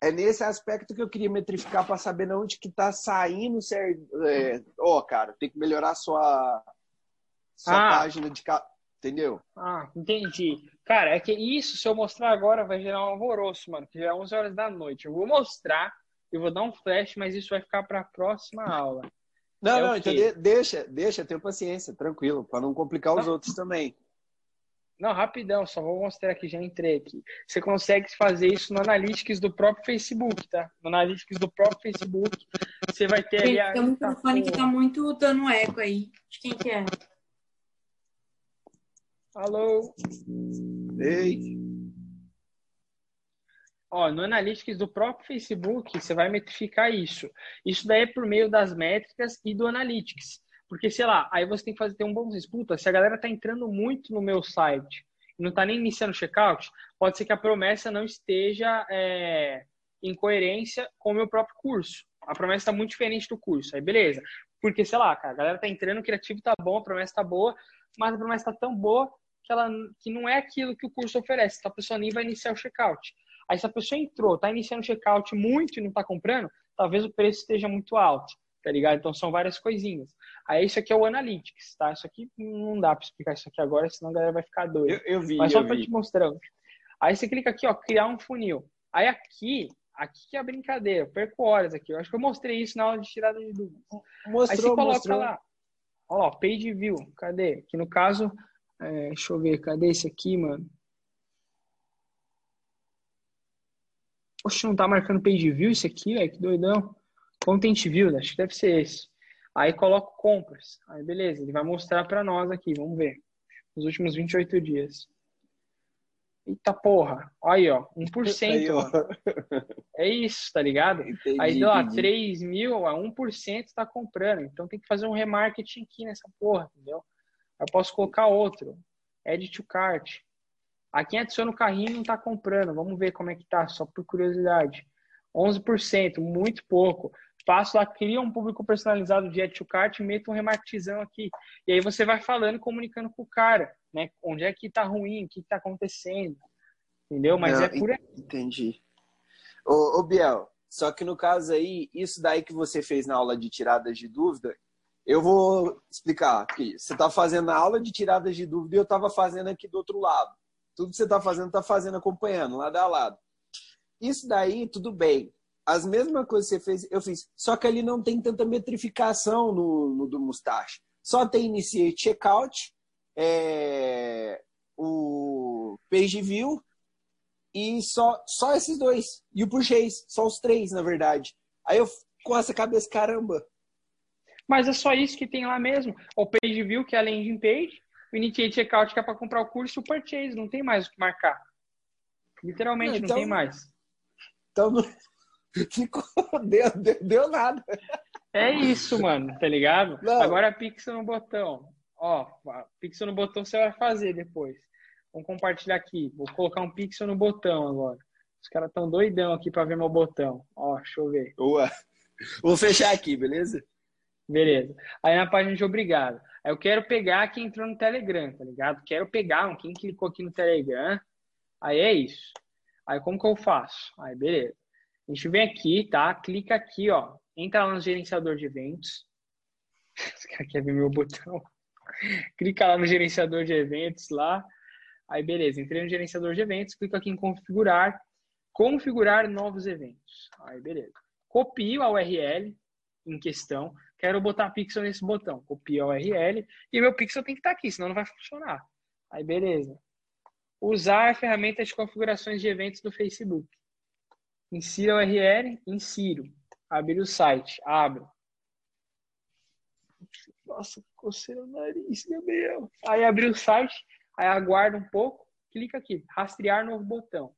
É nesse aspecto que eu queria metrificar para saber de onde que tá saindo. É, ó, cara, tem que melhorar a sua, sua Ah. página de. ca- Entendeu? Ah, entendi. Cara, é que isso, se eu mostrar agora, vai gerar um alvoroço, mano, que já é 11 horas da noite. Eu vou mostrar, eu vou dar um flash, mas isso vai ficar para a próxima aula. Não, É não, então de- deixa, deixa, tenha paciência, tranquilo, para não complicar os Não. outros também. Não, rapidão, só vou mostrar aqui, já entrei aqui. Você consegue fazer isso no Analytics do próprio Facebook, tá? No Analytics do próprio Facebook, você vai ter ali a. tem um microfone que porra. tá muito dando eco aí. De quem que é? Alô? Ei, Ó, no Analytics do próprio Facebook, você vai metrificar isso. Isso daí é por meio das métricas e do Analytics. Porque, sei lá, aí você tem que fazer ter um bom senso. Puta, se a galera tá entrando muito no meu site e não tá nem iniciando o checkout, pode ser que a promessa não esteja é, em coerência com o meu próprio curso. A promessa está muito diferente do curso. Aí, beleza. Porque, sei lá, cara, a galera tá entrando, o criativo tá bom, a promessa tá boa, mas a promessa tá tão boa que, ela, que não é aquilo que o curso oferece. Então, a pessoa nem vai iniciar o checkout. Aí, se a pessoa entrou, tá iniciando o checkout muito e não tá comprando, talvez o preço esteja muito alto, tá ligado? Então, são várias coisinhas. Aí, isso aqui é o Analytics, tá? Isso aqui não dá para explicar isso aqui agora, senão a galera vai ficar doida. eu, eu vi, Mas só para te mostrando. Aí você clica aqui, ó, criar um funil. Aí aqui, aqui que é a brincadeira. Eu perco horas aqui. Eu acho que eu mostrei isso na aula de tirada de dúvidas. Aí você Mostrou, coloca mostrou. lá, ó, page view. Cadê? Que no caso, é, deixa eu ver, cadê esse aqui, mano? Oxe, não tá marcando page view isso aqui, velho? Que doidão. Content view, acho que deve ser esse. Aí coloco compras. Aí beleza, ele vai mostrar pra nós aqui, vamos ver. Nos últimos 28 dias. Eita porra. Aí, ó, 1%. Aí, ó. É isso, tá ligado? Entendi, Aí deu lá, entendi. 3 mil a 1% tá comprando. Então tem que fazer um remarketing aqui nessa porra, entendeu? Eu posso colocar outro. Add to cart. A quem adiciona o carrinho não tá comprando. Vamos ver como é que tá, só por curiosidade. 11%, muito pouco. Passo lá, cria um público personalizado de add to cart e meto um remarketizão aqui. E aí você vai falando, comunicando com o cara, né? Onde é que tá ruim, o que tá acontecendo. Entendeu? Mas Não, é por aí. Entendi. Ô, ô, Biel, só que no caso aí, isso daí que você fez na aula de tiradas de dúvida, eu vou explicar aqui. Você está fazendo a aula de tiradas de dúvida e eu estava fazendo aqui do outro lado. Tudo que você está fazendo, está fazendo acompanhando, lado a lado. Isso daí, tudo bem. As mesmas coisas que você fez, eu fiz. Só que ali não tem tanta metrificação no, no do Mustache. Só tem Initiate Checkout, é, o Page View e só, só esses dois. E o Purchase, só os três, na verdade. Aí eu com essa cabeça, caramba. Mas é só isso que tem lá mesmo. O page view, que é a landing page, o initiate checkout, que é para comprar o curso, e o purchase, não tem mais o que marcar. Literalmente Não, não, então- tem mais. Então não ficou, deu, deu, deu nada. É isso, mano, tá ligado? Não. Agora pixel no botão. Ó, pixel no botão você vai fazer depois. Vamos compartilhar aqui. Vou colocar um pixel no botão agora. Os caras tão doidão aqui para ver meu botão. Ó, deixa eu ver. Boa. Vou fechar aqui, beleza? Beleza. Aí na página de obrigado. Aí eu quero pegar quem entrou no Telegram, tá ligado? Quero pegar um, quem clicou aqui no Telegram. Aí é isso. Aí como que eu faço? Aí beleza. A gente vem aqui, tá? Clica aqui, ó. Entra lá no gerenciador de eventos. Esse cara quer ver meu botão. Clica lá no gerenciador de eventos lá. Aí beleza, entrei no gerenciador de eventos, clico aqui em configurar, configurar novos eventos. Aí beleza. Copio a URL em questão, quero botar pixel nesse botão, copia a URL e meu pixel tem que estar aqui, senão não vai funcionar. Aí beleza. Usar a ferramenta de configurações de eventos do Facebook. Insira a URL, insiro. Abrir o site, abro. Nossa, coceira no nariz, meu Deus. Aí abri o site, aí aguarda um pouco, clica aqui, rastrear novo botão.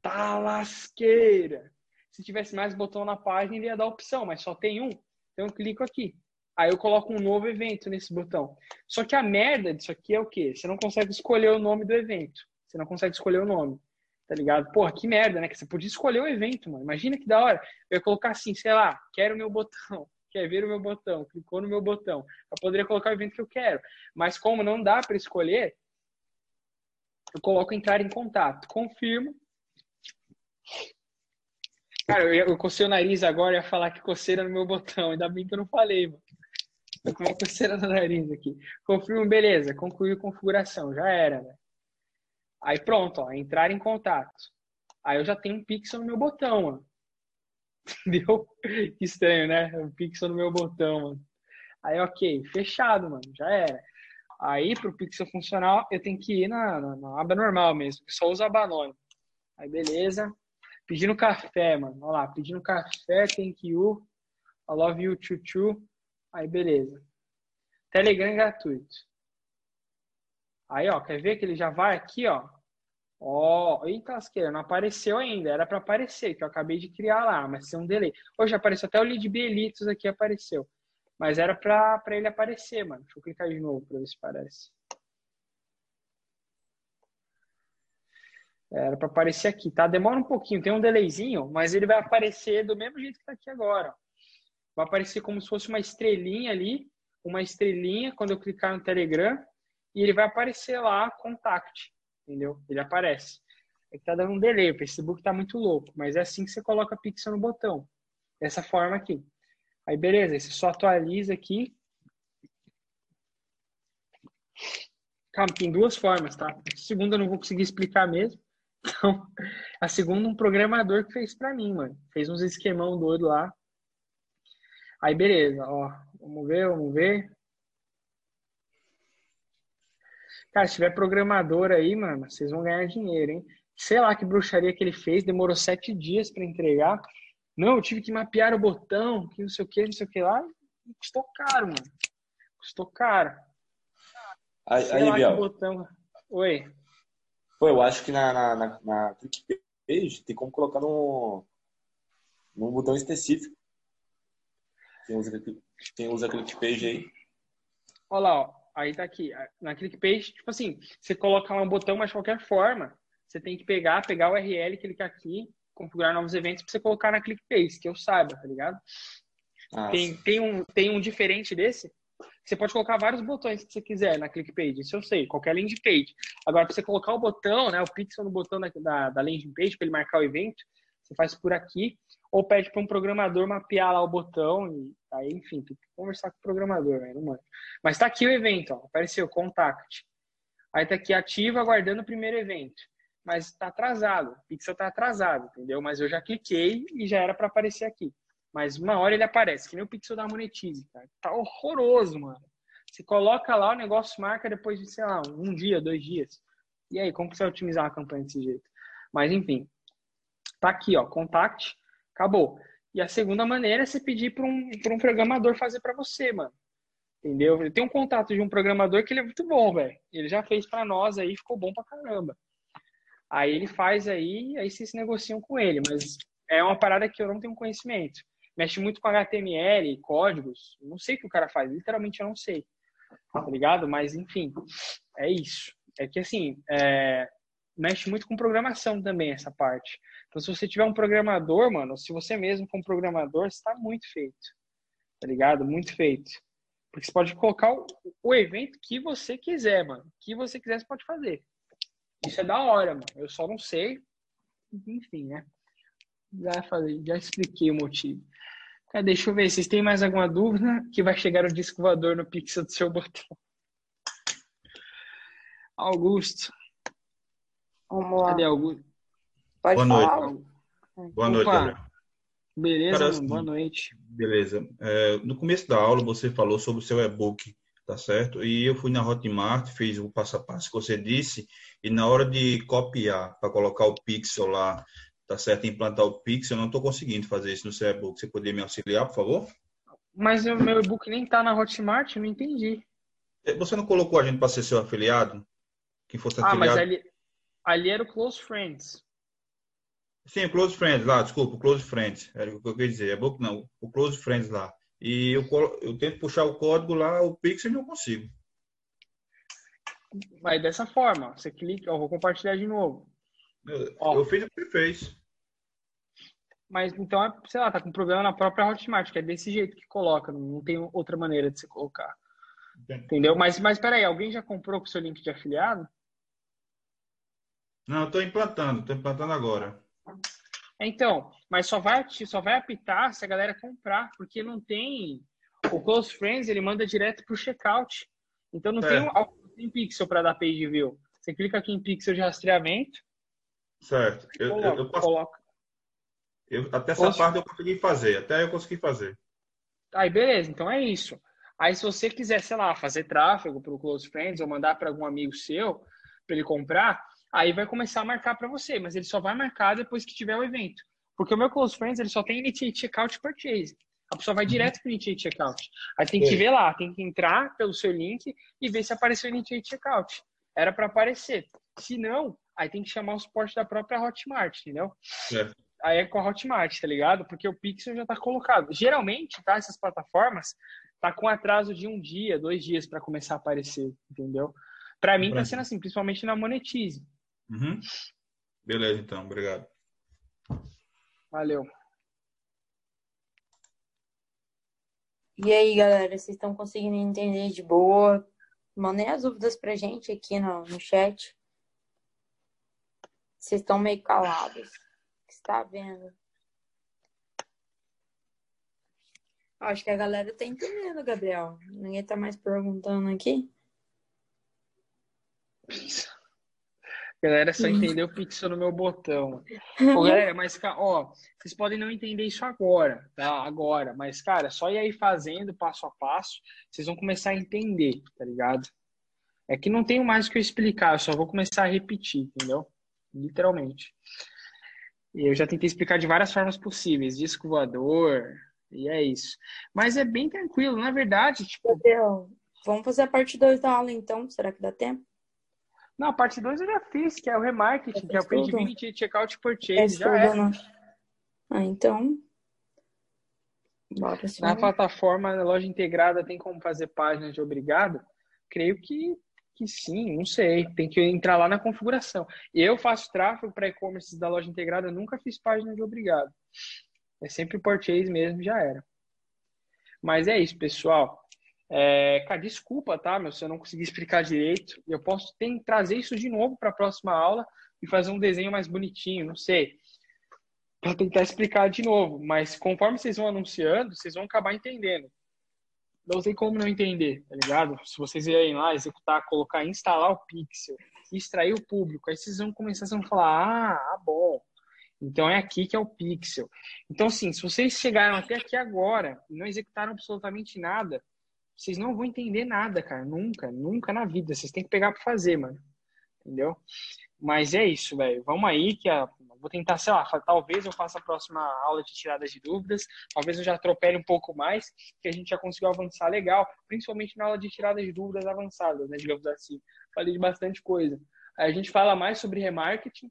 Tá lasqueira. Se tivesse mais botão na página, ele ia dar opção, mas só tem um. Então eu clico aqui. Aí eu coloco um novo evento nesse botão. Só que a merda disso aqui é o quê? Você não consegue escolher o nome do evento. Você não consegue escolher o nome. Tá ligado? Porra, que merda, né? Que você podia escolher o evento, mano. Imagina que da hora. Eu ia colocar assim, sei lá, quero o meu botão. Quer ver o meu botão? Clicou no meu botão. Eu poderia colocar o evento que eu quero. Mas como não dá para escolher, eu coloco entrar em contato. Confirmo. Cara, eu, eu cocei o nariz agora e ia falar que coceira no meu botão. Ainda bem que eu não falei, mano. Tô com uma coceira no nariz aqui. Confirmo, beleza. Concluiu a configuração. Já era, né? Aí pronto, ó. Entrar em contato. Aí eu já tenho um pixel no meu botão, ó. Entendeu? Que estranho, né? O pixel no meu botão, mano. Aí, ok, fechado, mano, já era. Aí, para o pixel funcionar, eu tenho que ir na, na, na aba normal mesmo, só usa aba anônima. Aí, beleza. Pedindo café, mano. Olha lá, pedindo café, thank you. I love you, chuchu. Aí, beleza. Telegram gratuito. Aí, ó, quer ver que ele já vai aqui, ó. Ó, eita lasqueira, não apareceu ainda. Era para aparecer, que eu acabei de criar lá, mas tem um delay. Hoje apareceu até o lead Belitos aqui, apareceu. Mas era pra ele aparecer, mano. Deixa eu clicar de novo pra ver se aparece. Era para aparecer aqui, tá? Demora um pouquinho, tem um delayzinho, mas ele vai aparecer do mesmo jeito que tá aqui agora. Vai aparecer como se fosse uma estrelinha ali, uma estrelinha quando eu clicar no Telegram, e ele vai aparecer lá, contact, entendeu? Ele aparece. É que tá dando um delay, o Facebook tá muito louco, mas é assim que você coloca pixel no botão. Dessa forma aqui. Aí, beleza, você só atualiza aqui. Calma, tem duas formas, tá? Segunda eu não vou conseguir explicar mesmo. Então, a segunda um programador que fez para mim, mano. Fez uns esquemão doido lá. Aí, beleza, ó. Vamos ver, vamos ver. Cara, se tiver programador aí, mano, vocês vão ganhar dinheiro, hein? Sei lá que bruxaria que ele fez, demorou sete dias para entregar. Não, eu tive que mapear o botão, que não sei o que, não sei o que lá. Custou caro, mano. Custou caro. Aí, aí Biel. Botão... Oi. Pô, eu acho que na, na, na, na ClickPage tem como colocar num, num botão específico. Quem usa, quem usa ClickPage aí. Olha lá, ó. Aí tá aqui. Na ClickPage, tipo assim, você coloca lá um botão, mas de qualquer forma, você tem que pegar, pegar o URL, clicar aqui, configurar novos eventos para você colocar na ClickPaste, que eu saiba, tá ligado? Tem, tem, um, tem um diferente desse? Você pode colocar vários botões que você quiser na ClickPage, isso eu sei, qualquer landing page. Agora, para você colocar o botão, né, o pixel no botão da, da, da landing page, para ele marcar o evento, você faz por aqui, ou pede para um programador mapear lá o botão, e aí, enfim, tem que conversar com o programador, né, não Mas tá aqui o evento, ó, apareceu, contact. Aí tá aqui ativo, aguardando o primeiro evento mas está atrasado. O pixel está atrasado, entendeu? Mas eu já cliquei e já era para aparecer aqui. Mas uma hora ele aparece, que nem o pixel da Monetize, cara. Tá horroroso, mano. Você coloca lá, o negócio marca depois de, sei lá, um dia, dois dias. E aí, como que você vai otimizar uma campanha desse jeito? Mas, enfim. Tá aqui, ó, contact, acabou. E a segunda maneira é você pedir para um, um programador fazer para você, mano. Entendeu? Eu tenho um contato de um programador que ele é muito bom, velho. Ele já fez para nós aí, ficou bom pra caramba. Aí ele faz aí, aí vocês negociam com ele, mas é uma parada que eu não tenho conhecimento. Mexe muito com HTML, códigos, não sei o que o cara faz, literalmente eu não sei, tá ligado? Mas enfim, é isso. É que assim, é... mexe muito com programação também essa parte. Então se você tiver um programador, mano, se você mesmo for um programador, está muito feito, tá ligado? Muito feito. Porque você pode colocar o, o evento que você quiser, mano. O que você quiser, você pode fazer. Isso é da hora, mano. Eu só não sei. Enfim, né? Já falei, já expliquei o motivo. Cara, deixa eu ver. Vocês têm mais alguma dúvida? Que vai chegar o disco voador no pixel do seu botão. Augusto. Vamos lá. Cadê Augusto? Pode Boa falar? noite. Boa noite, Opa. Gabriel. Beleza, Cara, mano? Boa noite. Beleza. É, no começo da aula, você falou sobre o seu e-book, tá certo? E eu fui na Hotmart, fiz o passo a passo que você disse, e na hora de copiar para colocar o pixel lá, tá certo? Implantar o pixel, eu não estou conseguindo fazer isso no seu e-book. Você poderia me auxiliar, por favor? Mas o meu e-book nem tá na Hotmart, eu não entendi. É, Você não colocou a gente para ser seu afiliado? Que fosse Ah, mas afiliado? ali, ali era o Close Friends. Sim, o Close Friends lá, desculpa, o Close Friends. Era o que eu queria dizer. E-book não, o Close Friends lá. E eu, eu tento puxar o código lá, o pixel e não consigo. Vai dessa forma. Você clica, ó, vou compartilhar de novo. Eu, Ó. eu fiz o que você fez. Mas então, é, sei lá, tá com problema na própria Hotmart, que é desse jeito que coloca, não, tem outra maneira de se colocar. Entendeu? Mas, mas peraí, alguém já comprou com o seu link de afiliado? Não, eu estou implantando, estou implantando agora. Então, mas só vai, só vai apitar se a galera comprar, porque não tem. O Close Friends ele manda direto pro checkout. Então não tem, É. um, não tem pixel para dar page view. Você clica aqui em pixel de rastreamento, Certo. Eu, eu, coloca, eu posso, coloca. Eu, até essa Poxa. parte eu consegui fazer, até eu consegui fazer. Aí, beleza, então é isso. Aí, se você quiser, sei lá, fazer tráfego para o Close Friends ou mandar para algum amigo seu para ele comprar, aí vai começar a marcar para você, mas ele só vai marcar depois que tiver o evento. Porque o meu Close Friends ele só tem Initiate Checkout Purchase. A pessoa vai direto para o Initiate Checkout. Aí tem que Sim. ver lá, tem que entrar pelo seu link e ver se apareceu Initiate Checkout. Era para aparecer. Se não, aí tem que chamar o suporte da própria Hotmart, entendeu? Certo. Aí é com a Hotmart, tá ligado? Porque o Pixel já tá colocado. Geralmente, tá? Essas plataformas tá com atraso de um dia, dois dias para começar a aparecer, entendeu? Para mim tá Entendi. sendo assim, principalmente na Monetize. Uhum. Beleza, então, obrigado. Valeu. E aí, galera, vocês estão conseguindo entender de boa? Mandem as dúvidas pra gente aqui no, no chat. Vocês estão meio calados. Que você tá vendo? Acho que a galera tá entendendo, Gabriel. Ninguém tá mais perguntando aqui. Galera, só entendeu Pixel no meu botão. Ô, galera, mas, ó, vocês podem não entender isso agora, tá? Agora. Mas, cara, só ir aí fazendo passo a passo, vocês vão começar a entender, tá ligado? É que não tenho mais o que eu explicar, eu só vou começar a repetir, entendeu? Literalmente. E eu já tentei explicar de várias formas possíveis, disco voador, e é isso. Mas é bem tranquilo, na verdade, tipo, vamos fazer a parte 2 da aula então. Será que dá tempo? não, a parte 2 eu já fiz, que é o remarketing, que é o? Page Checkout É Purchase, já é. né? Ah, então. Bora. Na plataforma, na loja integrada, tem como fazer página de obrigado? Creio que, que sim, não sei. Tem que entrar lá na configuração. Eu faço tráfego para e-commerce da loja integrada, nunca fiz página de obrigado. É sempre purchase mesmo, já era. Mas é isso, pessoal. É, cara, desculpa, tá, meu, se eu não consegui explicar direito. Eu posso ter, trazer isso de novo para a próxima aula e fazer um desenho mais bonitinho, não sei para tentar explicar de novo, mas conforme vocês vão anunciando, vocês vão acabar entendendo. Não tem como não entender, tá ligado? Se vocês irem lá, executar, colocar, instalar o pixel, extrair o público, aí vocês vão começar a falar, ah, ah, bom, então é aqui que é o pixel. Então, assim, se vocês chegaram até aqui agora e não executaram absolutamente nada, vocês não vão entender nada, cara, nunca, nunca na vida. Vocês têm que pegar para fazer, mano, entendeu? Mas é isso, velho. Vamos aí que a vou tentar, sei lá, talvez eu faça a próxima aula de tiradas de dúvidas, talvez eu já atropele um pouco mais, que a gente já conseguiu avançar legal, principalmente na aula de tiradas de dúvidas avançadas, né, digamos assim. Falei de bastante coisa. Aí a gente fala mais sobre remarketing,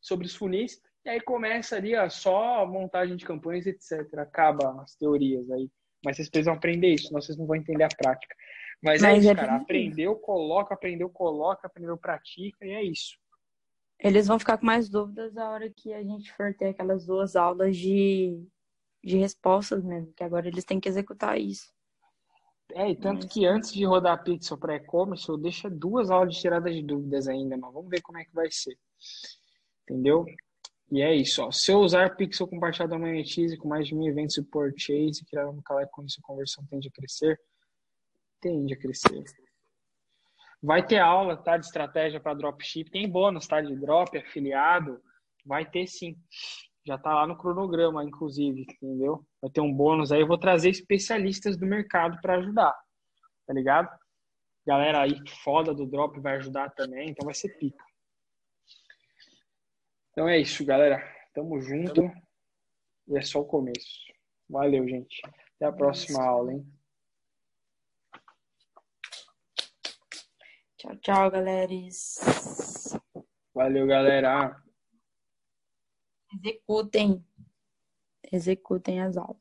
sobre os funis, e aí começa ali ó, só montagem de campanhas, etc. Acaba as teorias aí. Mas vocês precisam aprender isso, senão vocês não vão entender a prática. Mas, é Mas isso, é cara. bem- Aprendeu, coloca, aprendeu, coloca, aprendeu, pratica, e é isso. Eles vão ficar com mais dúvidas a hora que a gente for ter aquelas duas aulas de, de respostas mesmo, que agora eles têm que executar isso. É, e tanto Mas- que antes de rodar Pixel para e-commerce, eu deixo duas aulas de tirada de dúvidas ainda, mas vamos ver como é que vai ser. Entendeu? E é isso, ó. Se eu usar Pixel compartilhado da Monetize com mais de mil eventos de purchase, criar um caleco com isso, a conversão tende a crescer? Tende a crescer. Vai ter aula, tá? De estratégia para dropship. Tem bônus, tá? De drop, afiliado. Vai ter sim. Já tá lá no cronograma, inclusive, entendeu? Vai ter um bônus aí. Eu vou trazer especialistas do mercado para ajudar, tá ligado? Galera aí foda do drop vai ajudar também, então vai ser pica. Então é isso, galera. Tamo junto. E é só o começo. Valeu, gente. Até a próxima aula, hein? Tchau, tchau, galera. Valeu, galera. Executem. Executem as aulas.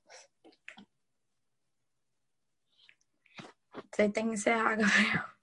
Você tem que encerrar, Gabriel.